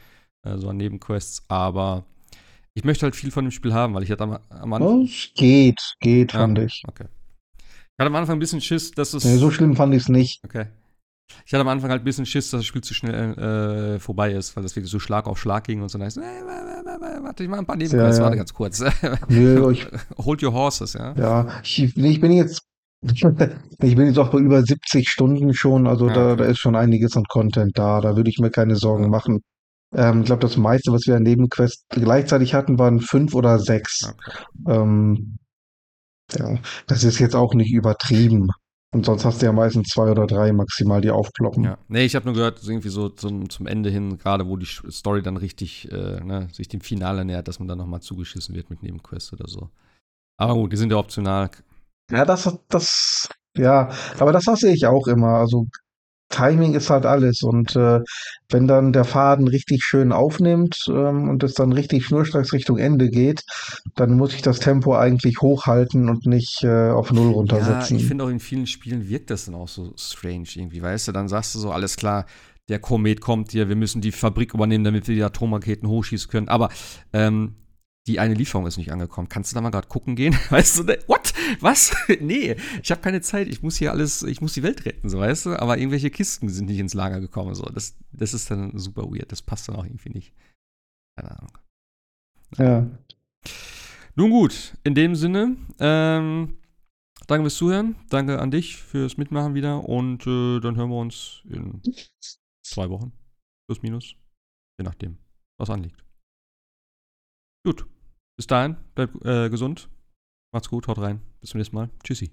A: äh, so an Nebenquests. Aber ich möchte halt viel von dem Spiel haben, weil ich hatte am, am Anfang.
B: Oh, es geht, geht,
A: Ja.
B: fand ich.
A: Okay. Ich hatte am Anfang ein bisschen Schiss, dass es.
B: Nee, so schlimm fand ich es nicht.
A: Okay. Ich hatte am Anfang halt ein bisschen Schiss, dass das Spiel zu schnell äh, vorbei ist, weil das wirklich so Schlag auf Schlag ging und so. Dann so, nee, warte, ich mal ein paar Nebenquests, ja, ja. warte ganz kurz.
B: Nö, ich,
A: Hold your horses, ja.
B: Ja, ich, ich bin jetzt ich bin jetzt auch bei über 70 Stunden schon, also ja, da, da ist schon einiges an Content da, da würde ich mir keine Sorgen machen. Ähm, ich glaube, das meiste, was wir an Nebenquests gleichzeitig hatten, waren fünf oder sechs. Okay. Ähm, ja, das ist jetzt auch nicht übertrieben. Und sonst hast du ja meistens zwei oder drei maximal, die aufploppen. Ja.
A: Nee, ich habe nur gehört, irgendwie so zum, zum Ende hin, gerade wo die Story dann richtig äh, ne, sich dem Finale nähert, dass man dann nochmal zugeschissen wird mit Nebenquests oder so. Aber gut, die sind ja optional.
B: Ja, das, das, ja, aber das sehe ich auch immer. Also Timing ist halt alles. Und äh, wenn dann der Faden richtig schön aufnimmt ähm, und es dann richtig schnurstracks Richtung Ende geht, dann muss ich das Tempo eigentlich hochhalten und nicht äh, auf Null runtersetzen.
A: Ja, ich finde auch in vielen Spielen wirkt das dann auch so strange irgendwie, weißt du? Dann sagst du so, alles klar, der Komet kommt hier, wir müssen die Fabrik übernehmen, damit wir die Atomraketen hochschießen können. Aber ähm, die eine Lieferung ist nicht angekommen. Kannst du da mal gerade gucken gehen? Weißt du, ne, what? Was? nee, ich habe keine Zeit. Ich muss hier alles, ich muss die Welt retten, so weißt du. Aber irgendwelche Kisten sind nicht ins Lager gekommen. So, das, das ist dann super weird. Das passt dann auch irgendwie nicht. Keine Ahnung.
B: Ja.
A: Nun gut, in dem Sinne, ähm, danke fürs Zuhören. Danke an dich fürs Mitmachen wieder. Und äh, dann hören wir uns in zwei Wochen. Plus, minus. Je nachdem, was anliegt. Gut. Bis dahin, bleibt äh, gesund. Macht's gut, haut rein. Bis zum nächsten Mal. Tschüssi.